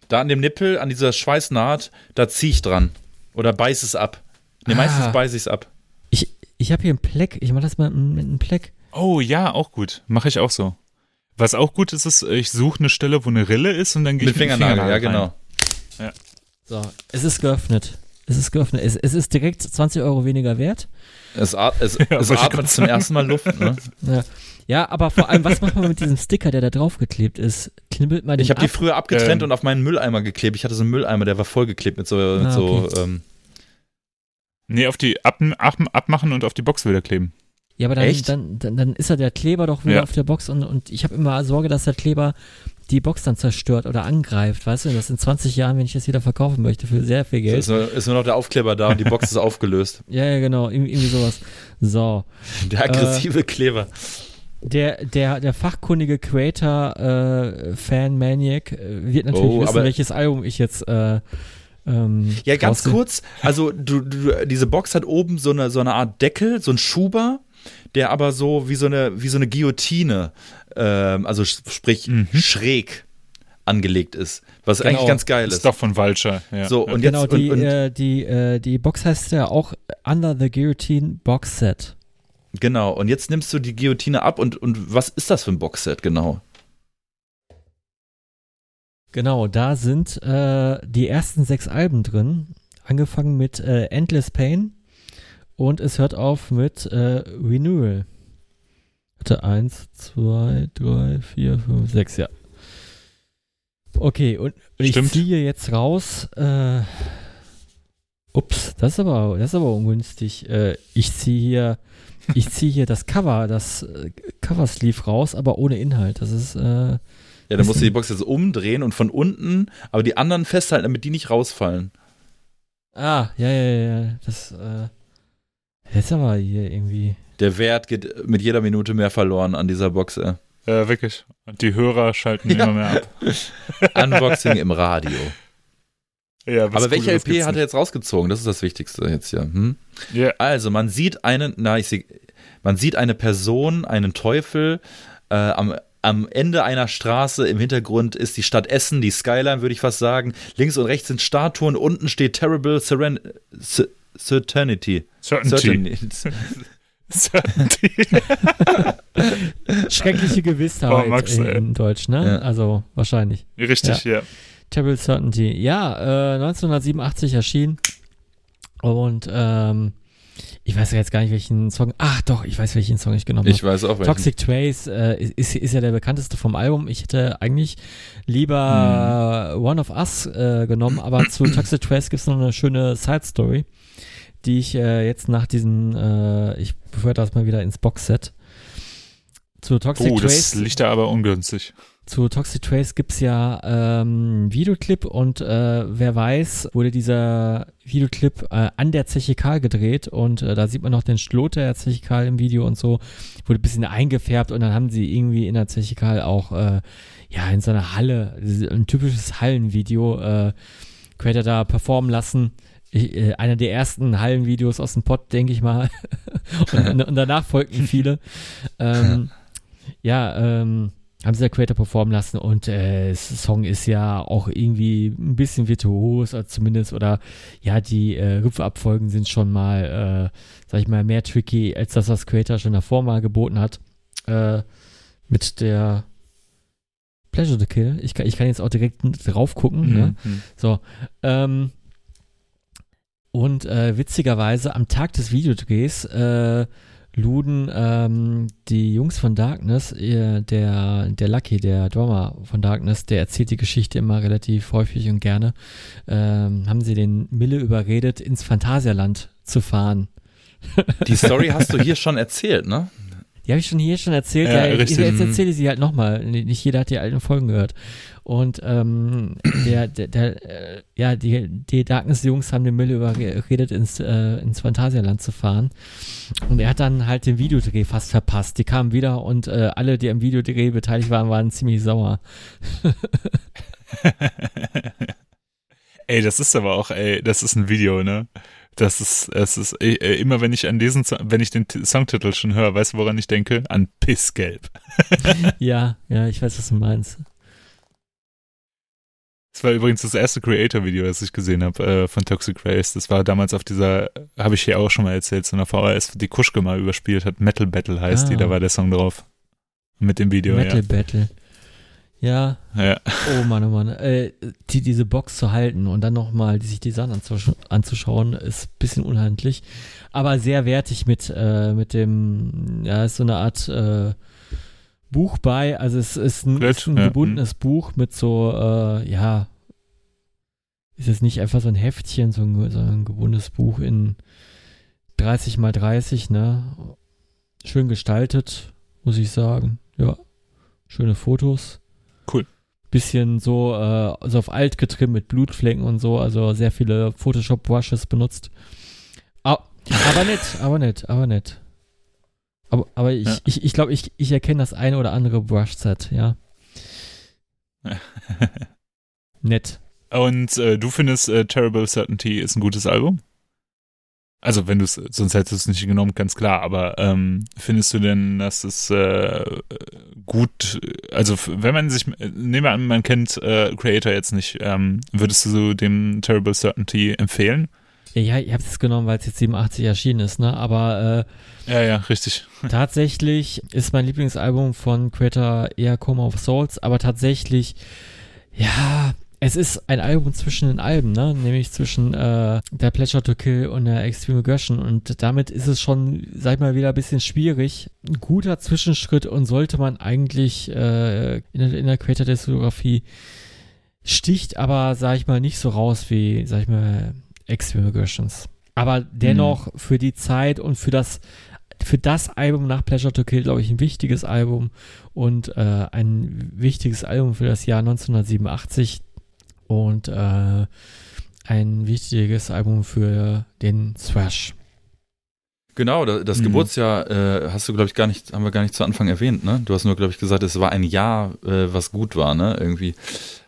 Da an dem Nippel, an dieser Schweißnaht, da ziehe ich dran. Oder beiß es ab. Ne, meistens Ah. beiß ich es ab. Ich, ich habe hier ein Pleck, ich mache das mal mit einem Pleck. Oh ja, auch gut. Mache ich auch so. Was auch gut ist, ist, ich suche eine Stelle, wo eine Rille ist und dann gehe Mit ich mit dem Fingernagel, ja rein. genau. So, es ist geöffnet. Es ist geöffnet. Es, es ist direkt 20 Euro weniger wert. Es, at es, Ja, es atmet zum ersten Mal Luft. Ne? Ja. ja, aber vor allem, was macht man mit diesem Sticker, der da draufgeklebt ist? Knibbelt man den Ich habe die ab? früher abgetrennt Ähm. und auf meinen Mülleimer geklebt. Ich hatte so einen Mülleimer, der war vollgeklebt mit so, mit Ah, so okay. ähm, Nee, auf die ab, ab, abmachen und auf die Box wieder kleben. Ja, aber dann, dann, dann, dann ist ja der Kleber doch wieder Ja. auf der Box und, und ich habe immer Sorge, dass der Kleber die Box dann zerstört oder angreift, weißt du? Das in 20 Jahren, wenn ich das wieder verkaufen möchte für sehr viel Geld. ist, nur, ist nur noch der Aufkleber da und die Box ist aufgelöst. Ja, ja, genau, irgendwie, sowas. So. Der aggressive Kleber. Der, der, der fachkundige Creator, äh, Fan Maniac, äh, wird natürlich Oh, wissen, welches Album ich jetzt äh, Ähm, Ja, ganz kurz. Also du, du, diese Box hat oben so eine, so eine Art Deckel, so ein Schuber, der aber so wie so eine, wie so eine Guillotine, ähm, also sprich Mhm. schräg angelegt ist. Was Genau. eigentlich ganz geil Ist ist. doch von Vulture. Ja. So, ja. und Genau, jetzt die, und, und, äh, die, äh, die Box heißt ja auch Under the Guillotine Box Set. genau. Und jetzt nimmst du die Guillotine ab und, und was ist das für ein Boxset genau? Genau, da sind äh, die ersten sechs Alben drin. Angefangen mit äh, Endless Pain und es hört auf mit äh, Renewal. Warte, eins, zwei, drei, vier, fünf, sechs, ja. Okay, und ich Stimmt. ziehe jetzt raus. Äh, ups, das ist aber, das ist aber ungünstig. Äh, ich ziehe hier, ich ziehe hier das Cover, das äh, Cover-Sleeve raus, aber ohne Inhalt. Das ist, äh, Ja, dann musst du die Box jetzt umdrehen und von unten, aber die anderen festhalten, damit die nicht rausfallen. Ah, ja, ja, ja, ja. Das, äh, das ist aber hier irgendwie. Der Wert geht mit jeder Minute mehr verloren an dieser Box. Äh. Ja, wirklich. Und die Hörer schalten Ja. immer mehr ab. Unboxing im Radio. Ja, was Aber welche LP hat er jetzt rausgezogen? Das ist das Wichtigste jetzt hier. Hm? Ja, Also, man sieht einen, na, ich sehe, man sieht eine Person, einen Teufel, äh, am, am Ende einer Straße, im Hintergrund ist die Stadt Essen, die Skyline, würde ich fast sagen. Links und rechts sind Statuen, unten steht Terrible Seren C Certainty. Certainty. Certainty. Schreckliche Gewissheit Oh, Max, in, in Deutsch, ne? Ja. Also wahrscheinlich. Richtig, ja. Terrible Certainty. Ja, äh, 1987 erschienen. Und ähm, ich weiß ja jetzt gar nicht, welchen Song. Ach doch, ich weiß, welchen Song ich genommen Ich habe. weiß auch, welchen. Toxic Trace äh, ist, ist ja der bekannteste vom Album. Ich hätte eigentlich lieber Hm. One of Us äh, genommen, aber zu Toxic Trace gibt es noch eine schöne Side Story, die ich äh, jetzt nach diesen, äh, ich befördere das mal wieder ins Boxset. Zu Toxic Oh, Trace das liegt da aber ungünstig. Zu Toxic Trace gibt's ja ähm, einen Videoclip und äh, wer weiß, wurde dieser Videoclip äh, an der Zeche Karl gedreht und äh, da sieht man noch den Schloter der Zeche Karl im Video und so, wurde ein bisschen eingefärbt und dann haben sie irgendwie in der Zeche Karl auch äh, ja in so einer Halle, ein typisches Hallenvideo, äh, Creator da performen lassen. Ich, äh, einer der ersten Hallenvideos aus dem Pod, denke ich mal. und, und danach folgten viele. Ähm, ja, ähm, haben sie der Creator performen lassen und äh, Song ist ja auch irgendwie ein bisschen virtuos, also zumindest, oder ja, die äh, Rüpfabfolgen sind schon mal, äh, sag ich mal, mehr tricky, als das, was Creator schon davor mal geboten hat. Äh, mit der Pleasure to Kill. Ich kann, ich kann jetzt auch direkt drauf gucken. Ne? Mhm. So. Ähm, und äh, witzigerweise am Tag des Videodrehs äh, luden ähm, die Jungs von Darkness, ihr, der, der Lucky, der Drummer von Darkness, der erzählt die Geschichte immer relativ häufig und gerne, ähm, haben sie den Mille überredet, ins Phantasialand zu fahren. Die Story hast du hier schon erzählt, ne? Die habe ich schon hier schon erzählt. Ja, Ja, ich, jetzt erzähle ich sie halt nochmal. Nicht jeder hat die alten Folgen gehört. Und ähm, der, der, der äh, ja, die, die Darkness-Jungs haben den Müll überredet, ins, äh, ins Phantasialand zu fahren. Und er hat dann halt den Videodreh fast verpasst. Die kamen wieder und äh, alle, die am Videodreh beteiligt waren, waren ziemlich sauer. ey, das ist aber auch, ey, das ist ein Video, ne? Das ist, es ist, ey, ey, immer wenn ich an diesen, wenn ich den Songtitel schon höre, weißt du, woran ich denke? An Pissgelb. ja, ja, ich weiß, was du meinst. Das war übrigens das erste Creator-Video, das ich gesehen habe äh, von Toxic Race. Das war damals auf dieser, habe ich hier auch schon mal erzählt, so einer VHS, die Kuschke mal überspielt hat. Metal Battle heißt Ah. die, da war der Song drauf. Mit dem Video, Metal Battle. Ja, ja. Oh Mann, oh Mann. Äh, die, diese Box zu halten und dann nochmal sich die Sachen anzusch anzuschauen, ist ein bisschen unhandlich. Aber sehr wertig mit, äh, mit dem, ja, ist so eine Art äh, Buch bei. Also es ist ein, Blöd, ist ein ja, gebundenes Buch mit so, äh, ja, ist es nicht einfach so ein Heftchen, so ein, so ein gebundenes Buch in 30 mal 30, ne? Schön gestaltet, muss ich sagen. Ja, schöne Fotos bisschen so, äh, so auf alt getrimmt mit Blutflecken und so, also sehr viele Photoshop-Brushes benutzt. Au- aber nett, aber nett, aber nett. Aber, aber ich, Ja. ich, ich glaube, ich, ich erkenne das eine oder andere Brush-Set, ja. Nett. Und äh, du findest äh, Terrible Certainty ist ein gutes Album? Also wenn du es, sonst hättest du es nicht genommen, ganz klar, aber ähm, findest du denn, dass es äh, gut, also wenn man sich, nehmen wir an, man kennt äh, Creator jetzt nicht, ähm, würdest du dem Terrible Certainty empfehlen? Ja, ich habe es genommen, weil es jetzt 87 erschienen ist, ne? Aber äh, ja, ja, richtig. Tatsächlich ist mein Lieblingsalbum von Creator eher Coma of Souls, aber tatsächlich, ja, es ist ein Album zwischen den Alben, ne? Nämlich zwischen äh, der Pleasure to Kill und der Extreme Aggression. Und damit ist es schon, sag ich mal, wieder ein bisschen schwierig. Ein guter Zwischenschritt und sollte man eigentlich äh, in, der, in der Creator-Diskografie sticht aber, sag ich mal, nicht so raus wie, sag ich mal, Extreme Aggressions. Aber dennoch mhm. für die Zeit und für das für das Album nach Pleasure to Kill, glaube ich, ein wichtiges Album und äh, ein wichtiges Album für das Jahr 1987 und äh, ein wichtiges Album für den Thrash. Genau, das, mhm. Geburtsjahr äh, hast du, glaube ich, gar nicht, haben wir gar nicht zu Anfang erwähnt, ne? Du hast nur, glaube ich, gesagt, es war ein Jahr, äh, was gut war, ne? Irgendwie.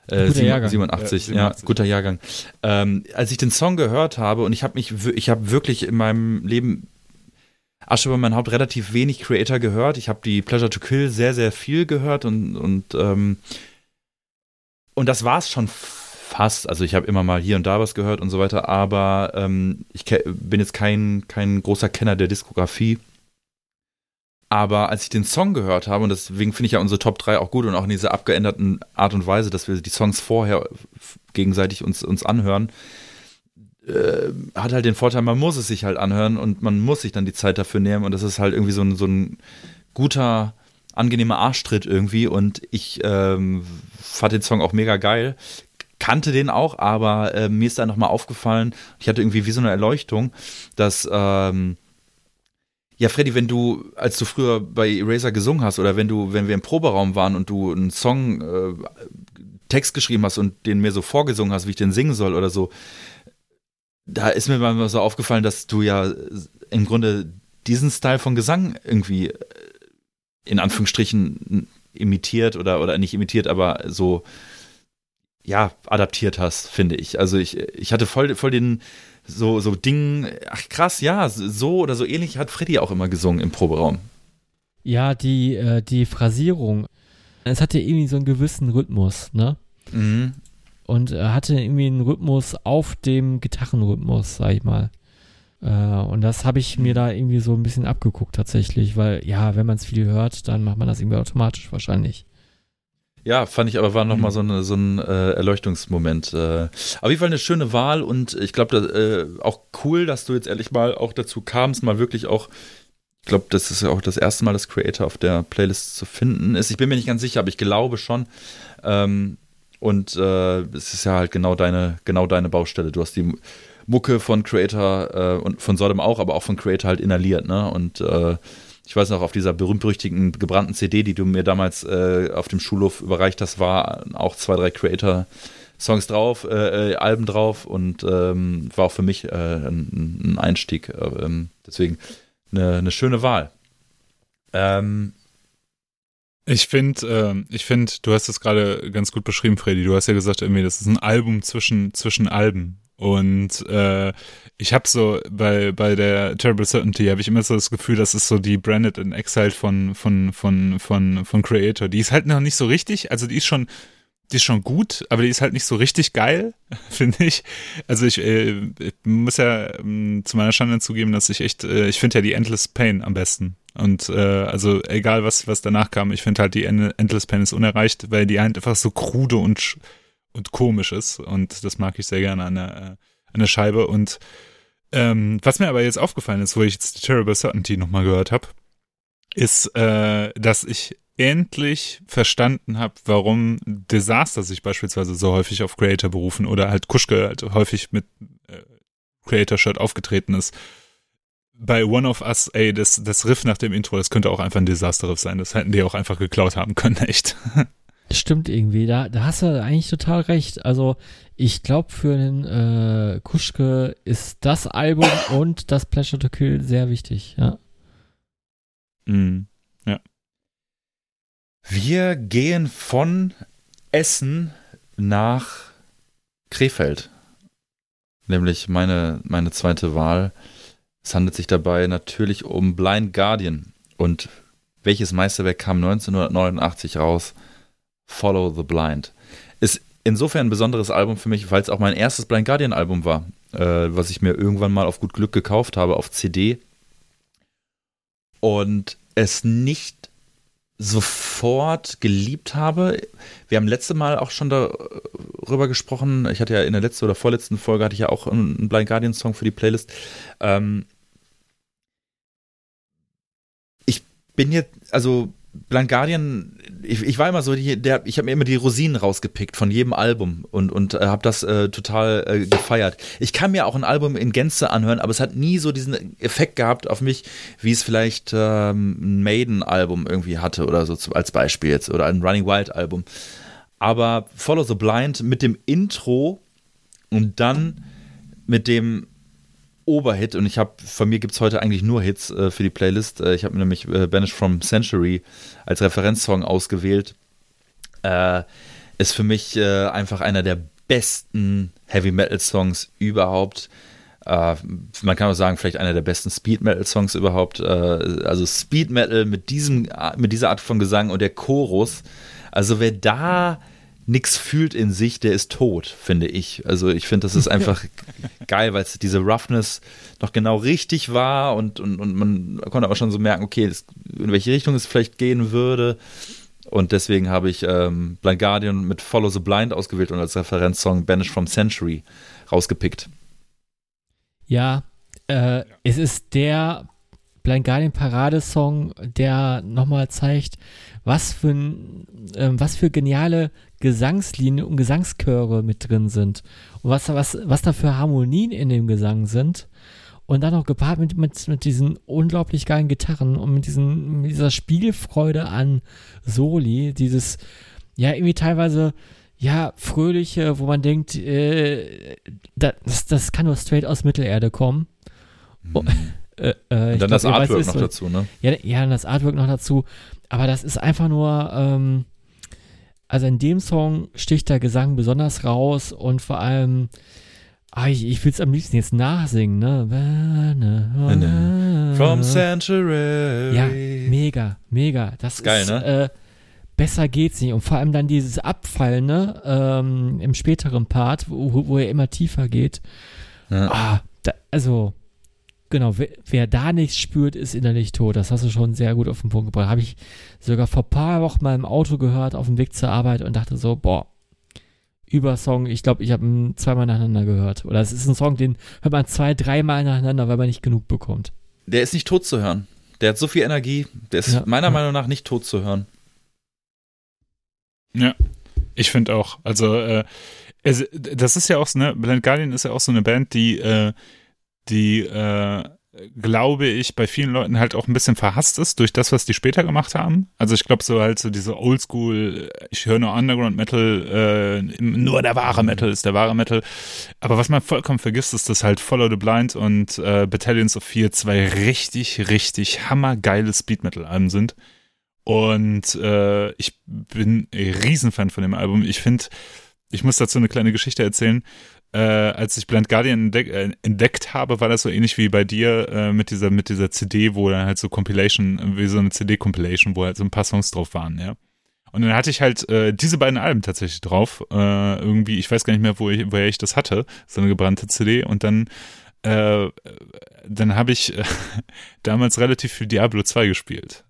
Äh, guter 87, 87, ja, 87, ja, guter Jahrgang. Ähm, als ich den Song gehört habe und ich habe mich, ich habe wirklich in meinem Leben Asche über mein Haupt relativ wenig Creator gehört. Ich habe die Pleasure to Kill sehr, sehr viel gehört und und ähm, und das war es schon fast. Also ich habe immer mal hier und da was gehört und so weiter, aber ähm, ich bin jetzt kein, kein großer Kenner der Diskografie. Aber als ich den Song gehört habe, und deswegen finde ich ja unsere Top 3 auch gut und auch in dieser abgeänderten Art und Weise, dass wir die Songs vorher gegenseitig uns, uns anhören, äh, hat halt den Vorteil, man muss es sich halt anhören und man muss sich dann die Zeit dafür nehmen und das ist halt irgendwie so ein, so ein guter, angenehmer Arschtritt irgendwie und ich ähm, fand den Song auch mega geil kannte den auch, aber äh, mir ist da nochmal aufgefallen, ich hatte irgendwie wie so eine Erleuchtung, dass, ähm, ja, Freddy, wenn du, als du früher bei Eraser gesungen hast oder wenn du, wenn wir im Proberaum waren und du einen Song, äh, Text geschrieben hast und den mir so vorgesungen hast, wie ich den singen soll oder so, da ist mir mal so aufgefallen, dass du ja im Grunde diesen Style von Gesang irgendwie äh, in Anführungsstrichen imitiert oder, oder nicht imitiert, aber so ja, adaptiert hast, finde ich. Also ich, ich hatte voll, voll den, so, so Ding, ach krass, ja, so oder so ähnlich hat Freddy auch immer gesungen im Proberaum. Ja, die, äh, die Phrasierung, es hatte irgendwie so einen gewissen Rhythmus, ne? Mhm. Und er hatte irgendwie einen Rhythmus auf dem Gitarrenrhythmus, sag ich mal. Äh, und das habe ich mir da irgendwie so ein bisschen abgeguckt tatsächlich, weil ja, wenn man es viel hört, dann macht man das irgendwie automatisch wahrscheinlich. Ja, fand ich aber war nochmal mhm. so, so ein äh, Erleuchtungsmoment. Äh, auf jeden Fall eine schöne Wahl und ich glaube, äh, auch cool, dass du jetzt ehrlich mal auch dazu kamst, mal wirklich auch, ich glaube, das ist ja auch das erste Mal, dass Creator auf der Playlist zu finden ist. Ich bin mir nicht ganz sicher, aber ich glaube schon. Ähm, und äh, es ist ja halt genau deine, genau deine Baustelle. Du hast die Mucke von Creator äh, und von Sodom auch, aber auch von Creator halt inhaliert, ne? Und äh, ich weiß noch, auf dieser berühmt-berüchtigten gebrannten CD, die du mir damals äh, auf dem Schulhof überreicht hast, war auch zwei, drei Creator-Songs drauf, äh, äh, Alben drauf und ähm, war auch für mich äh, ein, ein, Einstieg. Ähm, deswegen eine, eine, schöne Wahl. Ähm, ich finde, äh, ich finde, du hast es gerade ganz gut beschrieben, Freddy. Du hast ja gesagt, irgendwie, das ist ein Album zwischen, zwischen Alben. Und äh, ich habe so bei bei der Terrible Certainty habe ich immer so das Gefühl, das ist so die Branded and Exiled von von von von von Creator. Die ist halt noch nicht so richtig, also die ist schon die ist schon gut, aber die ist halt nicht so richtig geil, finde ich. Also ich, äh, ich muss ja äh, zu meiner Schande zugeben, dass ich echt, äh, ich finde ja die Endless Pain am besten. Und äh, also egal was was danach kam, ich finde halt die Endless Pain ist unerreicht, weil die halt einfach so krude und und komisch ist. Und das mag ich sehr gerne an der, äh, an der Scheibe. Und ähm, was mir aber jetzt aufgefallen ist, wo ich jetzt Terrible Certainty nochmal gehört habe, ist, äh, dass ich endlich verstanden habe, warum Disaster sich beispielsweise so häufig auf Creator berufen oder halt Kuschke halt häufig mit äh, Creator-Shirt aufgetreten ist. Bei One of Us, ey, das, das Riff nach dem Intro, das könnte auch einfach ein Disaster-Riff sein. Das hätten die auch einfach geklaut haben können, echt. Stimmt irgendwie, da, da hast du eigentlich total recht. Also ich glaube, für den äh, Kuschke ist das Album und das Pleasure to Kill sehr wichtig, ja. Mm, ja. Wir gehen von Essen nach Krefeld. Nämlich meine, meine zweite Wahl. Es handelt sich dabei natürlich um Blind Guardian. Und welches Meisterwerk kam 1989 raus? Follow the Blind. Ist insofern ein besonderes Album für mich, weil es auch mein erstes Blind Guardian Album war, äh, was ich mir irgendwann mal auf gut Glück gekauft habe, auf CD. Und es nicht sofort geliebt habe. Wir haben letzte Mal auch schon darüber gesprochen. Ich hatte ja in der letzten oder vorletzten Folge hatte ich ja auch einen Blind Guardian Song für die Playlist. Ähm ich bin jetzt, also Blind Guardian, ich, ich, war immer so, die, der, ich habe mir immer die Rosinen rausgepickt von jedem Album und, und äh, habe das äh, total äh, gefeiert. Ich kann mir auch ein Album in Gänze anhören, aber es hat nie so diesen Effekt gehabt auf mich, wie es vielleicht ähm, ein Maiden-Album irgendwie hatte oder so als Beispiel jetzt oder ein Running Wild-Album. Aber Follow the Blind mit dem Intro und dann mit dem Oberhit und ich habe, von mir gibt es heute eigentlich nur Hits äh, für die Playlist. Äh, ich habe nämlich äh, Banished from Century als Referenzsong ausgewählt. Äh, ist für mich äh, einfach einer der besten Heavy Metal Songs überhaupt. Äh, man kann auch sagen, vielleicht einer der besten Speed Metal Songs überhaupt. also Speed Metal mit, diesem, mit dieser Art von Gesang und der Chorus. Also wer da nichts fühlt in sich, der ist tot, finde ich. Also ich finde, das ist einfach geil, weil es diese Roughness noch genau richtig war und, und, und man konnte auch schon so merken, okay, das, in welche Richtung es vielleicht gehen würde. Und deswegen habe ich ähm, Blind Guardian mit Follow the Blind ausgewählt und als Referenzsong Banish from Century rausgepickt. Ja, äh, ja. es ist der Blind Guardian Paradesong, der nochmal zeigt, was für, äh, was für geniale Gesangslinien und Gesangschöre mit drin sind. Und was, was, was da für Harmonien in dem Gesang sind. Und dann noch gepaart mit, mit, mit diesen unglaublich geilen Gitarren und mit, diesen, mit dieser Spielfreude an Soli, dieses, ja, irgendwie teilweise, ja, fröhliche, wo man denkt, äh, das, das kann nur straight aus Mittelerde kommen. Mhm. Äh, äh, und dann glaub, das Artwork weiß, noch dazu, ne? Ja, ja, das Artwork noch dazu. Aber das ist einfach nur, ähm, also in dem Song sticht der Gesang besonders raus und vor allem, ah, ich, ich will es am liebsten jetzt nachsingen, ne? From Sanctuary. Ja, mega, mega. Das Geil, ist, ne? Äh, besser geht's nicht. Und vor allem dann dieses Abfallende ähm, im späteren Part, wo, wo er immer tiefer geht. Ja. Ah, da, also Genau, wer, wer, da nichts spürt, ist innerlich tot. Das hast du schon sehr gut auf den Punkt gebracht. Habe ich sogar vor ein paar Wochen mal im Auto gehört, auf dem Weg zur Arbeit und dachte so, boah, über Song, ich glaube, ich habe ihn zweimal nacheinander gehört. Oder es ist ein Song, den hört man zwei, dreimal nacheinander, weil man nicht genug bekommt. Der ist nicht tot zu hören. Der hat so viel Energie, der ist ja, meiner ja. Meinung nach nicht tot zu hören. Ja, ich finde auch. Also, äh, es, das ist ja auch, ne, Blind Guardian ist ja auch so eine Band, die, äh, die, äh, glaube ich, bei vielen Leuten halt auch ein bisschen verhasst ist durch das, was die später gemacht haben. Also ich glaube so halt so diese Oldschool, ich höre nur Underground Metal, äh, nur der wahre Metal ist der wahre Metal. Aber was man vollkommen vergisst, ist, dass halt Follow the Blind und äh, Battalions of Fear zwei richtig, richtig hammergeile Speed Metal Alben sind. Und äh, ich bin ein Riesenfan von dem Album. Ich finde, ich muss dazu eine kleine Geschichte erzählen äh, als ich Blind Guardian entdeck, äh, entdeckt habe, war das so ähnlich wie bei dir äh, mit dieser mit dieser CD, wo dann halt so Compilation, wie so eine CD-Compilation, wo halt so ein paar Songs drauf waren, ja. Und dann hatte ich halt äh, diese beiden Alben tatsächlich drauf. Äh, irgendwie, ich weiß gar nicht mehr, wo ich, woher ich das hatte, so eine gebrannte CD. Und dann, äh, dann habe ich damals relativ viel Diablo 2 gespielt.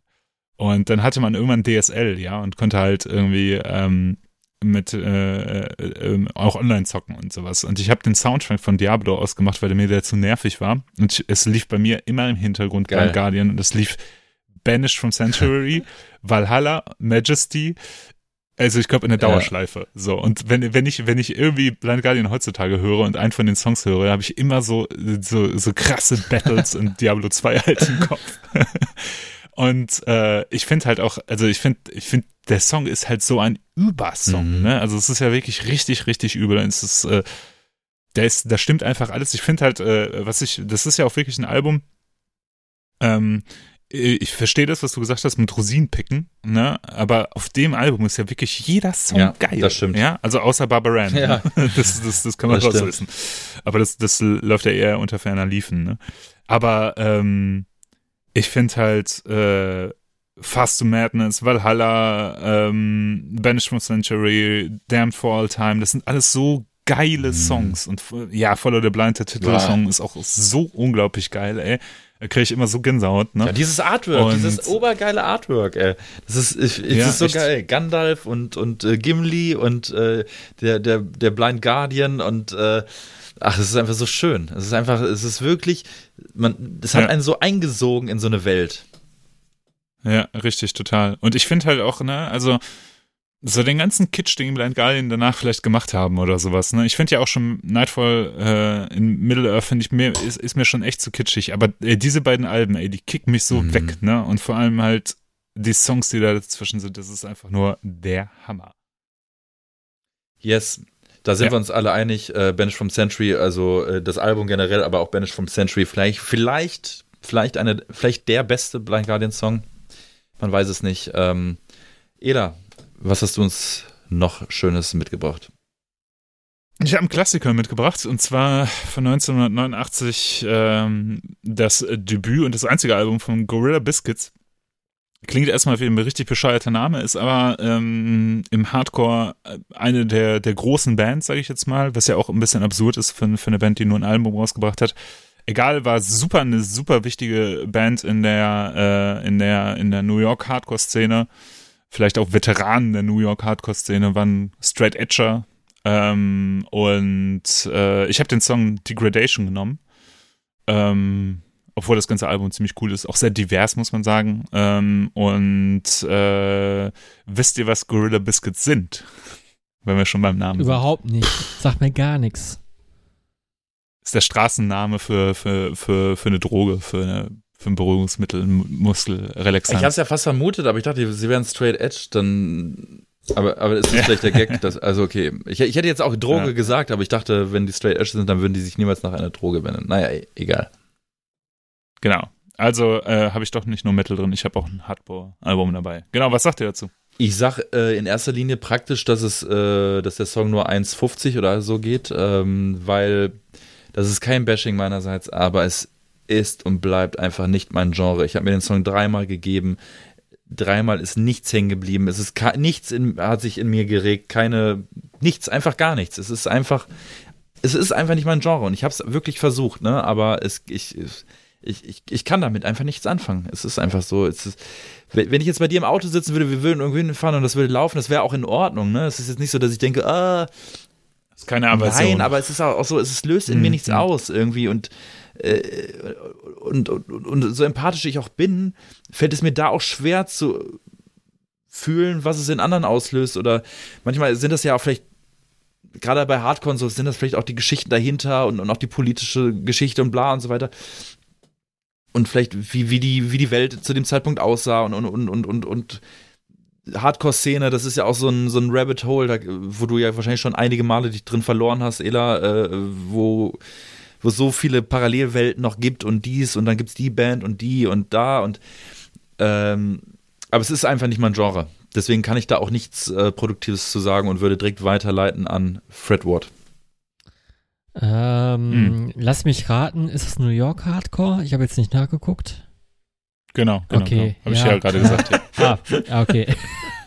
Und dann hatte man irgendwann DSL, ja, und konnte halt irgendwie ähm, mit äh, äh, ähm, auch online zocken und sowas. Und ich habe den Soundtrack von Diablo ausgemacht, weil der mir der zu nervig war. Und ich, es lief bei mir immer im Hintergrund Geil. bei Guardian und es lief Banished from Sanctuary, Valhalla, Majesty. Also ich glaube in der Dauerschleife. Ja. So und wenn wenn ich wenn ich irgendwie Blind Guardian heutzutage höre und einen von den Songs höre, habe ich immer so so so krasse Battles in Diablo 2 halt im Kopf. Und äh, ich finde halt auch, also ich finde, ich finde, der Song ist halt so ein Übersong, mhm. ne? Also es ist ja wirklich richtig, richtig übel. Es ist, äh, der ist, da stimmt einfach alles. Ich finde halt, äh, was ich, das ist ja auch wirklich ein Album. Ähm, äh, ich verstehe das, was du gesagt hast mit Rosinenpicken, ne? Aber auf dem Album ist ja wirklich jeder Song Ja, geil. das stimmt. Ja, also außer Barbara Ann. Ja. Ne? Das, das, das kann man Das rauswissen. Aber das, das läuft ja eher unter ferner Liefen, ne? Aber ähm, ich finde halt äh, Fast to Madness, Valhalla, ähm, Banished from Century, Damned for All Time, das sind alles so geile Songs. Und ja, Follow the Blind, der Titelsong, ist auch so unglaublich geil, ey. Da kriege ich immer so Gänsehaut, ne? Ja, dieses Artwork, Und- dieses obergeile Artwork, ey. Das ist, ich, ich, Ja, das ist so echt. geil. Gandalf und, und äh, Gimli und äh, der, der, der Blind Guardian und äh, ach, es ist einfach so schön. Es ist einfach, es ist wirklich, man, es hat Ja. einen so eingesogen in so eine Welt. Ja, richtig, total. Und ich finde halt auch, ne, also so den ganzen Kitsch, den Blind Guardian danach vielleicht gemacht haben oder sowas, ne. Ich finde ja auch schon Nightfall äh, in Middle-earth, finde ich mir, ist, ist mir schon echt zu kitschig. Aber äh, diese beiden Alben, ey, die kicken mich so Mhm. weg, ne. Und vor allem halt die Songs, die da dazwischen sind, das ist einfach nur der Hammer. Yes. Da sind Ja. wir uns alle einig, äh, Banish from Century, also äh, das Album generell, aber auch Banish from Century, vielleicht, vielleicht, vielleicht eine, vielleicht der beste Blind Guardian Song. Man weiß es nicht. Ähm, Eda, was hast du uns noch Schönes mitgebracht? Ich habe einen Klassiker mitgebracht und zwar von 1989 ähm, das Debüt und das einzige Album von Gorilla Biscuits. Klingt erstmal wie ein richtig bescheuerter Name, ist aber ähm, im Hardcore äh, eine der, der großen Bands, sage ich jetzt mal, was ja auch ein bisschen absurd ist für, für eine Band, die nur ein Album rausgebracht hat. Egal, war super eine super wichtige Band in der äh, in der in der New York Hardcore-Szene. Vielleicht auch Veteranen der New York Hardcore-Szene waren Straight Edger, ähm, und äh, ich habe den Song Degradation genommen. Ähm, obwohl das ganze Album ziemlich cool ist. Auch sehr divers, muss man sagen. Ähm, und äh, wisst ihr, was Gorilla Biscuits sind? Wenn wir schon beim Namen Überhaupt nicht. Sagt mir gar nichts. sind. Ist der Straßenname für, für, für, für eine Droge, für, eine, für ein Beruhigungsmittel, ein Ich Muskelrelaxant. habe es ja fast vermutet, aber ich dachte, sie wären straight edge, dann. Aber, aber ist das vielleicht der Gag? Dass, also, okay. Ich, ich hätte jetzt auch Droge Ja. gesagt, aber ich dachte, wenn die straight edge sind, dann würden die sich niemals nach einer Droge wenden. Naja, e- egal. Genau. Also äh, habe ich doch nicht nur Metal drin, ich habe auch ein Hardcore-Album dabei. Genau, was sagt ihr dazu? Ich sag äh, in erster Linie praktisch, dass es, äh, dass der Song nur 1,50 oder so geht, ähm, weil das ist kein Bashing meinerseits, aber es ist und bleibt einfach nicht mein Genre. Ich habe mir den Song dreimal gegeben. Dreimal ist nichts hängen geblieben. Es ist nichts in, hat sich in mir geregt, keine nichts, einfach gar nichts. Es ist einfach, es ist einfach nicht mein Genre und ich habe es wirklich versucht, ne? Aber es, ich, ich, ich, ich kann damit einfach nichts anfangen. Es ist einfach so. Es ist, wenn ich jetzt bei dir im Auto sitzen würde, wir würden irgendwo hinfahren und das würde laufen, das wäre auch in Ordnung, ne? Es ist jetzt nicht so, dass ich denke, ah, Das ist keine Aversion. nein, aber es ist auch so, es löst in mir Mhm. nichts aus irgendwie und, äh, und, und, und so empathisch ich auch bin, fällt es mir da auch schwer zu fühlen, was es in anderen auslöst oder manchmal sind das ja auch vielleicht gerade bei Hardcore so sind das vielleicht auch die Geschichten dahinter und, und auch die politische Geschichte und bla und so weiter. Und vielleicht, wie, wie, die, wie die Welt zu dem Zeitpunkt aussah und, und, und, und, und, und Hardcore-Szene, das ist ja auch so ein, so ein Rabbit Hole, da, wo du ja wahrscheinlich schon einige Male dich drin verloren hast, Ela, äh, wo, wo es so viele Parallelwelten noch gibt und dies und dann gibt's die Band und die und da und ähm, aber es ist einfach nicht mein Genre. Deswegen kann ich da auch nichts äh, Produktives zu sagen und würde direkt weiterleiten an Fred Ward. Ähm, Lass mich raten, ist es New York Hardcore? Ich habe jetzt nicht nachgeguckt. Genau, genau. Okay, genau. Habe ich ja. ja gerade gesagt. Ja. Ah, okay.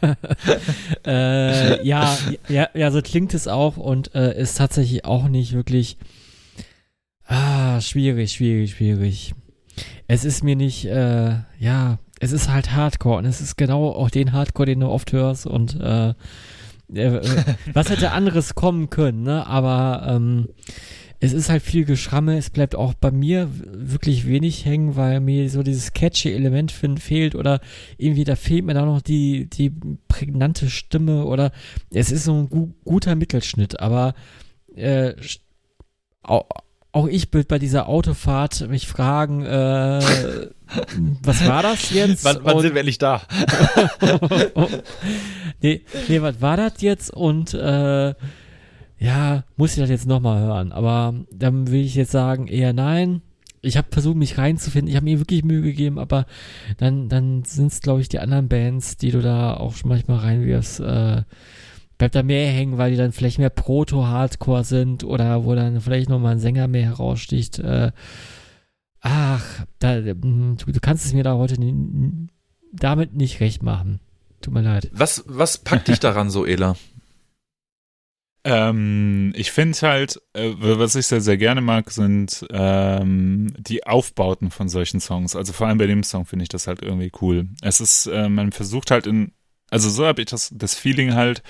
äh, ja, ja, ja, so klingt es auch und äh, ist tatsächlich auch nicht wirklich. Ah, schwierig, schwierig, schwierig. Es ist mir nicht, äh, ja, es ist halt Hardcore und es ist genau auch den Hardcore, den du oft hörst und äh, äh, was hätte anderes kommen können, ne? Aber ähm, es ist halt viel Geschramme, es bleibt auch bei mir wirklich wenig hängen, weil mir so dieses catchy Element fehlt oder irgendwie da fehlt mir da noch die, die prägnante Stimme oder es ist so ein gu guter Mittelschnitt, aber äh, auch, auch ich will bei dieser Autofahrt mich fragen, äh, was war das jetzt? Wann, wann Und- sind wir endlich da? nee, nee, was war das jetzt? Und äh, ja, muss ich das jetzt nochmal hören. Aber dann will ich jetzt sagen, eher nein. ich habe versucht, mich reinzufinden. Ich habe mir wirklich Mühe gegeben, aber dann, dann sind es, glaube ich, die anderen Bands, die du da auch schon manchmal reinwirfst, äh, bleibt da mehr hängen, weil die dann vielleicht mehr Proto-Hardcore sind oder wo dann vielleicht nochmal ein Sänger mehr heraussticht. Äh, ach, da, hm, du, du, kannst es mir da heute damit nicht recht machen. Tut mir leid. Was, was packt dich daran so, Ela? Ähm, ich finde halt, äh, was ich sehr, sehr gerne mag, sind ähm, die Aufbauten von solchen Songs. Also vor allem bei dem Song finde ich das halt irgendwie cool. Es ist, äh, man versucht halt in, also so habe ich das, das Feeling halt,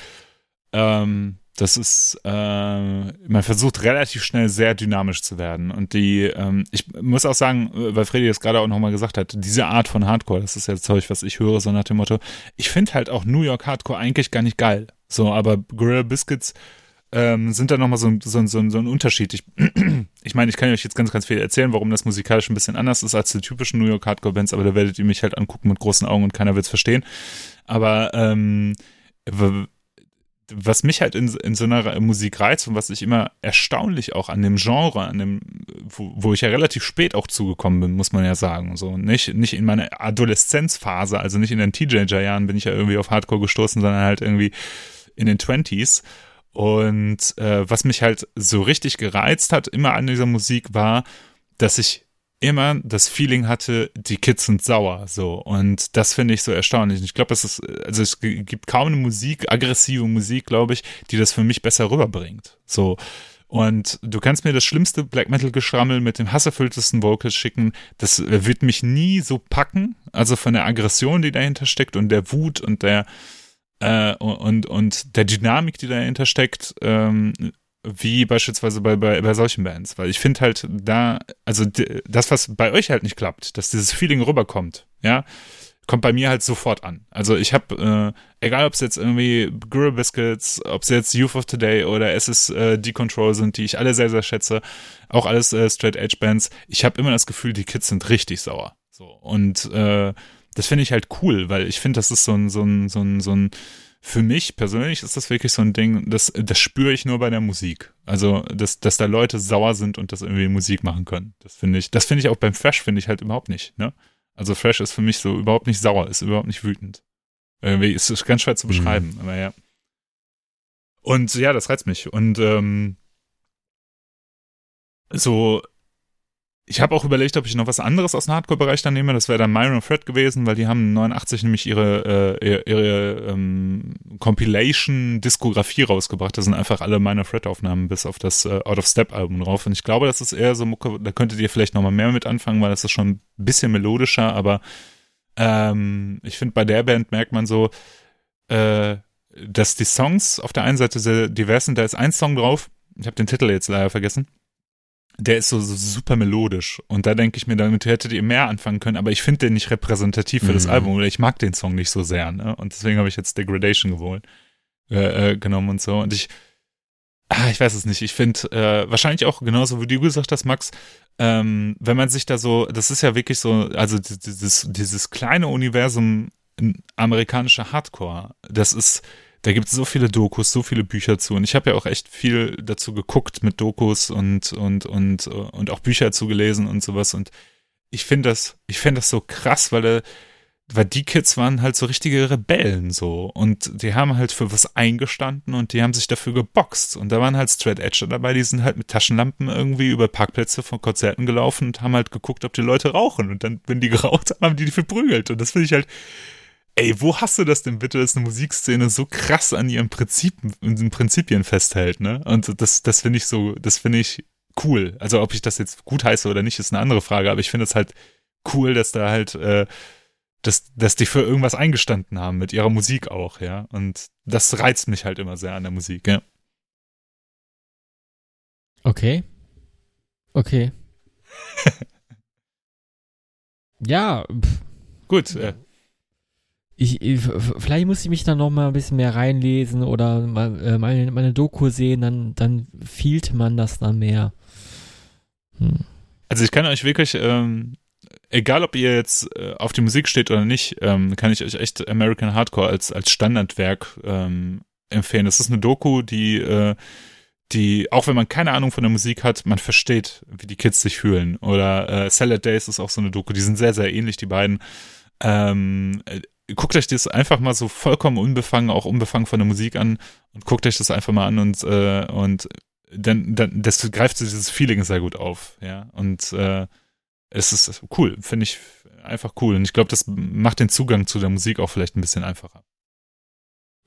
ähm, das ist, äh, man versucht relativ schnell sehr dynamisch zu werden. Und die, ähm, ich muss auch sagen, weil Freddy das gerade auch nochmal gesagt hat, diese Art von Hardcore, das ist ja Zeug, was ich höre, so nach dem Motto, ich finde halt auch New York Hardcore eigentlich gar nicht geil. So, aber Gorilla Biscuits ähm, sind da nochmal so, so, so, so ein Unterschied. Ich, ich meine, ich kann euch jetzt ganz, ganz viel erzählen, warum das musikalisch ein bisschen anders ist als die typischen New York Hardcore Bands, aber da werdet ihr mich halt angucken mit großen Augen und keiner wird es verstehen. Aber ähm, was mich halt in, in so einer Musik reizt und was ich immer erstaunlich auch an dem Genre, an dem, wo, wo ich ja relativ spät auch zugekommen bin, muss man ja sagen. So nicht, nicht in meiner Adoleszenzphase, also nicht in den Teenager-Jahren bin ich ja irgendwie auf Hardcore gestoßen, sondern halt irgendwie in den Twenties. Und äh, was mich halt so richtig gereizt hat, immer an dieser Musik, war, dass ich immer das Feeling hatte, die Kids sind sauer, so. Und das finde ich so erstaunlich. Ich glaube, es ist, also es gibt kaum eine Musik, aggressive Musik, glaube ich, die das für mich besser rüberbringt. So. Und du kannst mir das schlimmste Black Metal Geschrammel mit dem hasserfülltesten Vocals schicken. Das wird mich nie so packen. Also von der Aggression, die dahinter steckt und der Wut und der, äh, und, und der Dynamik, die dahinter steckt, ähm, wie beispielsweise bei, bei, bei solchen Bands. Weil ich finde halt da, also das, was bei euch halt nicht klappt, dass dieses Feeling rüberkommt, ja, kommt bei mir halt sofort an. Also ich habe, äh, egal ob es jetzt irgendwie Gorilla Biscuits, ob es jetzt Youth of Today oder ist äh, Decontrol sind, die ich alle sehr, sehr schätze, auch alles äh, Straight Edge Bands, ich habe immer das Gefühl, die Kids sind richtig sauer. So. Und äh, das finde ich halt cool, weil ich finde, das ist so ein, so ein, so ein, so ein, für mich persönlich ist das wirklich so ein Ding, das, das spüre ich nur bei der Musik. Also, dass, dass da Leute sauer sind und das irgendwie Musik machen können. Das finde ich, das finde ich auch beim Fresh finde ich halt überhaupt nicht, ne? Also Fresh ist für mich so überhaupt nicht sauer, ist überhaupt nicht wütend. Irgendwie ist es ganz schwer zu mhm. beschreiben, mhm. aber ja. Und ja, das reizt mich. Und ähm, so, ich habe auch überlegt, ob ich noch was anderes aus dem Hardcore-Bereich dann nehme. Das wäre dann Myron Fred gewesen, weil die haben 89 nämlich ihre, äh, ihre, ähm, Compilation-Diskografie rausgebracht. Da sind einfach alle Minor Fred-Aufnahmen bis auf das äh, Out of Step-Album drauf. Und ich glaube, das ist eher so da könntet ihr vielleicht noch mal mehr mit anfangen, weil das ist schon ein bisschen melodischer. Aber ähm, ich finde, bei der Band merkt man so, äh, dass die Songs auf der einen Seite sehr divers sind. Da ist ein Song drauf. Ich habe den Titel jetzt leider vergessen der ist so, so, super melodisch. Und da denke ich mir, damit hättet ihr mehr anfangen können, aber ich finde den nicht repräsentativ für mhm. das Album oder ich mag den Song nicht so sehr, ne? Und deswegen habe ich jetzt Degradation gewohnt, äh, äh, genommen und so. Und ich, ah, ich weiß es nicht. Ich finde, äh, wahrscheinlich auch genauso, wie du gesagt hast, Max, ähm, wenn man sich da so, das ist ja wirklich so, also dieses, dieses kleine Universum amerikanischer Hardcore, das ist, da gibt es so viele Dokus, so viele Bücher zu. Und ich habe ja auch echt viel dazu geguckt mit Dokus und, und, und, und auch Bücher zugelesen und sowas. Und ich finde das, ich finde das so krass, weil, äh, weil die Kids waren halt so richtige Rebellen so. Und die haben halt für was eingestanden und die haben sich dafür geboxt. Und da waren halt Straight Edge dabei, die sind halt mit Taschenlampen irgendwie über Parkplätze von Konzerten gelaufen und haben halt geguckt, ob die Leute rauchen. Und dann, wenn die geraucht haben, haben die die verprügelt. Und das finde ich halt, Ey, wo hast du das denn bitte, dass eine Musikszene so krass an ihren Prinzipien, Prinzipien festhält, ne? Und das, das finde ich so, das finde ich cool. Also ob ich das jetzt gut heiße oder nicht, ist eine andere Frage, aber ich finde es halt cool, dass da halt, äh, dass, dass die für irgendwas eingestanden haben, mit ihrer Musik auch, ja. Und das reizt mich halt immer sehr an der Musik, ja. Okay. Okay. ja. Pff. Gut. Äh, ich, vielleicht muss ich mich dann noch mal ein bisschen mehr reinlesen oder mal, äh, meine, meine Doku sehen, dann, dann fühlt man das dann mehr. Hm. Also ich kann euch wirklich, ähm, egal ob ihr jetzt äh, auf die Musik steht oder nicht, ähm, kann ich euch echt American Hardcore als, als Standardwerk ähm, empfehlen. Das ist eine Doku, die, äh, die, auch wenn man keine Ahnung von der Musik hat, man versteht, wie die Kids sich fühlen. Oder äh, Salad Days ist auch so eine Doku, die sind sehr, sehr ähnlich, die beiden. Ähm, äh, guckt euch das einfach mal so vollkommen unbefangen, auch unbefangen von der Musik an und guckt euch das einfach mal an und, äh, und dann, dann das greift dieses Feeling sehr gut auf, ja. Und äh, es ist cool, finde ich einfach cool. Und ich glaube, das macht den Zugang zu der Musik auch vielleicht ein bisschen einfacher.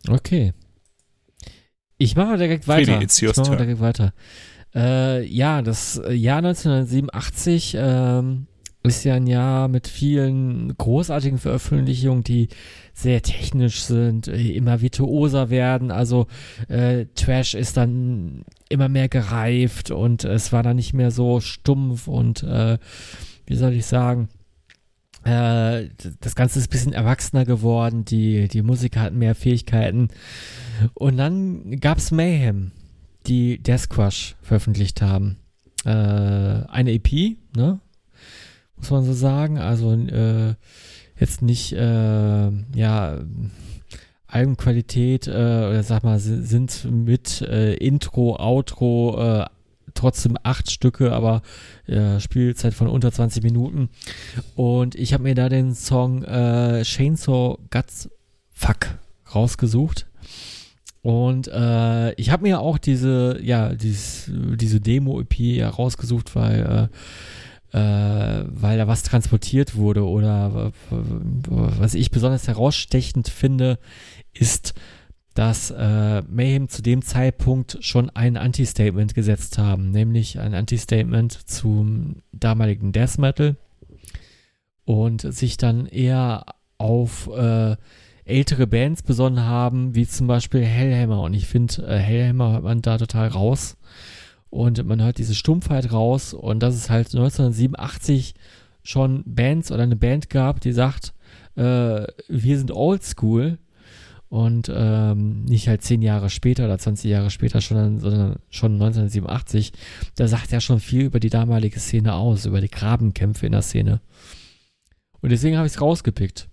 Okay. Ich mache direkt weiter. Friedi, it's ich mache direkt weiter. Äh, ja, das Jahr 1987 ähm, ist ja ein Jahr mit vielen großartigen Veröffentlichungen, die sehr technisch sind, äh, immer virtuoser werden. Also äh, Trash ist dann immer mehr gereift und es war dann nicht mehr so stumpf und äh, wie soll ich sagen, äh, das Ganze ist ein bisschen erwachsener geworden, die, die Musiker hatten mehr Fähigkeiten. Und dann gab es Mayhem, die Death Crush veröffentlicht haben. Äh, eine EP, ne? Muss man so sagen. Also äh, jetzt nicht, äh, ja, Albenqualität äh, oder sag mal, sind mit äh, Intro, Outro äh, trotzdem acht Stücke, aber äh, Spielzeit von unter 20 Minuten. Und ich habe mir da den Song äh, Chainsaw Guts Fuck rausgesucht. Und äh, ich habe mir auch diese, ja, dieses, diese Demo-EP rausgesucht, weil äh, weil da was transportiert wurde oder was ich besonders herausstechend finde, ist, dass äh, Mayhem zu dem Zeitpunkt schon ein Anti-Statement gesetzt haben, nämlich ein Anti-Statement zum damaligen Death Metal und sich dann eher auf äh, ältere Bands besonnen haben, wie zum Beispiel Hellhammer. Und ich finde, äh, Hellhammer hört man da total raus und man hört diese Stumpfheit raus und dass es halt 1987 schon Bands oder eine Band gab, die sagt, äh, wir sind oldschool und ähm, nicht halt zehn Jahre später oder 20 Jahre später, schon, sondern schon 1987, da sagt ja schon viel über die damalige Szene aus, über die Grabenkämpfe in der Szene. Und deswegen habe ich es rausgepickt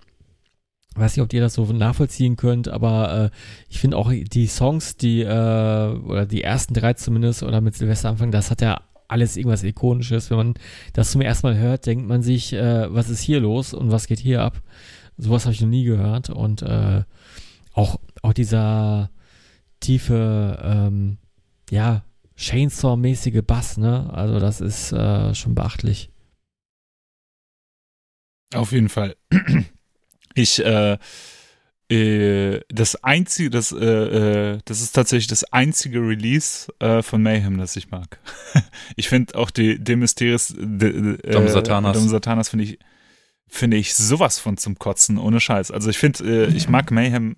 weiß nicht, ob ihr das so nachvollziehen könnt, aber äh, ich finde auch die Songs, die, äh, oder die ersten drei zumindest, oder mit Silvester anfangen, das hat ja alles irgendwas Ikonisches. Wenn man das zum ersten Mal hört, denkt man sich, äh, was ist hier los und was geht hier ab? Sowas habe ich noch nie gehört. Und äh, auch, auch dieser tiefe, ähm, ja, Chainsaw-mäßige Bass, ne? Also das ist äh, schon beachtlich. Auf jeden Fall. Ich, äh, äh, das einzige, das, äh, äh, das ist tatsächlich das einzige Release äh, von Mayhem, das ich mag. ich finde auch die Demysteris, de, äh, Dom Satanas, Dom Satanas finde ich, finde ich sowas von zum Kotzen, ohne Scheiß. Also ich finde, äh, ich mag Mayhem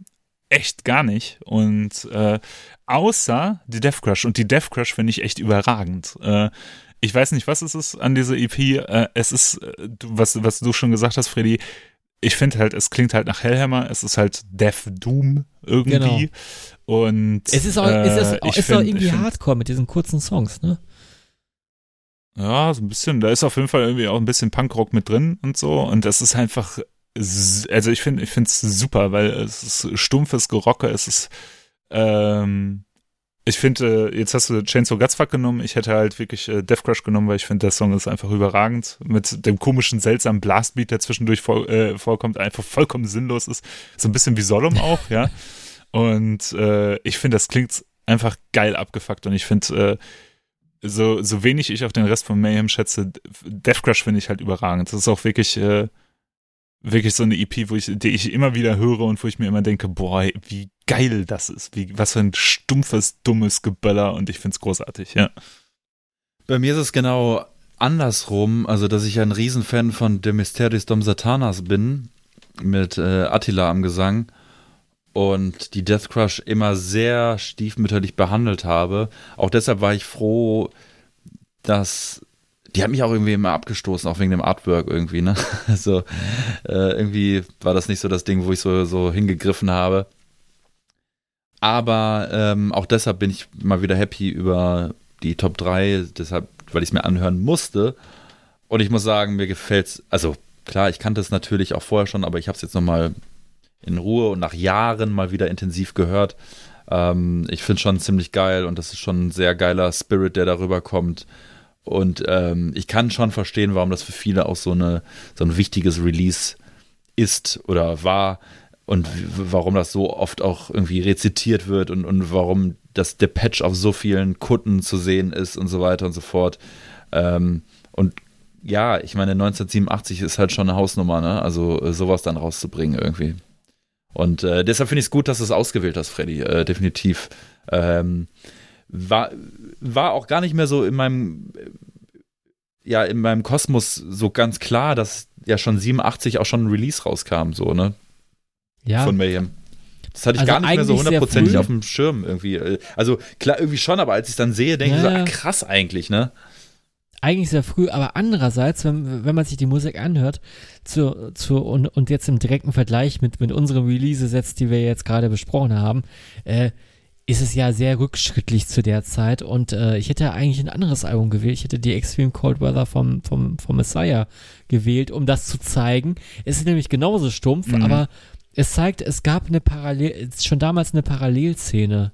echt gar nicht und äh, außer die Death Crush und die Death Crush finde ich echt überragend. Äh, ich weiß nicht, was es ist an dieser EP. Äh, es ist, äh, was, was du schon gesagt hast, Freddy, ich finde halt, es klingt halt nach Hellhammer, es ist halt Death Doom irgendwie. Genau. Und es ist auch, äh, es ist, auch, ist find, auch irgendwie find, Hardcore mit diesen kurzen Songs, ne? Ja, so ein bisschen. Da ist auf jeden Fall irgendwie auch ein bisschen Punkrock mit drin und so. Und das ist einfach, also ich finde, ich finde es super, weil es ist stumpfes Gerocke, es ist, ähm, ich finde, äh, jetzt hast du Chainsaw Gutsfuck genommen. Ich hätte halt wirklich äh, Death Crush genommen, weil ich finde, der Song ist einfach überragend. Mit dem komischen, seltsamen Blastbeat, der zwischendurch vor, äh, vorkommt, einfach vollkommen sinnlos ist. So ein bisschen wie Solemn auch, ja. Und äh, ich finde, das klingt einfach geil abgefuckt. Und ich finde, äh, so, so wenig ich auch den Rest von Mayhem schätze, Death Crush finde ich halt überragend. Das ist auch wirklich äh, wirklich so eine EP, wo ich, die ich immer wieder höre und wo ich mir immer denke, boah, wie geil das ist, wie, was für ein stumpfes, dummes Geböller und ich find's großartig, ja. Bei mir ist es genau andersrum, also dass ich ein Riesenfan von De Mysteris Dom Satanas bin, mit äh, Attila am Gesang und die Death Crush immer sehr stiefmütterlich behandelt habe. Auch deshalb war ich froh, dass die hat mich auch irgendwie immer abgestoßen, auch wegen dem Artwork irgendwie, ne? Also äh, irgendwie war das nicht so das Ding, wo ich so, so hingegriffen habe. Aber ähm, auch deshalb bin ich mal wieder happy über die Top 3, deshalb, weil ich es mir anhören musste. Und ich muss sagen, mir gefällt es, also klar, ich kannte es natürlich auch vorher schon, aber ich habe es jetzt nochmal in Ruhe und nach Jahren mal wieder intensiv gehört. Ähm, ich finde schon ziemlich geil und das ist schon ein sehr geiler Spirit, der darüber kommt. Und ähm, ich kann schon verstehen, warum das für viele auch so, eine, so ein wichtiges Release ist oder war und warum das so oft auch irgendwie rezitiert wird und, und warum das der Patch auf so vielen Kutten zu sehen ist und so weiter und so fort. Ähm, und ja, ich meine, 1987 ist halt schon eine Hausnummer, ne? Also äh, sowas dann rauszubringen irgendwie. Und äh, deshalb finde ich es gut, dass du es ausgewählt hast, Freddy, äh, definitiv. Ähm, war, war auch gar nicht mehr so in meinem, ja, in meinem Kosmos so ganz klar, dass ja schon 87 auch schon ein Release rauskam, so, ne? Ja. Von Mayhem. Das hatte ich also gar nicht mehr so hundertprozentig auf dem Schirm irgendwie. Also klar, irgendwie schon, aber als ich es dann sehe, denke ja. ich so, ah, krass eigentlich, ne? Eigentlich sehr früh, aber andererseits, wenn, wenn man sich die Musik anhört, zu, zu, und, und jetzt im direkten Vergleich mit, mit unseren Release-Sets, die wir jetzt gerade besprochen haben, äh, ist es ja sehr rückschrittlich zu der Zeit und äh, ich hätte eigentlich ein anderes Album gewählt. Ich hätte die Extreme Cold Weather vom, vom, vom Messiah gewählt, um das zu zeigen. Es ist nämlich genauso stumpf, mhm. aber es zeigt, es gab eine Parallel, schon damals eine Parallelszene.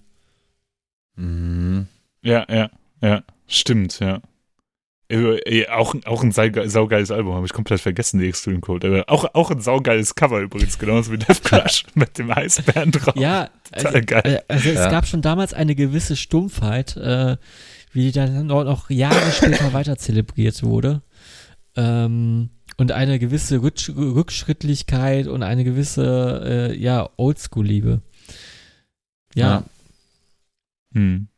Mhm. Ja, ja, ja, stimmt, ja. Äh, auch, auch ein saugeiles Album, habe ich komplett vergessen, die Extreme Cold. Aber auch, auch ein saugeiles Cover übrigens, genauso wie Death Crush mit dem Eisbären drauf. Ja, Total also, geil. Äh, also es ja. gab schon damals eine gewisse Stumpfheit, äh, wie dann noch Jahre später weiter zelebriert wurde. Ähm, und eine gewisse Rücksch Rückschrittlichkeit und eine gewisse, äh, ja, Oldschool-Liebe. Ja. ja. Hm.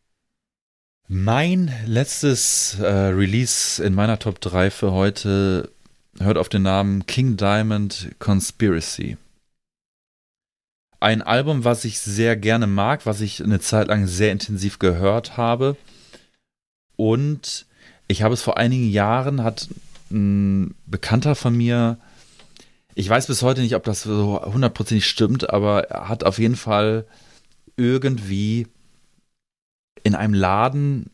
Mein letztes äh, Release in meiner Top 3 für heute hört auf den Namen King Diamond Conspiracy. Ein Album, was ich sehr gerne mag, was ich eine Zeit lang sehr intensiv gehört habe. Und ich habe es vor einigen Jahren, hat ein Bekannter von mir, ich weiß bis heute nicht, ob das so hundertprozentig stimmt, aber er hat auf jeden Fall irgendwie in einem Laden,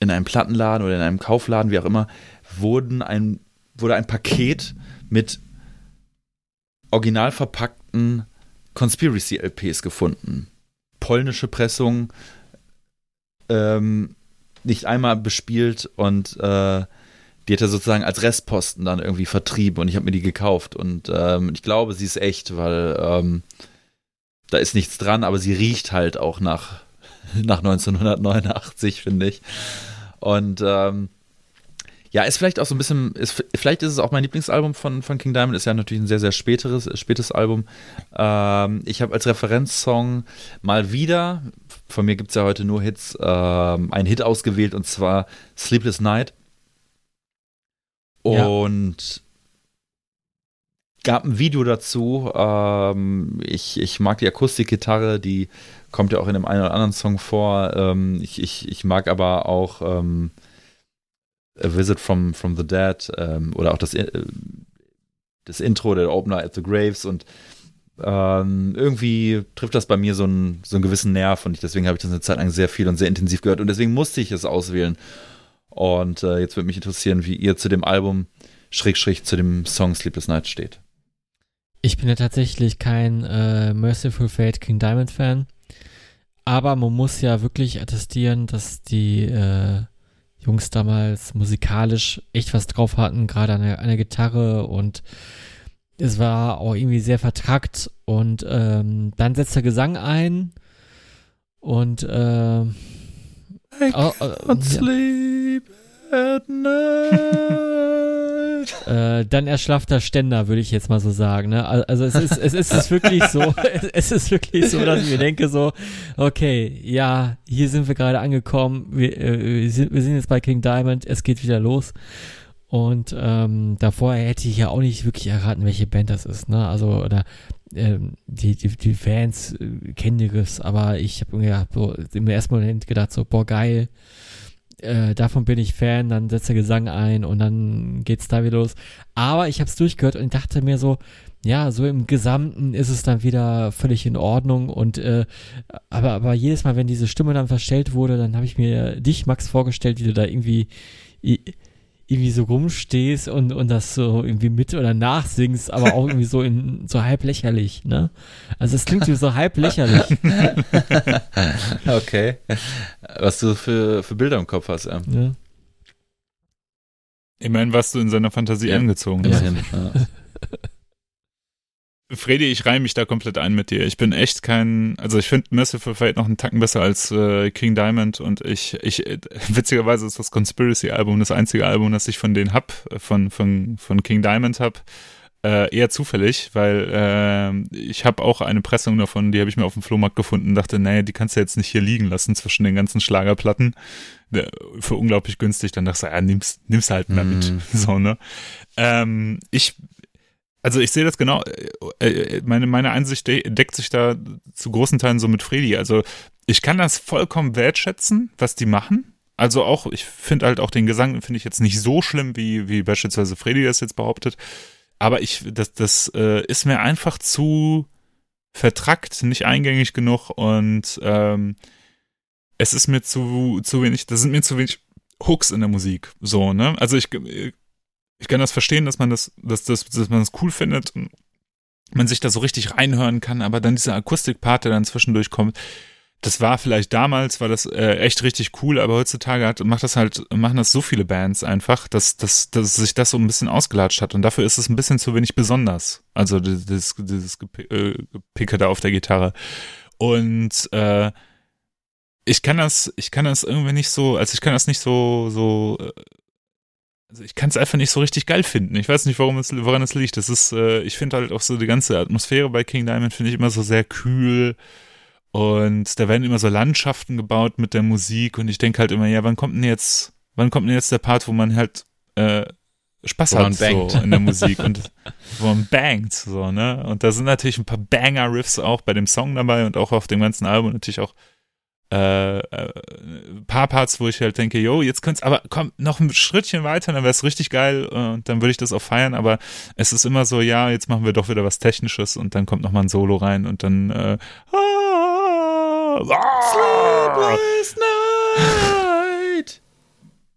in einem Plattenladen oder in einem Kaufladen, wie auch immer, wurden ein, wurde ein Paket mit original verpackten Conspiracy-LPs gefunden. Polnische Pressung, ähm, nicht einmal bespielt und äh, die hat er sozusagen als Restposten dann irgendwie vertrieben und ich habe mir die gekauft und ähm, ich glaube, sie ist echt, weil ähm, da ist nichts dran, aber sie riecht halt auch nach nach 1989, finde ich. Und ähm, ja, ist vielleicht auch so ein bisschen, ist, vielleicht ist es auch mein Lieblingsalbum von, von King Diamond, ist ja natürlich ein sehr, sehr späteres, spätes Album. Ähm, ich habe als Referenzsong mal wieder, von mir gibt es ja heute nur Hits, ähm, einen Hit ausgewählt und zwar Sleepless Night. Und. Gab ein Video dazu. Ähm, ich, ich mag die Akustikgitarre, die kommt ja auch in dem einen oder anderen Song vor. Ähm, ich, ich, ich mag aber auch ähm, A Visit from, from the Dead ähm, oder auch das, äh, das Intro, der Opener at the Graves und ähm, irgendwie trifft das bei mir so einen, so einen gewissen Nerv und ich, deswegen habe ich das eine Zeit lang sehr viel und sehr intensiv gehört und deswegen musste ich es auswählen. Und äh, jetzt würde mich interessieren, wie ihr zu dem Album Schrägstrich zu dem Song Sleepless Night steht. Ich bin ja tatsächlich kein äh, Merciful Fate King Diamond Fan. Aber man muss ja wirklich attestieren, dass die äh, Jungs damals musikalisch echt was drauf hatten, gerade an der, an der Gitarre und es war auch irgendwie sehr vertrackt und ähm, dann setzt der Gesang ein und äh, I oh, can't oh, sleep at night. Äh, dann erschlaffter Ständer, würde ich jetzt mal so sagen. Ne? Also es ist, es ist wirklich so, es ist wirklich so, dass ich mir denke so, okay, ja, hier sind wir gerade angekommen, wir, äh, wir, sind, wir sind jetzt bei King Diamond, es geht wieder los. Und ähm, davor hätte ich ja auch nicht wirklich erraten, welche Band das ist. Ne? Also, oder ähm, die, die, die Fans äh, kennen die Riffs, aber ich habe mir so im ersten Moment gedacht, so, boah, geil, äh, davon bin ich Fan, dann setzt der Gesang ein und dann geht's da wieder los. Aber ich habe es durchgehört und dachte mir so, ja, so im Gesamten ist es dann wieder völlig in Ordnung und äh, aber, aber jedes Mal, wenn diese Stimme dann verstellt wurde, dann habe ich mir dich, Max, vorgestellt, wie du da irgendwie irgendwie so rumstehst und, und das so irgendwie mit oder nachsingst, aber auch irgendwie so in so halb lächerlich, ne? Also es klingt wie so halb lächerlich. okay. Was du für, für Bilder im Kopf hast, ja. ja. Ich meine, was du in seiner Fantasie ja. angezogen hast. Ja. Freddy, ich reihe mich da komplett ein mit dir. Ich bin echt kein, also ich finde Merciful Fate noch einen Tacken besser als äh, King Diamond und ich, ich, äh, witzigerweise ist das Conspiracy-Album das einzige Album, das ich von denen hab, von, von, von King Diamond hab, äh, eher zufällig, weil äh, ich habe auch eine Pressung davon, die habe ich mir auf dem Flohmarkt gefunden, dachte, naja, die kannst du jetzt nicht hier liegen lassen zwischen den ganzen Schlagerplatten. Für unglaublich günstig, dann dachte ich, ja, nimm's, nimm's halt mal mit. Mm. So, ne? Ähm, ich also ich sehe das genau, äh, äh, meine, meine Einsicht deckt sich da zu großen Teilen so mit Freddy. Also ich kann das vollkommen wertschätzen, was die machen. Also auch, ich finde halt auch den Gesang, finde ich jetzt nicht so schlimm, wie, wie beispielsweise Freddy das jetzt behauptet. Aber ich, das, das äh, ist mir einfach zu vertrackt, nicht eingängig genug und ähm, es ist mir zu, zu wenig, da sind mir zu wenig Hooks in der Musik. So, ne? Also ich, ich kann das verstehen, dass man das, dass, dass, dass man das cool findet und man sich da so richtig reinhören kann, aber dann dieser Akustikpart, der dann zwischendurch kommt, das war vielleicht damals, war das äh, echt richtig cool, aber heutzutage hat, macht das halt, machen das so viele Bands einfach, dass, dass, dass sich das so ein bisschen ausgelatscht hat und dafür ist es ein bisschen zu wenig besonders. Also dieses, dieses Gepicke da auf der Gitarre. Und äh, ich kann das, ich kann das irgendwie nicht so, also ich kann das nicht so, so äh, also ich kann es einfach nicht so richtig geil finden. Ich weiß nicht, warum es, woran es liegt. Das ist, äh, ich finde halt auch so die ganze Atmosphäre bei King Diamond finde ich immer so sehr kühl. Und da werden immer so Landschaften gebaut mit der Musik und ich denke halt immer, ja, wann kommt denn jetzt, wann kommt denn jetzt der Part, wo man halt äh, Spaß wo hat so in der Musik und wo man bangt, so, ne? Und da sind natürlich ein paar Banger-Riffs auch bei dem Song dabei und auch auf dem ganzen Album natürlich auch äh, äh, paar Parts, wo ich halt denke, yo, jetzt könnte es aber komm, noch ein Schrittchen weiter, dann wäre es richtig geil und dann würde ich das auch feiern, aber es ist immer so, ja, jetzt machen wir doch wieder was Technisches und dann kommt nochmal ein Solo rein und dann äh, ah, ah, Sleepless Night.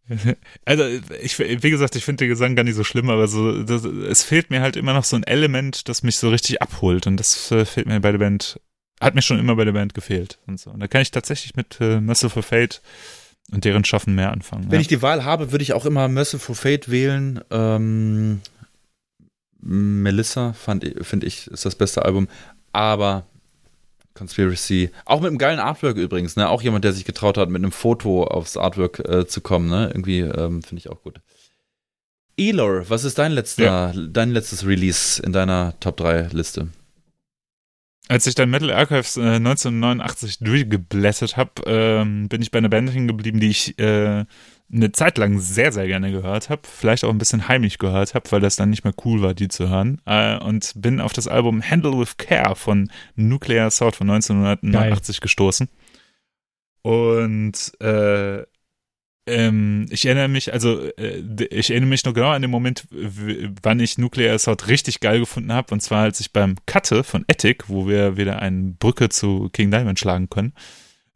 Also, ich, wie gesagt, ich finde den Gesang gar nicht so schlimm, aber so, das, es fehlt mir halt immer noch so ein Element, das mich so richtig abholt. Und das äh, fehlt mir bei der Band hat mir schon immer bei der Band gefehlt und so. Und da kann ich tatsächlich mit äh, Merciful Fate und deren Schaffen mehr anfangen. Wenn ja. ich die Wahl habe, würde ich auch immer Merciful Fate wählen. Ähm, Melissa finde ich ist das beste Album, aber Conspiracy, auch mit einem geilen Artwork übrigens, ne? Auch jemand, der sich getraut hat, mit einem Foto aufs Artwork äh, zu kommen, ne? Irgendwie ähm, finde ich auch gut. Elor, was ist dein letzter, ja. dein letztes Release in deiner Top 3 Liste? Als ich dann Metal Archives äh, 1989 durchgeblättert habe, ähm, bin ich bei einer Band hängen geblieben, die ich äh, eine Zeit lang sehr, sehr gerne gehört habe. Vielleicht auch ein bisschen heimlich gehört habe, weil das dann nicht mehr cool war, die zu hören. Äh, und bin auf das Album Handle with Care von Nuclear Assault von 1989 Geil. gestoßen. Und äh, ähm, ich erinnere mich, also äh, ich erinnere mich noch genau an den Moment, wann ich Nuclear Assault richtig geil gefunden habe. Und zwar, als ich beim Cutte von Ethic, wo wir wieder eine Brücke zu King Diamond schlagen können,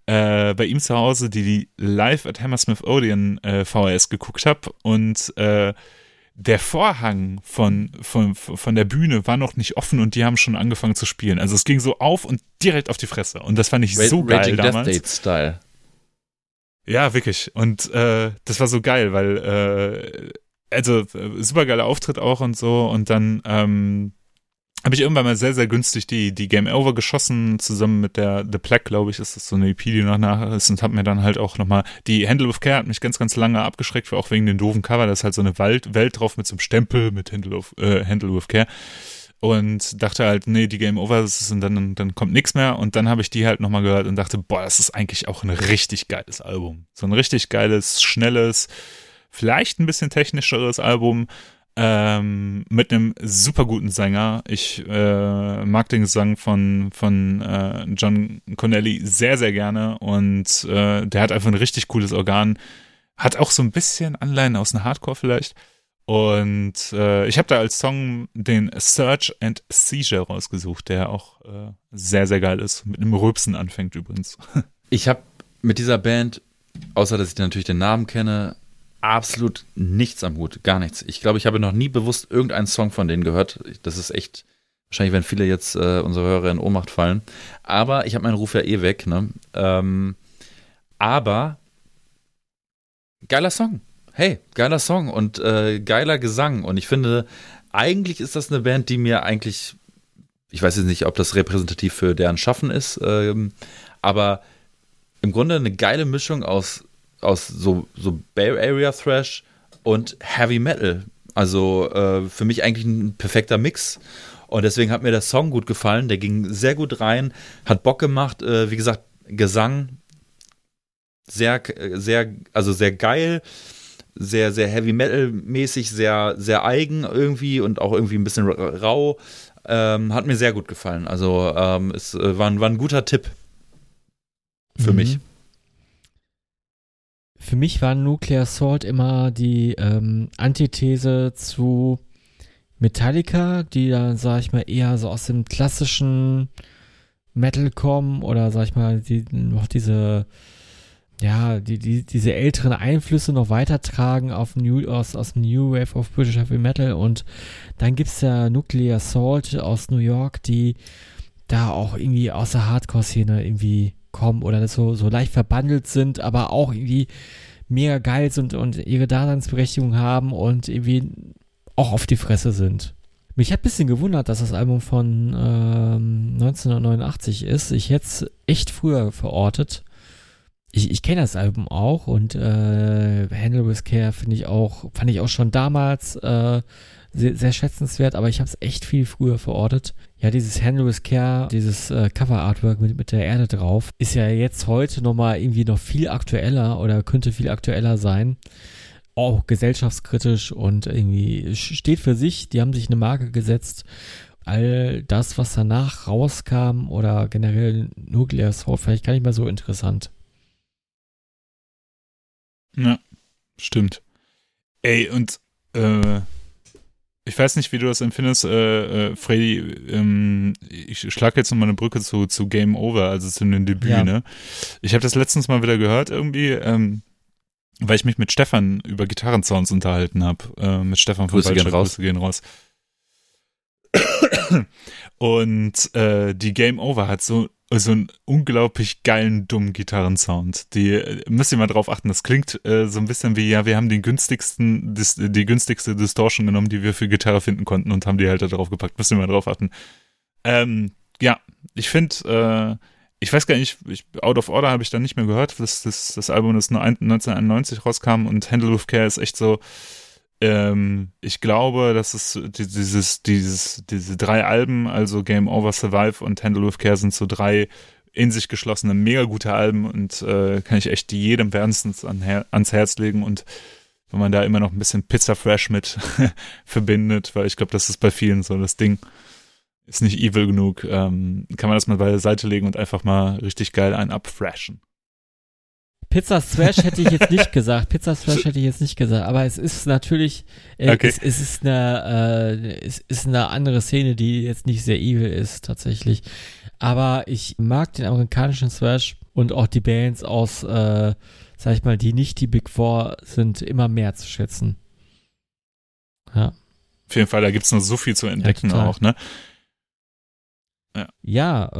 äh, bei ihm zu Hause die, die Live at Hammersmith Odeon äh, VHS geguckt habe und äh, der Vorhang von, von, von der Bühne war noch nicht offen und die haben schon angefangen zu spielen. Also es ging so auf und direkt auf die Fresse. Und das fand ich so geil Raging damals. Death Date Style. Ja, wirklich. Und äh, das war so geil, weil, äh, also super geiler Auftritt auch und so. Und dann ähm, habe ich irgendwann mal sehr, sehr günstig die, die Game Over geschossen, zusammen mit der The Plague, glaube ich, ist das so eine EP, die noch nach ist und habe mir dann halt auch nochmal, die Handle of Care hat mich ganz, ganz lange abgeschreckt, auch wegen den doofen Cover, da ist halt so eine Wald, Welt drauf mit so einem Stempel mit Handle of, äh, Handle of Care und dachte halt, nee, die Game Over ist und dann, dann kommt nichts mehr. Und dann habe ich die halt nochmal gehört und dachte, boah, das ist eigentlich auch ein richtig geiles Album. So ein richtig geiles, schnelles, vielleicht ein bisschen technischeres Album ähm, mit einem super guten Sänger. Ich äh, mag den Gesang von, von äh, John Connelly sehr, sehr gerne und äh, der hat einfach ein richtig cooles Organ. Hat auch so ein bisschen Anleihen aus einem Hardcore vielleicht. Und äh, ich habe da als Song den Search and Seizure rausgesucht, der auch äh, sehr, sehr geil ist. Mit einem Rülpsen anfängt übrigens. Ich habe mit dieser Band, außer dass ich natürlich den Namen kenne, absolut nichts am Hut, gar nichts. Ich glaube, ich habe noch nie bewusst irgendeinen Song von denen gehört. Das ist echt, wahrscheinlich werden viele jetzt äh, unsere Hörer in Ohnmacht fallen. Aber ich habe meinen Ruf ja eh weg, ne? Ähm, aber geiler Song. Hey, geiler Song und äh, geiler Gesang. Und ich finde, eigentlich ist das eine Band, die mir eigentlich, ich weiß jetzt nicht, ob das repräsentativ für deren Schaffen ist, ähm, aber im Grunde eine geile Mischung aus, aus so, so Bay Area Thrash und Heavy Metal. Also äh, für mich eigentlich ein perfekter Mix. Und deswegen hat mir der Song gut gefallen. Der ging sehr gut rein, hat Bock gemacht. Äh, wie gesagt, Gesang sehr, sehr, also sehr geil, sehr, sehr Heavy Metal mäßig, sehr, sehr eigen irgendwie und auch irgendwie ein bisschen rau. Ähm, hat mir sehr gut gefallen. Also ähm, es äh, war, war ein guter Tipp für mhm. mich. Für mich war Nuclear Assault immer die ähm, Antithese zu Metallica, die dann, sag ich mal, eher so aus dem klassischen Metal kommen oder, sag ich mal, die, noch diese, ja, die, die, diese älteren Einflüsse noch weitertragen auf New, aus, aus New Wave of British Heavy Metal und dann gibt es ja Nuclear Assault aus New York, die da auch irgendwie aus der Hardcore-Szene irgendwie kommen oder so, so leicht verbandelt sind, aber auch irgendwie mega geil sind und ihre Daseinsberechtigung haben und irgendwie auch auf die Fresse sind. Mich hat ein bisschen gewundert, dass das Album von ähm, 1989 ist. Ich hätte es echt früher verortet. Ich, ich kenne das Album auch und äh, Handle with Care finde ich auch, fand ich auch schon damals äh, sehr, sehr schätzenswert, aber ich habe es echt viel früher verortet. Ja, dieses Handle with Care, dieses äh, Cover-Artwork mit, mit der Erde drauf, ist ja jetzt heute nochmal irgendwie noch viel aktueller oder könnte viel aktueller sein. Auch gesellschaftskritisch und irgendwie steht für sich. Die haben sich eine Marke gesetzt. All das, was danach rauskam oder generell Nuclear Assault, vielleicht gar nicht mehr so interessant. Ja, stimmt. Ey, und äh, ich weiß nicht, wie du das empfindest, äh, äh, Freddy. Ähm, ich schlage jetzt nochmal eine Brücke zu, zu Game Over, also zu einem Debüt. Ja. Ne? Ich habe das letztens mal wieder gehört irgendwie, ähm, weil ich mich mit Stefan über Gitarrensounds unterhalten habe. Äh, mit Stefan von Grüße gehen raus. Grüße gehen raus. Und äh, die Game Over hat so so einen unglaublich geilen, dummen Gitarrensound. Die äh, müsst ihr mal drauf achten. Das klingt äh, so ein bisschen wie, ja, wir haben den günstigsten, dis, die günstigste Distortion genommen, die wir für Gitarre finden konnten und haben die halt da drauf gepackt. Müsst ihr mal drauf achten. Ähm, ja, ich finde, äh, ich weiß gar nicht, ich, Out of Order habe ich dann nicht mehr gehört. Das, das, das Album, das 1991 rauskam und Handle with Care ist echt so, ähm, ich glaube, dass es dieses, dieses, diese drei Alben, also Game Over Survive und Handle with Care sind so drei in sich geschlossene, mega gute Alben und äh, kann ich echt jedem wärmstens an, ans Herz legen und wenn man da immer noch ein bisschen Pizza Fresh mit verbindet, weil ich glaube, das ist bei vielen so das Ding, ist nicht evil genug, ähm, kann man das mal beiseite legen und einfach mal richtig geil einen abfreshen. Pizza Thrash hätte ich jetzt nicht gesagt. Pizza Thrash hätte ich jetzt nicht gesagt. Aber es ist natürlich, äh, okay. es, es, ist eine, äh, es ist eine andere Szene, die jetzt nicht sehr evil ist, tatsächlich. Aber ich mag den amerikanischen Thrash und auch die Bands aus, äh, sag ich mal, die nicht die Big Four sind, immer mehr zu schätzen. Ja. Auf jeden Fall, da gibt es noch so viel zu entdecken ja, auch, ne? Ja, ja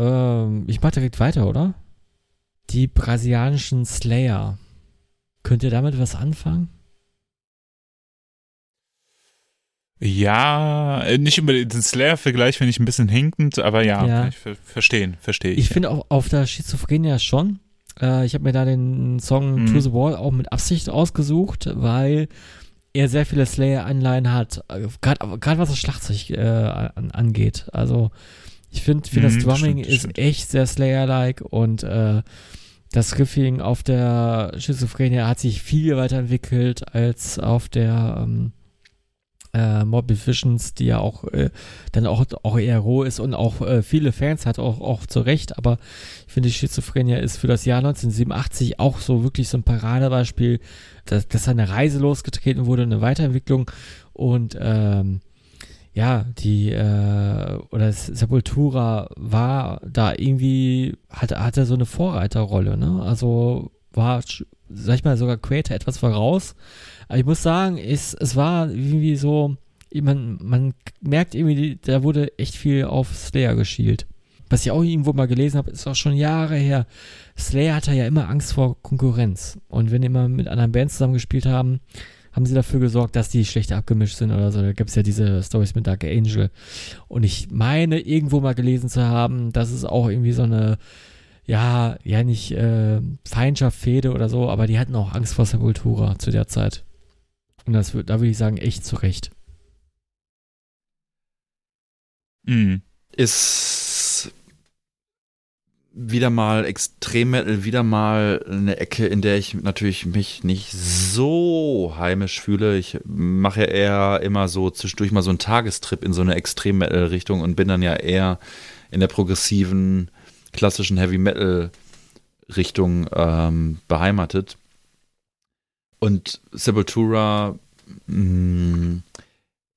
ähm, ich mach direkt weiter, oder? Die brasilianischen Slayer. Könnt ihr damit was anfangen? Ja, äh, nicht über den Slayer-Vergleich finde ich ein bisschen hinkend, aber ja, ja. ich ver verstehen, verstehe ich. Ich finde auch auf der Schizophrenia schon. Äh, ich habe mir da den Song mhm. To the Wall auch mit Absicht ausgesucht, weil er sehr viele Slayer-Anleihen hat. Gerade was das Schlagzeug äh, angeht. Also ich finde, find, mhm, das Drumming stimmt, ist stimmt. echt sehr Slayer-like und äh, das Riffing auf der Schizophrenie hat sich viel weiterentwickelt als auf der ähm, äh, Mob Visions, die ja auch äh, dann auch, auch eher roh ist und auch äh, viele Fans hat, auch, auch zu Recht, aber ich finde, die Schizophrenie ist für das Jahr 1987 auch so wirklich so ein Paradebeispiel, dass, dass eine Reise losgetreten wurde, eine Weiterentwicklung. Und ähm, ja, die, äh, oder Sepultura war da irgendwie, hatte, hatte so eine Vorreiterrolle, ne? Also war sag ich mal, sogar Creator etwas voraus. Aber ich muss sagen, es, es war irgendwie so, man, man merkt irgendwie, da wurde echt viel auf Slayer geschielt. Was ich auch irgendwo mal gelesen habe, ist auch schon Jahre her. Slayer hatte ja immer Angst vor Konkurrenz. Und wenn die immer mit anderen Bands zusammengespielt haben, haben sie dafür gesorgt, dass die schlecht abgemischt sind oder so. Da gibt es ja diese Stories mit Dark Angel. Und ich meine, irgendwo mal gelesen zu haben, dass es auch irgendwie so eine, ja, ja nicht äh, Feindschaft, Fehde oder so, aber die hatten auch Angst vor Sepultura zu der Zeit. Und das, da würde ich sagen, echt zu Recht. Mhm. Ist wieder mal Extremmetal, wieder mal eine Ecke, in der ich natürlich mich nicht so heimisch fühle. Ich mache ja eher immer so zwischendurch mal so einen Tagestrip in so eine Extremmetal-Richtung und bin dann ja eher in der progressiven, klassischen Heavy Metal-Richtung ähm, beheimatet. Und Sepultura, mh, mm,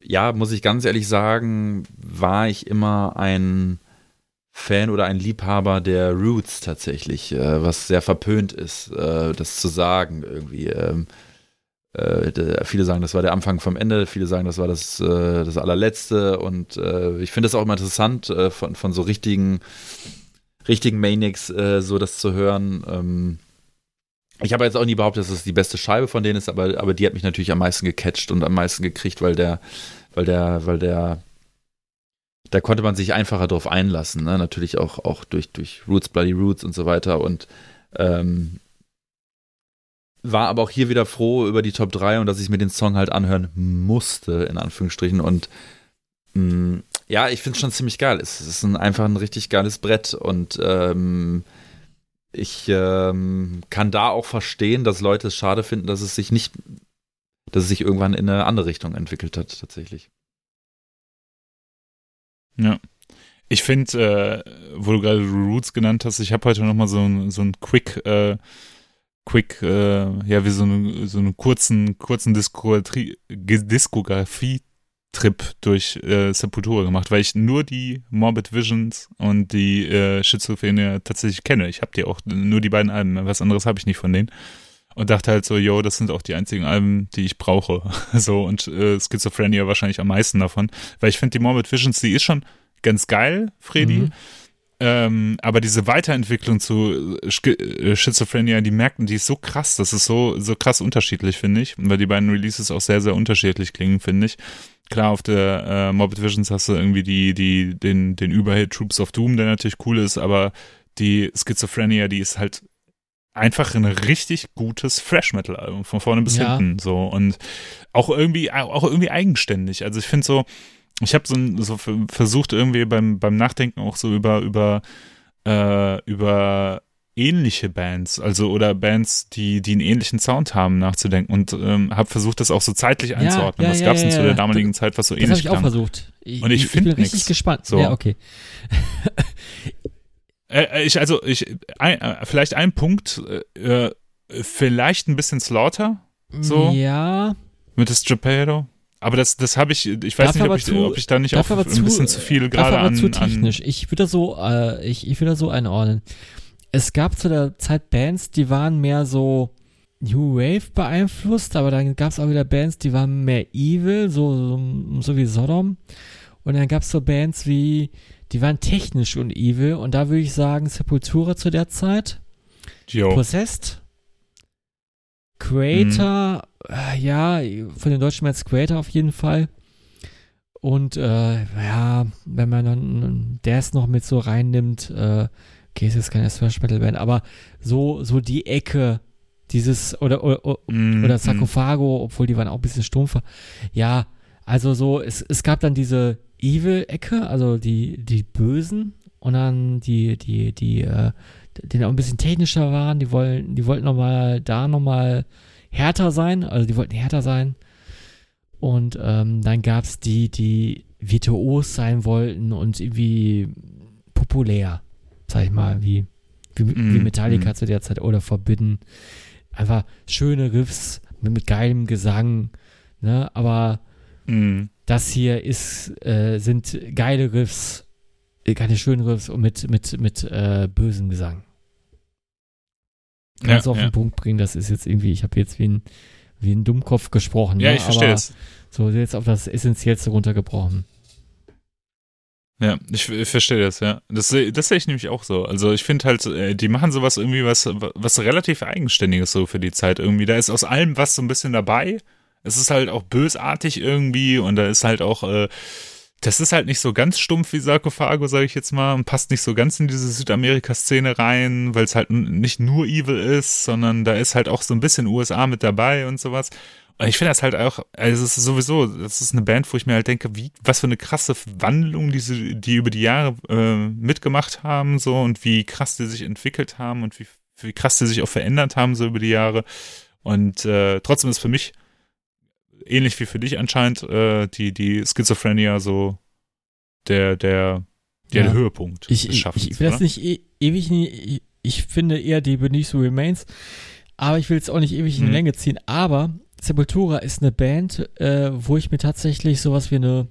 ja, muss ich ganz ehrlich sagen, war ich immer ein Fan oder ein Liebhaber der Roots tatsächlich, äh, was sehr verpönt ist, äh, das zu sagen irgendwie. Ähm, äh, viele sagen, das war der Anfang vom Ende, viele sagen, das war das, äh, das allerletzte und äh, ich finde es auch immer interessant, äh, von, von so richtigen, richtigen Manics so das zu hören. Ähm, ich habe jetzt auch nie behauptet, dass es die beste Scheibe von denen ist, aber, aber die hat mich natürlich am meisten gecatcht und am meisten gekriegt, weil der, weil der, weil der, da konnte man sich einfacher drauf einlassen, ne? natürlich auch, auch durch, durch Roots, Bloody Roots und so weiter und ähm, war aber auch hier wieder froh über die Top 3 und dass ich mir den Song halt anhören musste, in Anführungsstrichen und mh, mm, ja, ich finde es schon ziemlich geil. Es ist ein, einfach ein richtig geiles Brett und ähm, ich ähm, kann da auch verstehen, dass Leute es schade finden, dass es sich nicht, dass es sich irgendwann in eine andere Richtung entwickelt hat, tatsächlich. Ja. Ich finde, äh, wo du gerade Roots genannt hast, ich habe heute nochmal so, ein, so ein Quick, äh, Quick, äh, ja, wie so, eine, so einen kurzen, kurzen Diskografie, Diskografie Trip durch äh, Sepultura gemacht, weil ich nur die Morbid Visions und die äh, Schizophrenie tatsächlich kenne. Ich habe die auch nur die beiden Alben, was anderes habe ich nicht von denen. Und dachte halt so, yo, das sind auch die einzigen Alben, die ich brauche. so, und äh, Schizophrenia wahrscheinlich am meisten davon. Weil ich finde, die Morbid Visions, die ist schon ganz geil, Freddy. Mhm. Ähm, aber diese Weiterentwicklung zu äh, Schizophrenia, die merken, die ist so krass, das ist so, so krass unterschiedlich, finde ich. Weil die beiden Releases auch sehr, sehr unterschiedlich klingen, finde ich. Klar, auf der äh, Morbid Visions hast du irgendwie die, die, den, den Überhit Troops of Doom, der natürlich cool ist, aber die Schizophrenia, die ist halt einfach ein richtig gutes Fresh Metal Album von vorne bis ja. hinten so und auch irgendwie auch irgendwie eigenständig. Also ich finde so ich habe so, so versucht irgendwie beim beim Nachdenken auch so über über äh, über ähnliche Bands, also oder Bands, die, die einen ähnlichen Sound haben, nachzudenken und ähm, habe versucht, das auch so zeitlich einzuordnen. Ja, ja, was gab es ja, denn zu der damaligen Zeit, was so ähnlich Das habe ich auch versucht. Ich, und ich, ich finde bin richtig gespannt. So. Ja, okay. Äh, äh ich, also, ich, ein, äh, vielleicht ein Punkt, äh, vielleicht ein bisschen Slaughter, so. Ja. Mit das Strapero. Aber das, das habe ich, ich weiß nicht, ob ich, zu, ob ich da nicht auch ein zu, bisschen zu viel gerade an. zu technisch. An ich würde so, äh, ich, ich würde so einordnen es gab zu der Zeit Bands, die waren mehr so New Wave beeinflusst, aber dann gab es auch wieder Bands, die waren mehr evil, so, so, so wie Sodom. Und dann gab es so Bands wie, die waren technisch und evil. Und da würde ich sagen, Sepultura zu der Zeit. Jo. Possessed. Creator, mhm. äh, ja, von den Deutschen jetzt Creator auf jeden Fall. Und äh, ja, wenn man dann Death noch mit so reinnimmt, äh, okay, es ist keine Thrash Metal Band, aber so, so die Ecke, dieses, oder, oder, mm, oder Sarkophago, mm. obwohl die waren auch ein bisschen stumpfer. Ja, also so, es, es gab dann diese Evil-Ecke, also die, die Bösen und dann die, die, die, äh, die auch ein bisschen technischer waren, die wollen, die wollten nochmal da nochmal härter sein, also die wollten härter sein. Und ähm, dann gab es die, die virtuos sein wollten und irgendwie populär sag ich mal, wie, wie, wie Metallica mm. zu der Zeit oder Forbidden. Einfach schöne Riffs mit, mit geilem Gesang, ne? Aber mm. Das hier ist, äh, sind geile Riffs, äh, keine schönen Riffs und mit, mit, mit äh, bösem Gesang. ganz Ja, auf den ja. Punkt bringen. Das ist jetzt irgendwie, ich habe jetzt wie ein, wie ein Dummkopf gesprochen. Ja, ne? ich verstehe es. So jetzt auf das Essentiellste runtergebrochen. Ja, ich, ich verstehe das, ja. Das, das sehe ich nämlich auch so. Also ich finde halt, äh, die machen sowas irgendwie was, was relativ Eigenständiges so für die Zeit irgendwie. Da ist aus allem was so ein bisschen dabei. Es ist halt auch bösartig irgendwie und da ist halt auch, äh, das ist halt nicht so ganz stumpf wie Sarkophago, sage ich jetzt mal, und passt nicht so ganz in diese Südamerika-Szene rein, weil es halt nicht nur evil ist, sondern da ist halt auch so ein bisschen USA mit dabei und sowas. Und ich finde das halt auch, also es ist sowieso, das ist eine Band, wo ich mir halt denke, wie, was für eine krasse Wandlung diese, die über die Jahre äh, mitgemacht haben, so und wie krass die sich entwickelt haben und wie, wie krass die sich auch verändert haben, so über die Jahre. Und äh, trotzdem ist für mich, ähnlich wie für dich anscheinend, äh, die, die Schizophrenia so der, der, der, Ja. der Höhepunkt Ich, des ich, Schaffens. ich will das oder? nicht e ewig, nie- ich, ich finde eher die Beneath the Remains, aber ich will es auch nicht ewig in die Mhm. Länge ziehen. Aber Sepultura ist eine Band, äh, wo ich mir tatsächlich sowas wie eine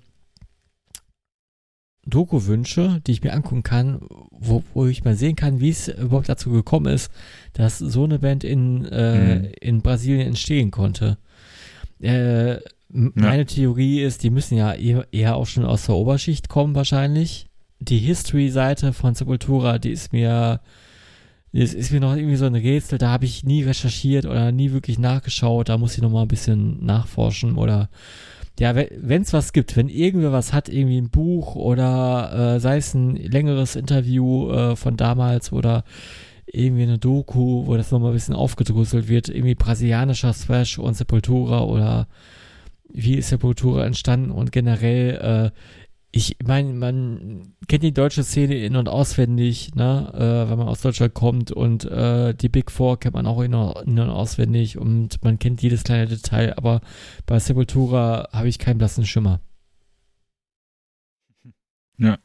Doku wünsche, die ich mir angucken kann, wo, wo ich mal sehen kann, wie es überhaupt dazu gekommen ist, dass so eine Band in, äh, Mhm. in Brasilien entstehen konnte. Äh, m- Ja. Meine Theorie ist, die müssen ja eher, auch schon aus der Oberschicht kommen wahrscheinlich. Die History-Seite von Sepultura, die ist mir, das ist mir noch irgendwie so ein Rätsel, da habe ich nie recherchiert oder nie wirklich nachgeschaut, da muss ich noch mal ein bisschen nachforschen oder ja, wenn es was gibt, wenn irgendwer was hat, irgendwie ein Buch oder äh, sei es ein längeres Interview äh, von damals oder irgendwie eine Doku, wo das nochmal ein bisschen aufgedröselt wird, irgendwie brasilianischer Thrash und Sepultura oder wie ist Sepultura entstanden und generell, äh, ich meine, man kennt die deutsche Szene in- und auswendig, ne, äh, wenn man aus Deutschland kommt und äh, die Big Four kennt man auch in- in- und auswendig und man kennt jedes kleine Detail, aber bei Sepultura habe ich keinen blassen Schimmer. Ja,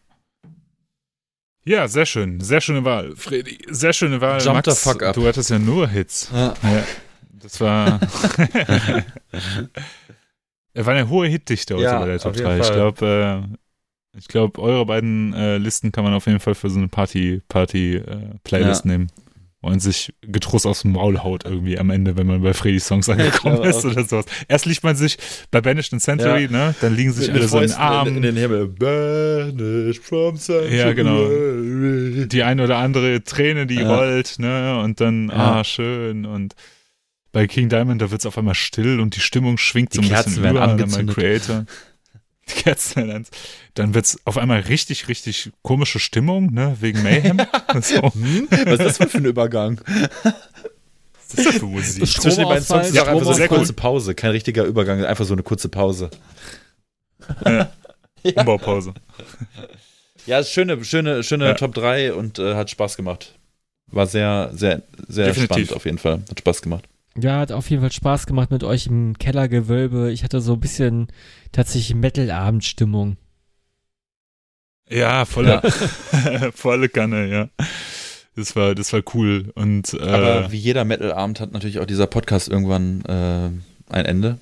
sehr schön. Sehr schöne Wahl, Freddy. Sehr schöne Wahl. Jump Max, the fuck up. Du hattest ja nur Hits. Ja. Ja, das war. Er war eine hohe Hitdichte heute Ja, bei der Top jeden 3. Ich glaube, äh, ich glaube, eure beiden äh, Listen kann man auf jeden Fall für so eine Party, Party äh, Playlist nehmen. Und sich getrost aus dem Maul haut irgendwie am Ende, wenn man bei Freddy Songs angekommen ist oder sowas. Erst liegt man sich bei Banished in Century, Ja. ne? Dann liegen sich alle so in den Armen. in, in den Himmel. Banished from Sanctuary. Ja, genau. die eine oder andere Träne, die Ja. rollt, ne? Und dann, Ja. ah, schön. Und bei King Diamond, da wird es auf einmal still und die Stimmung schwingt so Die ein Kerzen bisschen werden über. angezündet. Creator. Die Kerzen werden ans- Dann wird es auf einmal richtig, richtig komische Stimmung, ne? Wegen Mayhem. so. Hm? Was ist das für ein Übergang? Was ist das für Musik? Zwischen den beiden Songs ist Ja, auch einfach so eine kurze cool. Pause. Kein richtiger Übergang, einfach so eine kurze Pause. Umbaupause. Ja, ist schöne, schöne, schöne Ja. Top 3 und äh, hat Spaß gemacht. War sehr, sehr, sehr Definitiv. spannend auf jeden Fall. Hat Spaß gemacht. Ja, hat auf jeden Fall Spaß gemacht mit euch im Kellergewölbe. Ich hatte so ein bisschen tatsächlich Metal-Abendstimmung. Ja, volle, volle Kanne, ja. Das war, das war cool. Und äh, Aber wie jeder Metal-Abend hat natürlich auch dieser Podcast irgendwann äh, ein Ende.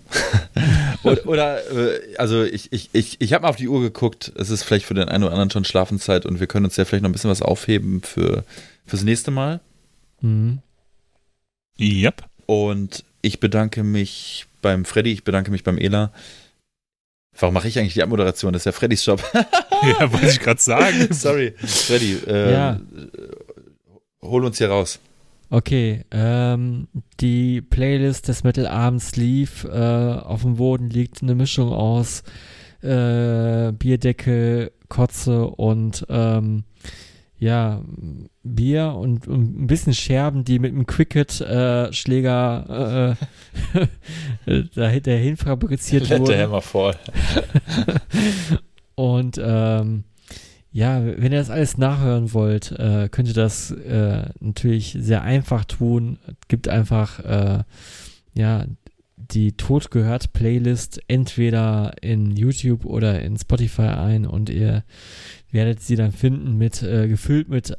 oder, oder äh, also ich, ich, ich, ich habe mal auf die Uhr geguckt. Es ist vielleicht für den einen oder anderen schon Schlafenszeit und wir können uns ja vielleicht noch ein bisschen was aufheben für fürs nächste Mal. Mhm. yep. Und ich bedanke mich beim Freddy, ich bedanke mich beim Ela. Warum mache ich eigentlich die Abmoderation? Das ist ja Freddys Job. Ja, wollte ich gerade sagen. Sorry, Freddy. Äh, Ja. Hol uns hier raus. Okay, ähm, die Playlist des Metal-Abends lief. Äh, auf dem Boden liegt eine Mischung aus äh, Bierdeckel, Kotze und ähm, ja, Bier und, und ein bisschen Scherben, die mit einem Cricket-Schläger äh, äh, dahin fabriziert Let the wurden. hammer fall. Und ähm, ja, wenn ihr das alles nachhören wollt, äh, könnt ihr das äh, natürlich sehr einfach tun. Gibt einfach äh, ja die Tod gehört Playlist entweder in YouTube oder in Spotify ein und ihr werdet sie dann finden mit äh, gefüllt mit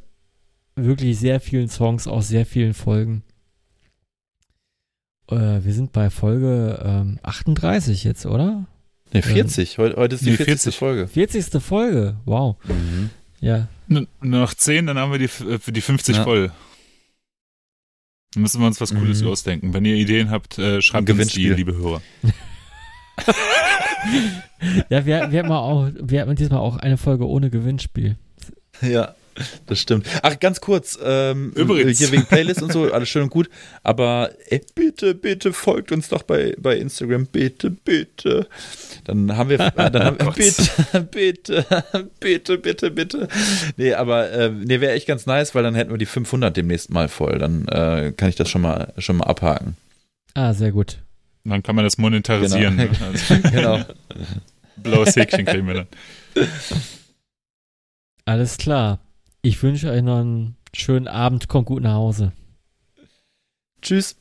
wirklich sehr vielen Songs aus sehr vielen Folgen. Äh, wir sind bei Folge ähm, 38 jetzt, oder? Ne, 40. Heute, heute ist die Nee, 40. 40. Folge. 40. Folge. Wow. Mhm. Ja. N- Noch 10, dann haben wir die, äh, die 50 Ja. voll. Dann müssen wir uns was Cooles Mhm. ausdenken. Wenn ihr Ideen habt, äh, schreibt Ein uns die, liebe Hörer. Ja, wir, wir, hatten mal auch, wir hatten diesmal auch eine Folge ohne Gewinnspiel. Ja, das stimmt. Ach, ganz kurz, ähm, Übrigens. hier wegen Playlist und so, alles schön und gut, aber ey, bitte, bitte folgt uns doch bei, bei Instagram, bitte, bitte. Dann haben wir, äh, dann haben wir Gott. bitte, bitte, bitte, bitte, bitte. Nee, aber äh, nee, wäre echt ganz nice, weil dann hätten wir die 500 demnächst mal voll. Dann äh, kann ich das schon mal, schon mal abhaken. Ah, sehr gut. Dann kann man das monetarisieren. Genau. Ne? Also, Genau. blaues Häkchen kriegen wir dann. Alles klar. Ich wünsche euch noch einen schönen Abend. Kommt gut nach Hause. Tschüss.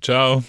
Ciao.